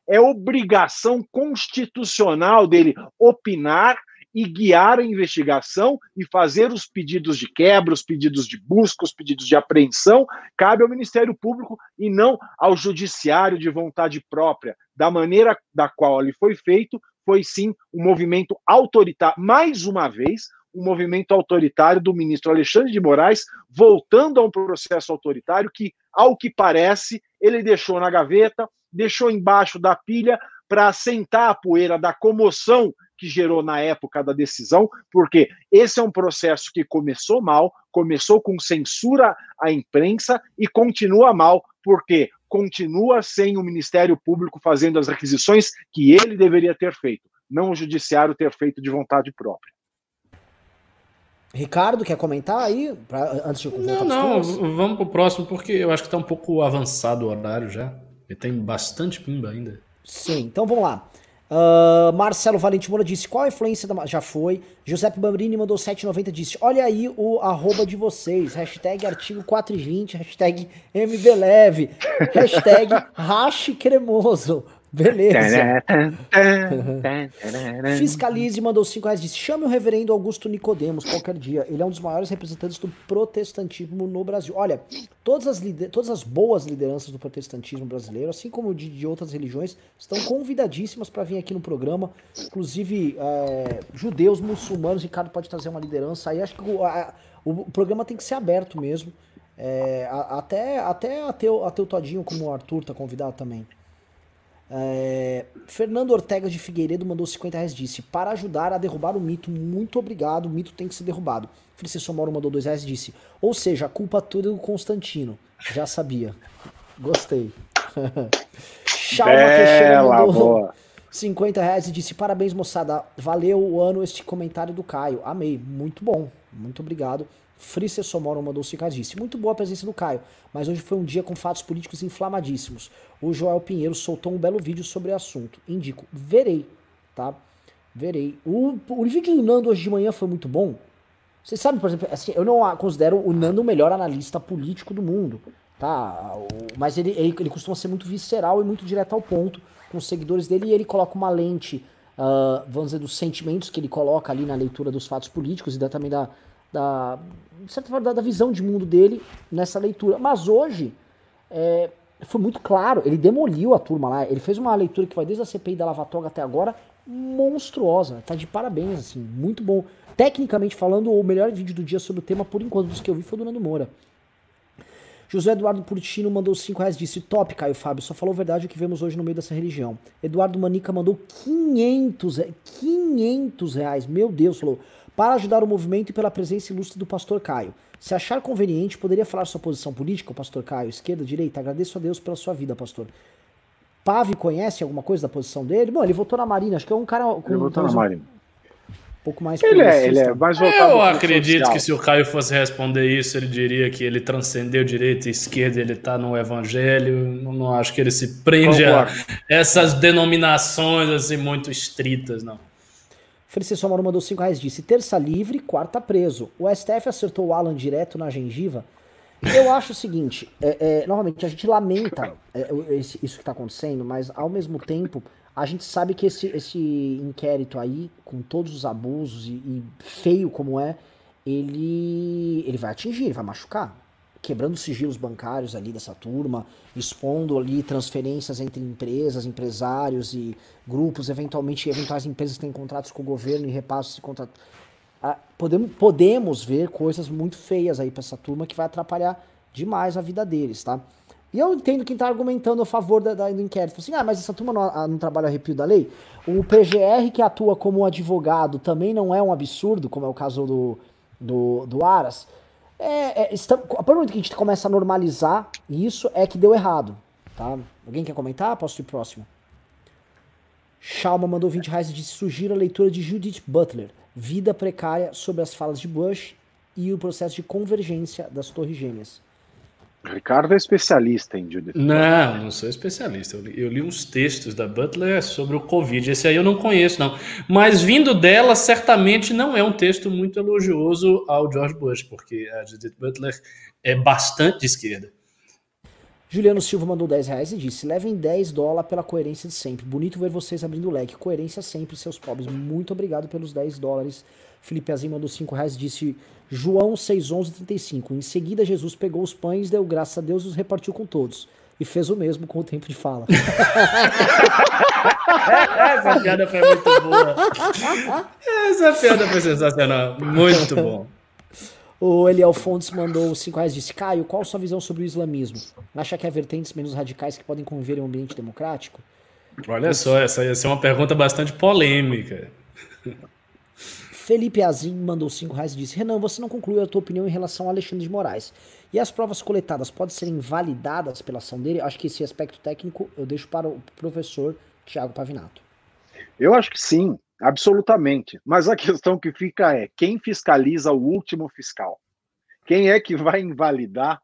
é obrigação constitucional dele opinar e guiar a investigação e fazer os pedidos de quebra, os pedidos de busca, os pedidos de apreensão, cabe ao Ministério Público e não ao Judiciário de vontade própria. Da maneira da qual ele foi feito, foi sim um movimento autoritário, mais uma vez, um movimento autoritário do ministro Alexandre de Moraes, voltando a um processo autoritário que, ao que parece, ele deixou na gaveta, deixou embaixo da pilha para assentar a poeira da comoção que gerou na época da decisão, porque esse é um processo que começou mal, começou com censura à imprensa e continua mal, porque continua sem o Ministério Público fazendo as requisições que ele deveria ter feito, não o Judiciário ter feito de vontade própria. Ricardo, quer comentar aí? Pra, antes de Não, não, vamos pro próximo, porque eu acho que está um pouco avançado o horário já. E tem bastante pimba ainda. Sim, então vamos lá. Uh, Marcelo Valente Moura disse: qual a influência da. Já foi. Giuseppe Bambrini mandou 7,90 disse: olha aí o arroba de vocês. Hashtag artigo 420, hashtag MBLeve, hashtag rache cremoso. Beleza. Fiscalize mandou 5 reais. Disse: chame o reverendo Augusto Nicodemos qualquer dia. Ele é um dos maiores representantes do protestantismo no Brasil. Olha, todas as, todas as boas lideranças do protestantismo brasileiro, assim como de, de outras religiões, estão convidadíssimas para vir aqui no programa. Inclusive, é, judeus, muçulmanos, Ricardo pode trazer uma liderança aí. Acho que o, a, o programa tem que ser aberto mesmo. É, até até ateu, ateu Todinho, como o Arthur, tá convidado também. É, Fernando Ortega de Figueiredo mandou 50 reais disse: Para ajudar a derrubar o mito, muito obrigado, o mito tem que ser derrubado. Francisco Moro mandou 2 reais disse: Ou seja, a culpa toda é do Constantino. Já sabia. Gostei. Chalma Teixeira mandou boa. 50 reais e disse: Parabéns, moçada. Valeu o ano este comentário do Caio. Amei. Muito bom. Muito obrigado. Frícia Somoro mandou 5 reais disse: Muito boa a presença do Caio, mas hoje foi um dia com fatos políticos inflamadíssimos. O Joel Pinheiro soltou um belo vídeo sobre o assunto. Indico, verei, tá? Verei. O, o vídeo do Nando hoje de manhã foi muito bom. Vocês sabem, por exemplo, assim, eu não considero o Nando o melhor analista político do mundo, tá? Mas ele, ele, ele costuma ser muito visceral e muito direto ao ponto com os seguidores dele e ele coloca uma lente, uh, vamos dizer, dos sentimentos que ele coloca ali na leitura dos fatos políticos e da, também da, da, certa forma, da, visão de mundo dele nessa leitura. Mas hoje, é, foi muito claro, ele demoliu a turma lá, ele fez uma leitura que vai desde a CPI da Lavatoga até agora, monstruosa, tá de parabéns, assim, muito bom. Tecnicamente falando, o melhor vídeo do dia sobre o tema, por enquanto, dos que eu vi, foi do Nando Moura. José Eduardo Purtino mandou 5 reais, disse, top, Caio Fábio, só falou verdade o que vemos hoje no meio dessa religião. Eduardo Manica mandou 500, 500 reais, meu Deus, falou, para ajudar o movimento e pela presença ilustre do pastor Caio. Se achar conveniente, poderia falar sua posição política, o pastor Caio, esquerda, direita? Agradeço a Deus pela sua vida, pastor. Pave conhece alguma coisa da posição dele? Bom, ele votou na Marina, acho que é um cara com ele votou na Marina. Um pouco mais ele é, ele é mais voltado Eu acredito social. que se o Caio fosse responder isso, ele diria que ele transcendeu direita e esquerda, ele está no evangelho. Não, não, acho que ele se prende Concordo. a essas denominações assim muito estritas, não. Francisco Amaro mandou 5 reais disse: terça livre, quarta preso. O STF acertou o Alan direto na gengiva. Eu acho o seguinte: é, é, novamente, a gente lamenta é, isso que está acontecendo, mas ao mesmo tempo, a gente sabe que esse, esse inquérito aí, com todos os abusos e, e feio como é, ele, ele vai atingir, ele vai machucar quebrando sigilos bancários ali dessa turma, expondo ali transferências entre empresas, empresários e grupos, eventualmente eventuais empresas que têm contratos com o governo e repassos de contratos. Ah, podemos, podemos ver coisas muito feias aí para essa turma que vai atrapalhar demais a vida deles, tá? E eu entendo quem está argumentando a favor da, da, do inquérito. Assim, ah, mas essa turma não, ah, não trabalha arrepio da lei? O PGR que atua como advogado também não é um absurdo, como é o caso do, do, do Aras. É, é, está, a partir do momento que a gente começa a normalizar isso, é que deu errado. Tá? Alguém quer comentar? Posso ir próximo? Shalma mandou 20 reais e disse: sugira a leitura de Judith Butler, Vida Precária sobre as falas de Bush e o processo de convergência das Torres Gêmeas. Ricardo é especialista em Judith. Não, não sou especialista. Eu li, eu li, uns textos da Butler sobre o Covid. Esse aí eu não conheço, não. Mas vindo dela, certamente não é um texto muito elogioso ao George Bush, porque a Judith Butler é bastante de esquerda. Juliano Silva mandou 10 reais e disse: levem 10 dólares pela coerência de sempre. Bonito ver vocês abrindo o leque. Coerência sempre, seus pobres. Muito obrigado pelos 10 dólares. Felipe Azim mandou 5 reais e disse: João 6,11,35. Em seguida, Jesus pegou os pães, deu graças a Deus e os repartiu com todos. E fez o mesmo com o tempo de fala. Essa piada foi muito boa. Essa piada foi sensacional. Muito bom. O Eliel Fontes mandou 5 reais e disse: Caio, qual sua visão sobre o islamismo? Acha que há vertentes menos radicais que podem conviver em um ambiente democrático? Olha só, essa ia ser uma pergunta bastante polêmica. Felipe Azim mandou 5 reais e disse: Renan, você não concluiu a tua opinião em relação a Alexandre de Moraes. E as provas coletadas podem ser invalidadas pela ação dele? Acho que esse aspecto técnico eu deixo para o professor Tiago Pavinato. Eu acho que sim, absolutamente. Mas a questão que fica é: quem fiscaliza o último fiscal? Quem é que vai invalidar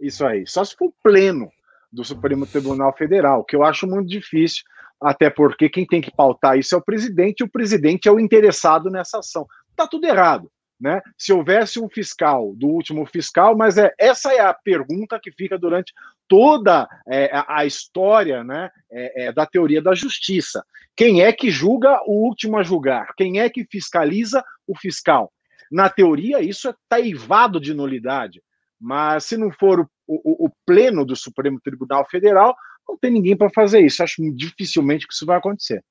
isso aí? Só se for pleno do Supremo Tribunal Federal, que eu acho muito difícil até porque quem tem que pautar isso é o presidente, e o presidente é o interessado nessa ação. Está tudo errado. Né? Se houvesse um fiscal do último fiscal, mas é essa é a pergunta que fica durante toda é, a história né, é, é, da teoria da justiça. Quem é que julga o último a julgar? Quem é que fiscaliza o fiscal? Na teoria, isso é taivado de nulidade, mas se não for o, o, o pleno do Supremo Tribunal Federal, não tem ninguém para fazer isso. Acho dificilmente que isso vai acontecer.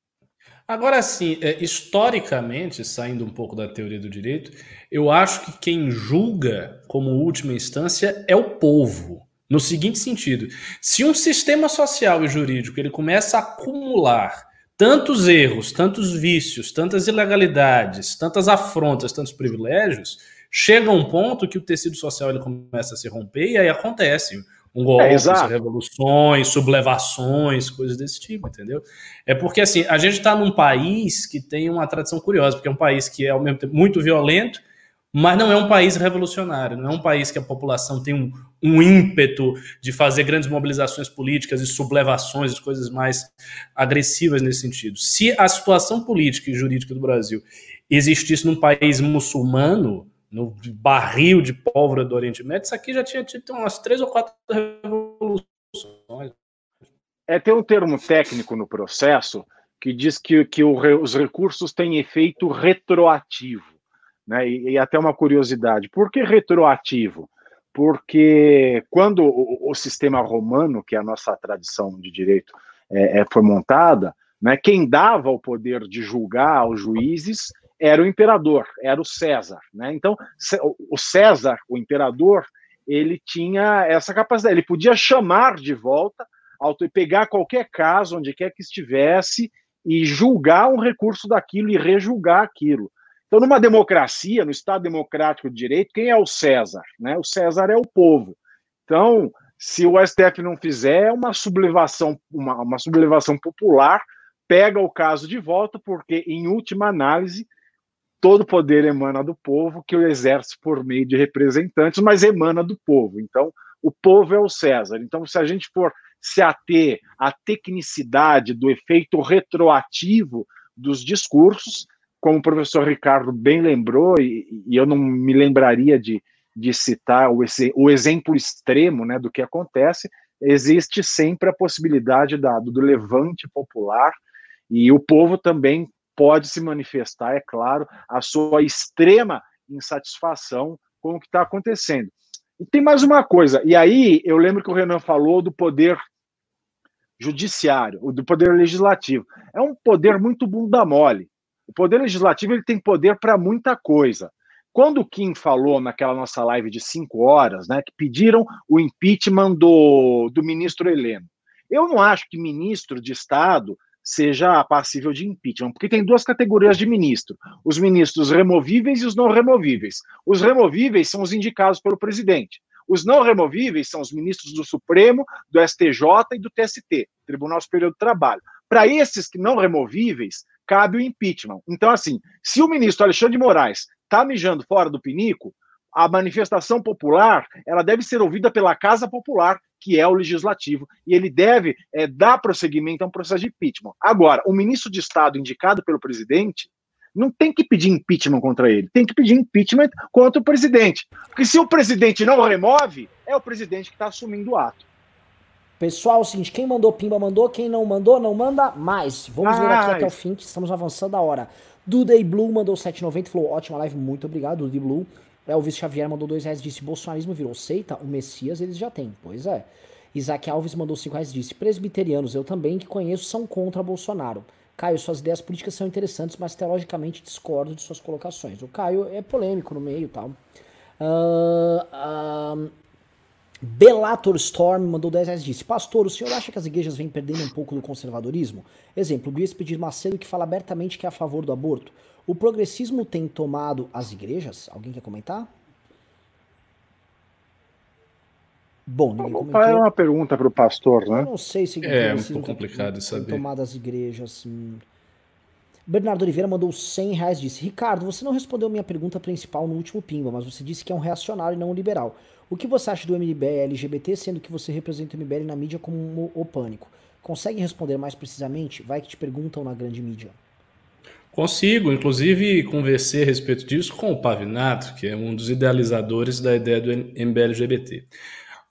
Agora, sim, é, historicamente, saindo um pouco da teoria do direito, eu acho que quem julga como última instância é o povo. No seguinte sentido, se um sistema social e jurídico ele começa a acumular tantos erros, tantos vícios, tantas ilegalidades, tantas afrontas, tantos privilégios, chega um ponto que o tecido social ele começa a se romper e aí acontece um golpe, é, revoluções, sublevações, coisas desse tipo, entendeu? É porque assim, a gente está num país que tem uma tradição curiosa, porque é um país que é ao mesmo tempo muito violento, mas não é um país revolucionário, não é um país que a população tem um, um ímpeto de fazer grandes mobilizações políticas e sublevações, coisas mais agressivas nesse sentido. Se a situação política e jurídica do Brasil existisse num país muçulmano, no barril de pólvora do Oriente Médio, isso aqui já tinha tido umas três ou quatro revoluções. É, tem um termo técnico no processo que diz que, que o, os recursos têm efeito retroativo. Né? E, e, até uma curiosidade: por que retroativo? Porque quando o, o sistema romano, que é a nossa tradição de direito, é, é, foi montada, né, quem dava o poder de julgar aos juízes era o imperador, era o César. Né? Então, o César, o imperador, ele tinha essa capacidade, ele podia chamar de volta, pegar qualquer caso, onde quer que estivesse, e julgar um recurso daquilo e rejulgar aquilo. Então, numa democracia, no Estado democrático de direito, quem é o César? Né? O César é o povo. Então, se o STF não fizer, é uma sublevação, uma, uma sublevação popular, pega o caso de volta, porque, em última análise, todo poder emana do povo, que o exerce por meio de representantes, mas emana do povo. Então, o povo é o César. Então, se a gente for se ater à tecnicidade do efeito retroativo dos discursos, como o professor Ricardo bem lembrou, e, e eu não me lembraria de, de citar o, o, exemplo extremo né, do que acontece, existe sempre a possibilidade da, do levante popular, e o povo também pode se manifestar, é claro, a sua extrema insatisfação com o que está acontecendo. E tem mais uma coisa, e aí eu lembro que o Renan falou do poder judiciário, do poder legislativo. É um poder muito bunda mole. O poder legislativo ele tem poder para muita coisa. Quando o Kim falou naquela nossa live de cinco horas, né, que pediram o impeachment do, do ministro Heleno, eu não acho que ministro de Estado seja passível de impeachment, porque tem duas categorias de ministro: os ministros removíveis e os não removíveis. Os removíveis são os indicados pelo presidente. Os não removíveis são os ministros do Supremo, do STJ e do TST, Tribunal Superior do Trabalho. Para esses que não removíveis, cabe o impeachment. Então, assim, se o ministro Alexandre de Moraes está mijando fora do pinico, a manifestação popular ela deve ser ouvida pela Casa Popular, que é o legislativo, e ele deve é, dar prosseguimento a um processo de impeachment. Agora, o ministro de Estado indicado pelo presidente não tem que pedir impeachment contra ele, tem que pedir impeachment contra o presidente. Porque se o presidente não remove, é o presidente que está assumindo o ato. Pessoal, é o seguinte, quem mandou pimba mandou, quem não mandou, não manda mais. Vamos ver aqui até o fim, que estamos avançando a hora. Dudey Blue mandou 7,90 falou, ótima live, muito obrigado, Dudey Blue. Elvis Xavier mandou 2 reais, disse, bolsonarismo virou seita, o Messias eles já têm. Pois é. Isaac Alves mandou 5 reais, disse, presbiterianos, eu também, que conheço, são contra Bolsonaro. Caio, suas ideias políticas são interessantes, mas teologicamente discordo de suas colocações. O Caio é polêmico no meio e tal. Uh, uh, Bellator Storm mandou 10 reais disse: Pastor, o senhor acha que as igrejas vêm perdendo um pouco do conservadorismo? Exemplo, Luiz Pedir Macedo que fala abertamente que é a favor do aborto. O progressismo tem tomado as igrejas? Alguém quer comentar? Bom, ninguém comentou. É uma pergunta para o pastor, né? Eu não sei se é, um pouco complicado isso saber. tomado as igrejas. Hum. Bernardo Oliveira mandou 100 reais disse: Ricardo, você não respondeu minha pergunta principal no último pimba, mas você disse que é um reacionário e não um liberal. O que você acha do MBL LGBT, sendo que você representa o MBL na mídia como o pânico? Consegue responder mais precisamente? Vai que te perguntam na grande mídia. Consigo, inclusive conversei a respeito disso com o Pavinato, que é um dos idealizadores da ideia do MBL LGBT.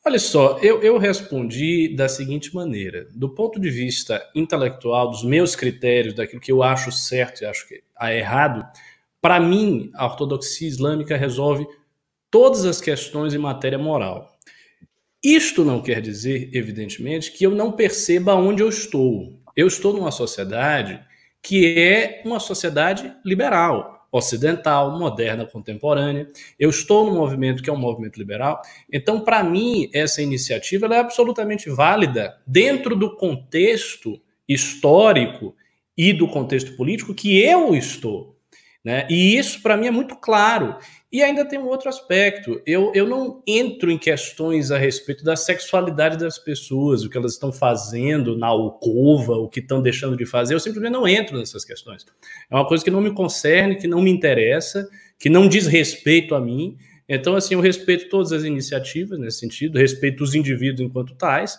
Olha só, eu, eu respondi da seguinte maneira: do ponto de vista intelectual, dos meus critérios, daquilo que eu acho certo e acho que é errado, para mim, a ortodoxia islâmica resolve todas as questões em matéria moral. Isto não quer dizer, evidentemente, que eu não perceba onde eu estou. Eu estou numa sociedade que é uma sociedade liberal ocidental, moderna, contemporânea. Eu estou no movimento que é um movimento liberal. Então, para mim, essa iniciativa é absolutamente válida dentro do contexto histórico e do contexto político que eu estou. Né? E isso, para mim, é muito claro. E ainda tem um outro aspecto. Eu, eu não entro em questões a respeito da sexualidade das pessoas, o que elas estão fazendo na alcova, o que estão deixando de fazer. Eu simplesmente não entro nessas questões. É uma coisa que não me concerne, que não me interessa, que não diz respeito a mim. Então, assim, eu respeito todas as iniciativas nesse sentido, respeito os indivíduos enquanto tais,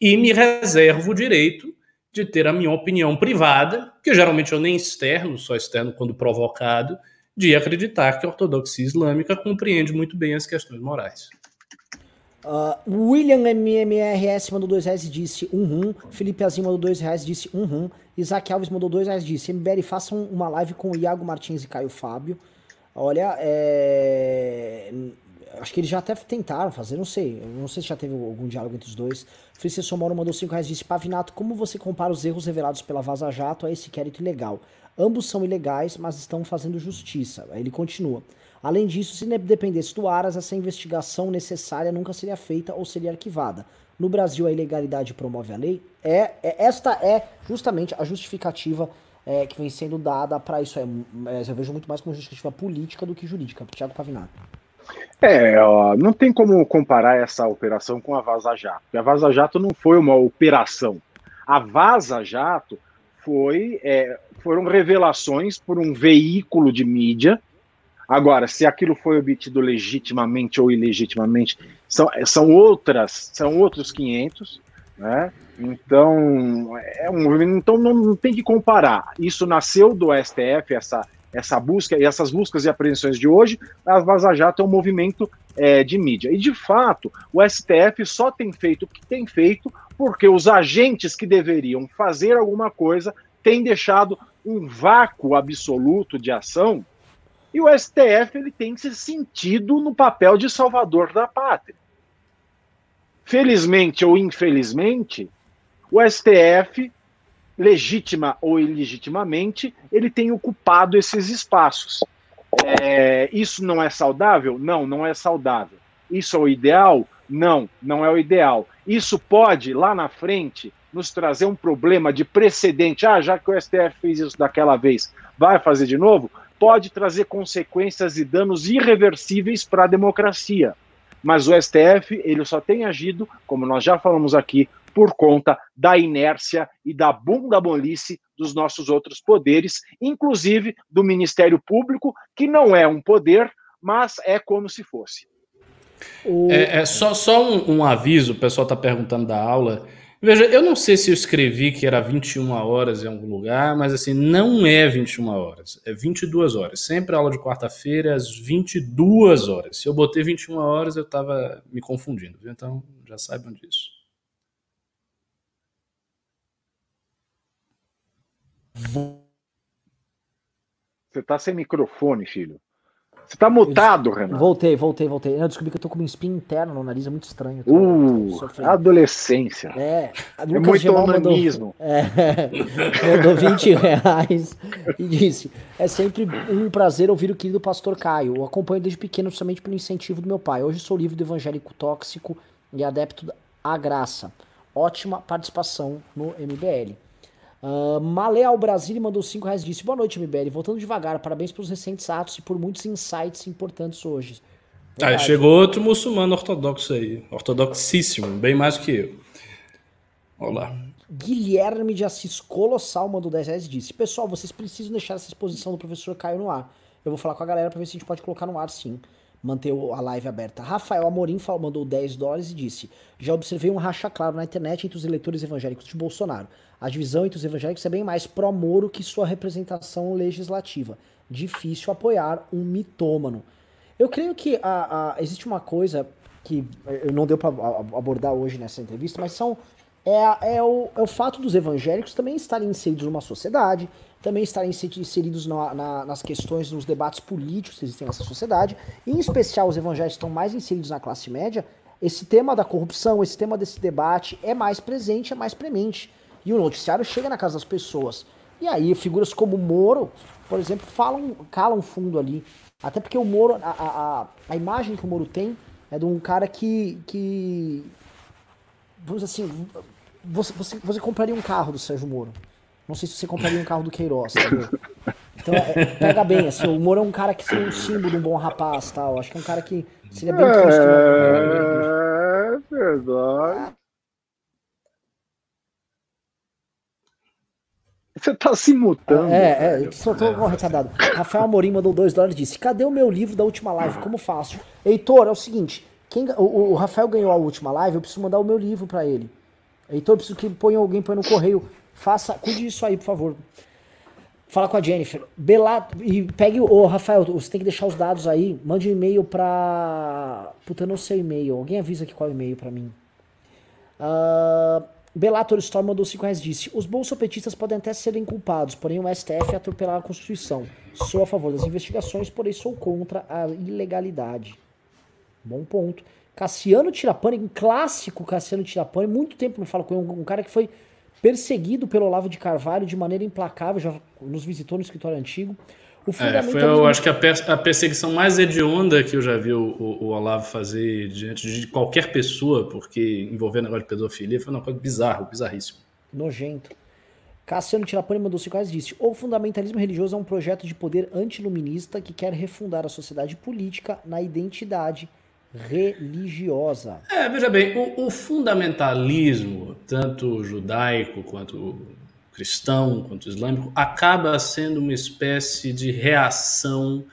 e me reservo o direito de ter a minha opinião privada, que geralmente eu nem externo, só externo quando provocado, de acreditar que a ortodoxia islâmica compreende muito bem as questões morais. Uh, William MMRS mandou dois reais e disse um rum. Felipe Azim mandou dois reais e disse um rum. Isaac Alves mandou dois reais e disse MBL façam uma live com o Iago Martins e Caio Fábio. Olha, é acho que eles já até tentaram fazer, não sei. Não sei se já teve algum diálogo entre os dois. Francisco Moro mandou 5 reais e disse: Pavinato, como você compara os erros revelados pela Vaza Jato a esse inquérito ilegal? Ambos são ilegais, mas estão fazendo justiça. Ele continua. Além disso, se dependesse do Aras, essa investigação necessária nunca seria feita ou seria arquivada. No Brasil, a ilegalidade promove a lei. É, é esta é justamente a justificativa é, que vem sendo dada para isso. É, eu vejo muito mais como justificativa política do que jurídica. Tiago Pavinato. É, ó, não tem como comparar essa operação com a Vaza Jato. a Vaza Jato não foi uma operação. A Vaza Jato foi, é, foram revelações por um veículo de mídia. Agora, se aquilo foi obtido legitimamente ou ilegitimamente, são, são outras, são outros 500, né? Então, é um, então não, não tem que comparar. Isso nasceu do STF, essa essa busca e essas buscas e apreensões de hoje, a Vaza Jato é um movimento é, de mídia. E de fato, o STF só tem feito o que tem feito porque os agentes que deveriam fazer alguma coisa têm deixado um vácuo absoluto de ação e o STF ele tem se sentido no papel de salvador da pátria. Felizmente ou infelizmente, o STF legítima ou ilegitimamente, ele tem ocupado esses espaços. É, isso não é saudável? Não, não é saudável. Isso é o ideal? Não, não é o ideal. Isso pode, lá na frente, nos trazer um problema de precedente. Ah, já que o STF fez isso daquela vez, vai fazer de novo? Pode trazer consequências e danos irreversíveis para a democracia. Mas o STF, ele só tem agido, como nós já falamos aqui, por conta da inércia e da bunda molice dos nossos outros poderes, inclusive do Ministério Público, que não é um poder, mas é como se fosse. É, é só, só um, um, aviso, o pessoal está perguntando da aula. Veja, eu não sei se eu escrevi que era 21 horas em algum lugar, mas assim, não é 21 horas, é 22 horas. Sempre aula de quarta-feira às 22 horas. Se eu botei 21 horas, eu estava me confundindo, então já saibam disso. Você tá sem microfone, filho. Você tá mutado, Renato. Voltei, voltei, voltei. Eu descobri que eu tô com uma espinha interna no nariz, é muito estranho. Uh, adolescência. É, é muito onanismo. Mandou, é, mandou 20 reais e disse: É sempre um prazer ouvir o querido pastor Caio. Eu acompanho desde pequeno, somente pelo incentivo do meu pai. Hoje sou livre do evangélico tóxico e adepto à graça. Ótima participação no MBL. Uh, Maleal Brasil mandou 5 reais e disse: Boa noite, MBL. Voltando devagar, parabéns pelos recentes atos e por muitos insights importantes hoje. Ah, chegou outro muçulmano ortodoxo aí. Ortodoxíssimo, bem mais que eu. Olá. Guilherme de Assis Colossal mandou 10 reais e disse: Pessoal, vocês precisam deixar essa exposição do professor Caio no ar. Eu vou falar com a galera pra ver se a gente pode colocar no ar sim manter a live aberta. Rafael Amorim mandou 10 dólares e disse: Já observei um racha claro na internet entre os eleitores evangélicos de Bolsonaro. A divisão entre os evangélicos é bem mais pró-Moro que sua representação legislativa. Difícil apoiar um mitômano. Eu creio que a, a, existe uma coisa que não deu para abordar hoje nessa entrevista, mas são é, é, o, é o fato dos evangélicos também estarem inseridos numa sociedade, também estarem inseridos na, na, nas questões, nos debates políticos que existem nessa sociedade, e em especial os evangélicos estão mais inseridos na classe média, esse tema da corrupção, esse tema desse debate é mais presente, é mais premente. E o noticiário chega na casa das pessoas. E aí figuras como Moro, por exemplo, falam, calam fundo ali. Até porque o Moro, a, a, a imagem que o Moro tem é de um cara que, que vamos dizer assim, você, você, você compraria um carro do Sérgio Moro. Não sei se você compraria um carro do Queiroz? Então, é, pega bem, assim, o Moro é um cara que seria um símbolo de um bom rapaz, tal. Acho que é um cara que seria bem Cristo. Né? É, verdade. Você tá se mutando. É, é, só tô é, retardado. Rafael Amorim mandou 2 dólares e disse: Cadê o meu livro da última live? Como faço? Heitor, é o seguinte: quem, o, o Rafael ganhou a última live, eu preciso mandar o meu livro para ele. Heitor, eu preciso que ponha alguém põe no correio. Faça, cuide disso aí, por favor. Fala com a Jennifer. Belato, e pegue o oh, Rafael, você tem que deixar os dados aí. Mande um e-mail pra. Puta, eu não sei e-mail. Alguém avisa aqui qual é e-mail pra mim. Uh, Bellator Storm mandou 5 reais disse: Os bolsopetistas podem até serem culpados, porém o STF atropelar a Constituição. Sou a favor das investigações, porém sou contra a ilegalidade. Bom ponto. Cassiano Tirapani, um clássico Cassiano Tirapani, muito tempo não falo com ele, um cara que foi perseguido pelo Olavo de Carvalho de maneira implacável, já nos visitou no escritório antigo. O é, foi, eu acho que a, per a, perseguição mais hedionda que eu já vi o, o, o, Olavo fazer diante de qualquer pessoa, porque envolver negócio de pedofilia foi uma coisa bizarra, bizarríssima. Nojento. Cassiano Tirapani mandou cinco reais disse: O fundamentalismo religioso é um projeto de poder antiluminista que quer refundar a sociedade política na identidade religiosa. É, veja bem, o, o fundamentalismo, tanto judaico quanto cristão, quanto islâmico, acaba sendo uma espécie de reação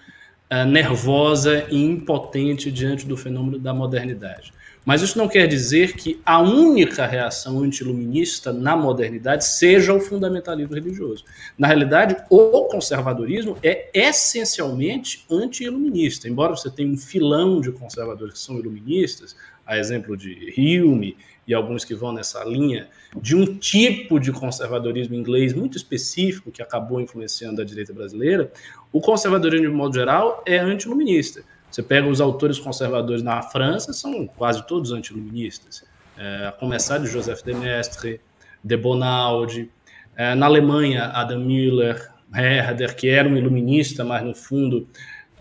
uh, nervosa e impotente diante do fenômeno da modernidade. Mas isso não quer dizer que a única reação antiluminista na modernidade seja o fundamentalismo religioso. Na realidade, o conservadorismo é essencialmente anti-iluminista. Embora você tenha um filão de conservadores que são iluministas, a exemplo de Hume e alguns que vão nessa linha, de um tipo de conservadorismo inglês muito específico que acabou influenciando a direita brasileira, o conservadorismo, de modo geral, é anti-iluminista. Você pega os autores conservadores na França, são quase todos antiluministas. É, a começar de Joseph de Maistre, de Bonaldi. É, na Alemanha, Adam Müller, Herder, que era um iluminista, mas no fundo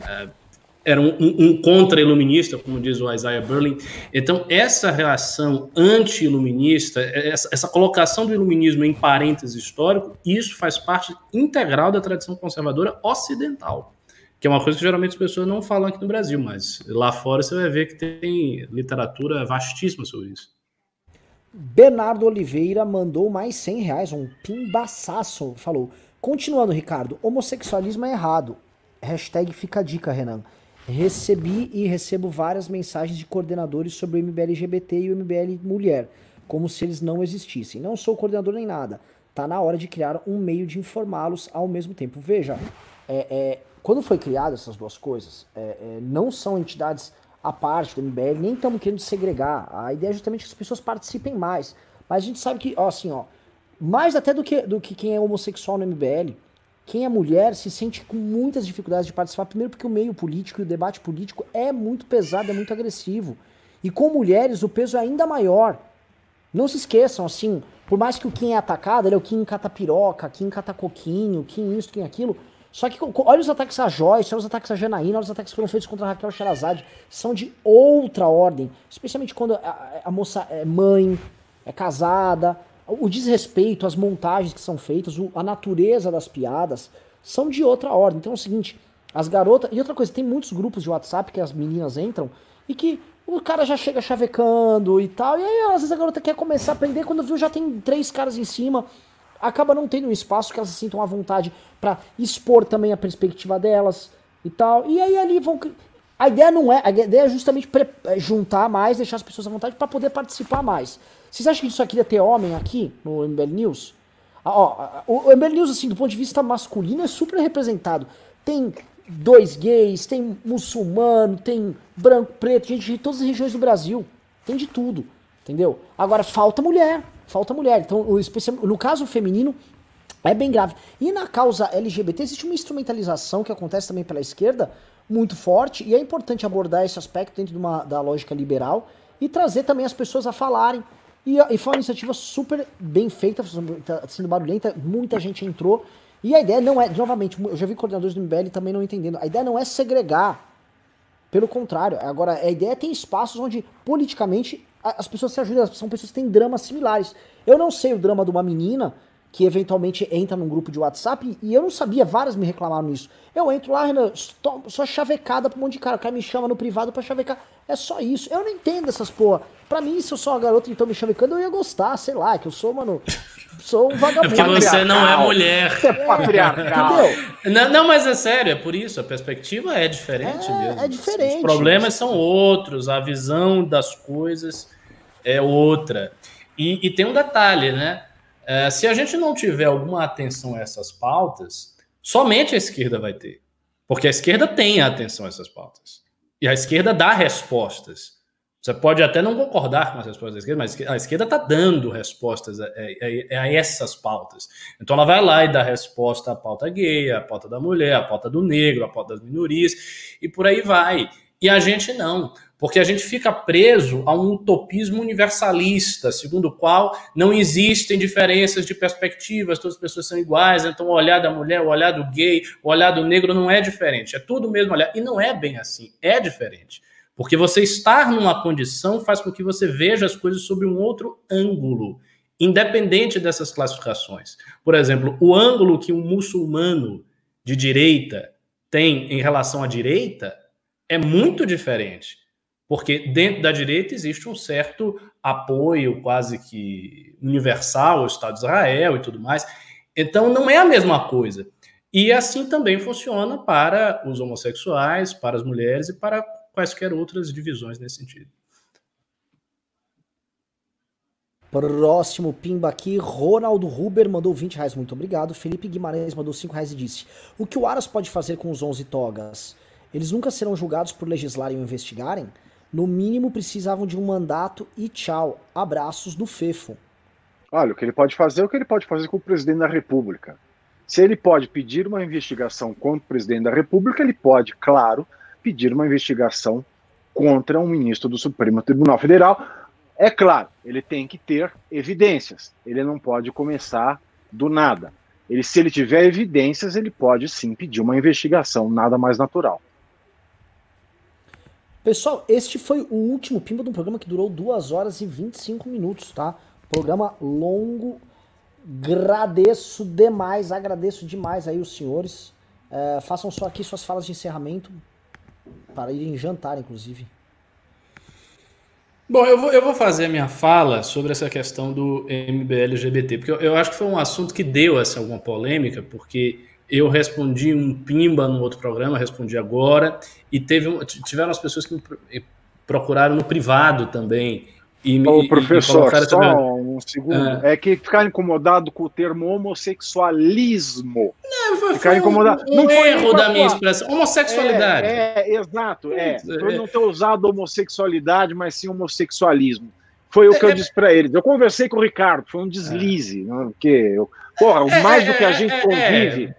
é, era um, um, um contra-iluminista, como diz o Isaiah Berlin. Então, essa reação anti-iluminista, essa, essa, colocação do iluminismo em parênteses histórico, isso faz parte integral da tradição conservadora ocidental que é uma coisa que geralmente as pessoas não falam aqui no Brasil, mas lá fora você vai ver que tem literatura vastíssima sobre isso. Bernardo Oliveira mandou mais 100 reais, um pimbaçaço, falou, continuando Ricardo, homossexualismo é errado, hashtag fica a dica Renan, recebi e recebo várias mensagens de coordenadores sobre o MBL LGBT e o MBL mulher, como se eles não existissem, não sou coordenador nem nada, tá na hora de criar um meio de informá-los ao mesmo tempo, veja, é, é quando foi criado essas duas coisas, é, é, não são entidades à parte do MBL, nem estamos querendo segregar. A ideia é justamente que as pessoas participem mais. Mas a gente sabe que, ó, assim, ó, mais até do que, do que quem é homossexual no MBL, quem é mulher se sente com muitas dificuldades de participar, primeiro porque o meio político e o debate político é muito pesado, é muito agressivo. E com mulheres o peso é ainda maior. Não se esqueçam, assim, por mais que o Kim é atacado, ele é o Kim cata piroca, Kim cata coquinho, Kim isso, Kim aquilo, só que olha os ataques a Joyce, olha os ataques a Janaína, olha os ataques que foram feitos contra a Raquel Sherazade. São de outra ordem. Especialmente quando a, a moça é mãe, é casada. O desrespeito, as montagens que são feitas, a natureza das piadas são de outra ordem. Então é o seguinte, as garotas. E outra coisa, tem muitos grupos de WhatsApp que as meninas entram e que o cara já chega chavecando e tal. E aí, às vezes, a garota quer começar a aprender, quando viu, já tem três caras em cima acaba não tendo um espaço que elas sintam à vontade para expor também a perspectiva delas e tal. E aí ali vão. A ideia não é. A ideia é justamente é, juntar mais, deixar as pessoas à vontade para poder participar mais. Vocês acham que isso aqui ia ter homem aqui no MBL News? Ah, ó, o MBL News, assim, do ponto de vista masculino, é super representado. Tem dois gays, tem muçulmano, tem branco, preto, gente de todas as regiões do Brasil. Tem de tudo, entendeu? Agora falta mulher, falta mulher. Então, no caso feminino, é bem grave. E na causa LGBT existe uma instrumentalização que acontece também pela esquerda muito forte, e é importante abordar esse aspecto dentro de uma, da lógica liberal e trazer também as pessoas a falarem. E, e foi uma iniciativa super bem feita, tá sendo barulhenta, muita gente entrou. E a ideia não é, novamente, eu já vi coordenadores do MBL também não entendendo, a ideia não é segregar. Pelo contrário, agora a ideia é ter espaços onde politicamente as pessoas se ajudam, são pessoas que têm dramas similares. Eu não sei o drama de uma menina que eventualmente entra num grupo de WhatsApp e eu não sabia, várias me reclamaram isso. Eu entro lá, Renan, sou chavecada pra um monte de cara, o cara me chama no privado pra chavecar. É só isso. Eu não entendo essas porra. Pra mim, se eu sou uma garota então me chavecando, eu ia gostar, sei lá, que eu sou, mano, sou um vagabundo. É porque você não é mulher. É patriarcal. Não, não, mas é sério, é por isso, a perspectiva é diferente é, mesmo. É diferente. Os problemas são outros, a visão das coisas é outra. E, e tem um detalhe, né? É, se a gente não tiver alguma atenção a essas pautas, somente a esquerda vai ter. Porque a esquerda tem atenção a essas pautas. E a esquerda dá respostas. Você pode até não concordar com as respostas da esquerda, mas a esquerda está dando respostas a, a, a, essas pautas. Então ela vai lá e dá resposta à pauta gay, à pauta da mulher, à pauta do negro, à pauta das minorias, e por aí vai. E a gente não porque a gente fica preso a um utopismo universalista, segundo o qual não existem diferenças de perspectivas, todas as pessoas são iguais, então o olhar da mulher, o olhar do gay, o olhar do negro não é diferente, é tudo o mesmo olhar. E não é bem assim, é diferente. Porque você estar numa condição faz com que você veja as coisas sob um outro ângulo, independente dessas classificações. Por exemplo, o ângulo que um muçulmano de direita tem em relação à direita é muito diferente porque dentro da direita existe um certo apoio quase que universal ao Estado de Israel e tudo mais. Então não é a mesma coisa. E assim também funciona para os homossexuais, para as mulheres e para quaisquer outras divisões nesse sentido. Próximo pimba aqui, Ronaldo Huber mandou 20 reais, muito obrigado. Felipe Guimarães mandou 5 reais e disse: O que o Aras pode fazer com os 11 togas? Eles nunca serão julgados por legislarem ou investigarem? No mínimo precisavam de um mandato e tchau. Abraços do Fefo. Olha, o que ele pode fazer é o que ele pode fazer com o presidente da República. Se ele pode pedir uma investigação contra o presidente da República, ele pode, claro, pedir uma investigação contra um ministro do Supremo Tribunal Federal. É claro, ele tem que ter evidências. Ele não pode começar do nada. Ele, se ele tiver evidências, ele pode sim pedir uma investigação, nada mais natural. Pessoal, este foi o último Pimba de um programa que durou 2 horas e 25 minutos, tá? Programa longo. Agradeço demais, agradeço demais aí os senhores. É, façam só aqui suas falas de encerramento para irem jantar, inclusive. Bom, eu vou, eu vou fazer a minha fala sobre essa questão do MBL LGBT, porque eu, eu acho que foi um assunto que deu essa alguma polêmica, porque eu respondi um pimba no outro programa, respondi agora, e teve, tiveram as pessoas que me procuraram no privado também. E me, Ô, professor, só também... um segundo. É. é. que ficar incomodado com o termo homossexualismo. Não, foi, ficar foi incomodado. Um, não erro da minha expressão. Homossexualidade. É, é exato. É. Eu não ter usado homossexualidade, mas sim homossexualismo. Foi o que eu é, é. disse para eles. Eu conversei com o Ricardo, foi um deslize, é. porque eu, porra, mais do que a gente convive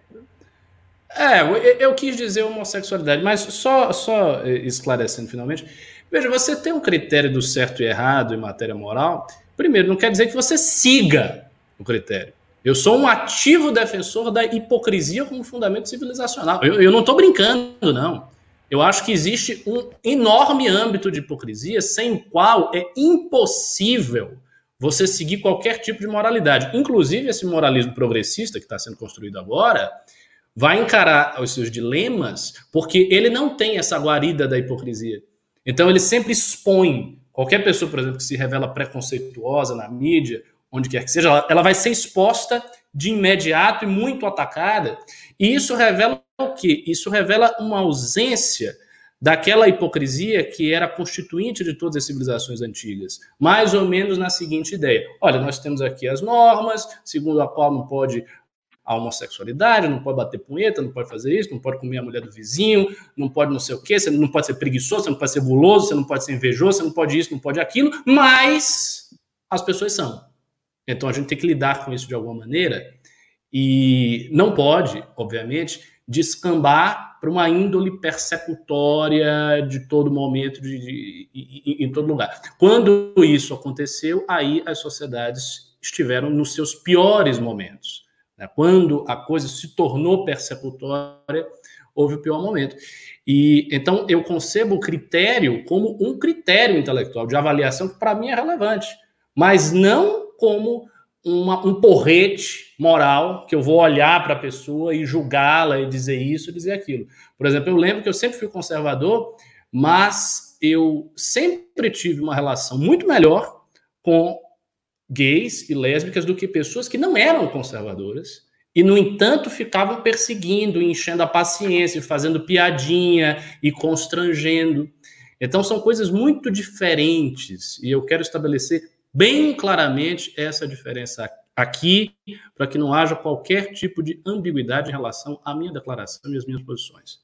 é, eu, eu quis dizer homossexualidade, mas só, só esclarecendo finalmente. Veja, você tem um critério do certo e errado em matéria moral. Primeiro, não quer dizer que você siga o critério. Eu sou um ativo defensor da hipocrisia como fundamento civilizacional. Eu, eu não estou brincando, não. Eu acho que existe um enorme âmbito de hipocrisia sem o qual é impossível você seguir qualquer tipo de moralidade. Inclusive, esse moralismo progressista que está sendo construído agora, vai encarar os seus dilemas porque ele não tem essa guarida da hipocrisia. Então ele sempre expõe qualquer pessoa, por exemplo, que se revela preconceituosa na mídia, onde quer que seja, ela, vai ser exposta de imediato e muito atacada. E isso revela o quê? Isso revela uma ausência daquela hipocrisia que era constituinte de todas as civilizações antigas, mais ou menos na seguinte ideia: olha, nós temos aqui as normas, segundo a qual não pode a homossexualidade, não pode bater punheta, não pode fazer isso, não pode comer a mulher do vizinho, não pode não sei o quê, você não pode ser preguiçoso, você não pode ser buloso, você não pode ser invejoso, você não pode isso, não pode aquilo, mas as pessoas são. Então a gente tem que lidar com isso de alguma maneira e não pode, obviamente, descambar para uma índole persecutória de todo momento, de, de, de, em todo lugar. Quando isso aconteceu, aí as sociedades estiveram nos seus piores momentos. Né? Quando a coisa se tornou persecutória, houve o pior momento. E então eu concebo o critério como um critério intelectual de avaliação que para mim é relevante, mas não como uma, um porrete moral que eu vou olhar para a pessoa e julgá-la e dizer isso dizer aquilo. Por exemplo, eu lembro que eu sempre fui conservador, mas eu sempre tive uma relação muito melhor com gays e lésbicas do que pessoas que não eram conservadoras e, no entanto, ficavam perseguindo, enchendo a paciência, fazendo piadinha e constrangendo. Então, são coisas muito diferentes e eu quero estabelecer bem claramente essa diferença aqui, para que não haja qualquer tipo de ambiguidade em relação à minha declaração e às minhas posições.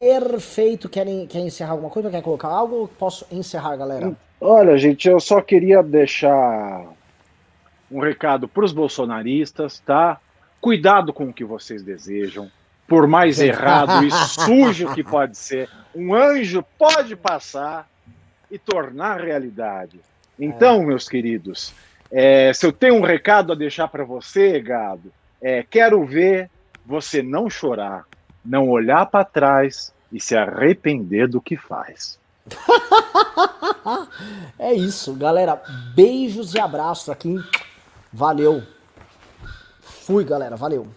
Perfeito. Querem, querem encerrar alguma coisa? Quer colocar algo? Posso encerrar, galera? Olha, gente, eu só queria deixar um recado para os bolsonaristas, tá? Cuidado com o que vocês desejam. Por mais errado e sujo que pode ser, um anjo pode passar e tornar realidade. Então, é. meus queridos, é, se eu tenho um recado a deixar para você, Gado, é, quero ver você não chorar, não olhar para trás e se arrepender do que faz. é isso, galera. Beijos e abraços aqui. Valeu. Fui, galera. Valeu.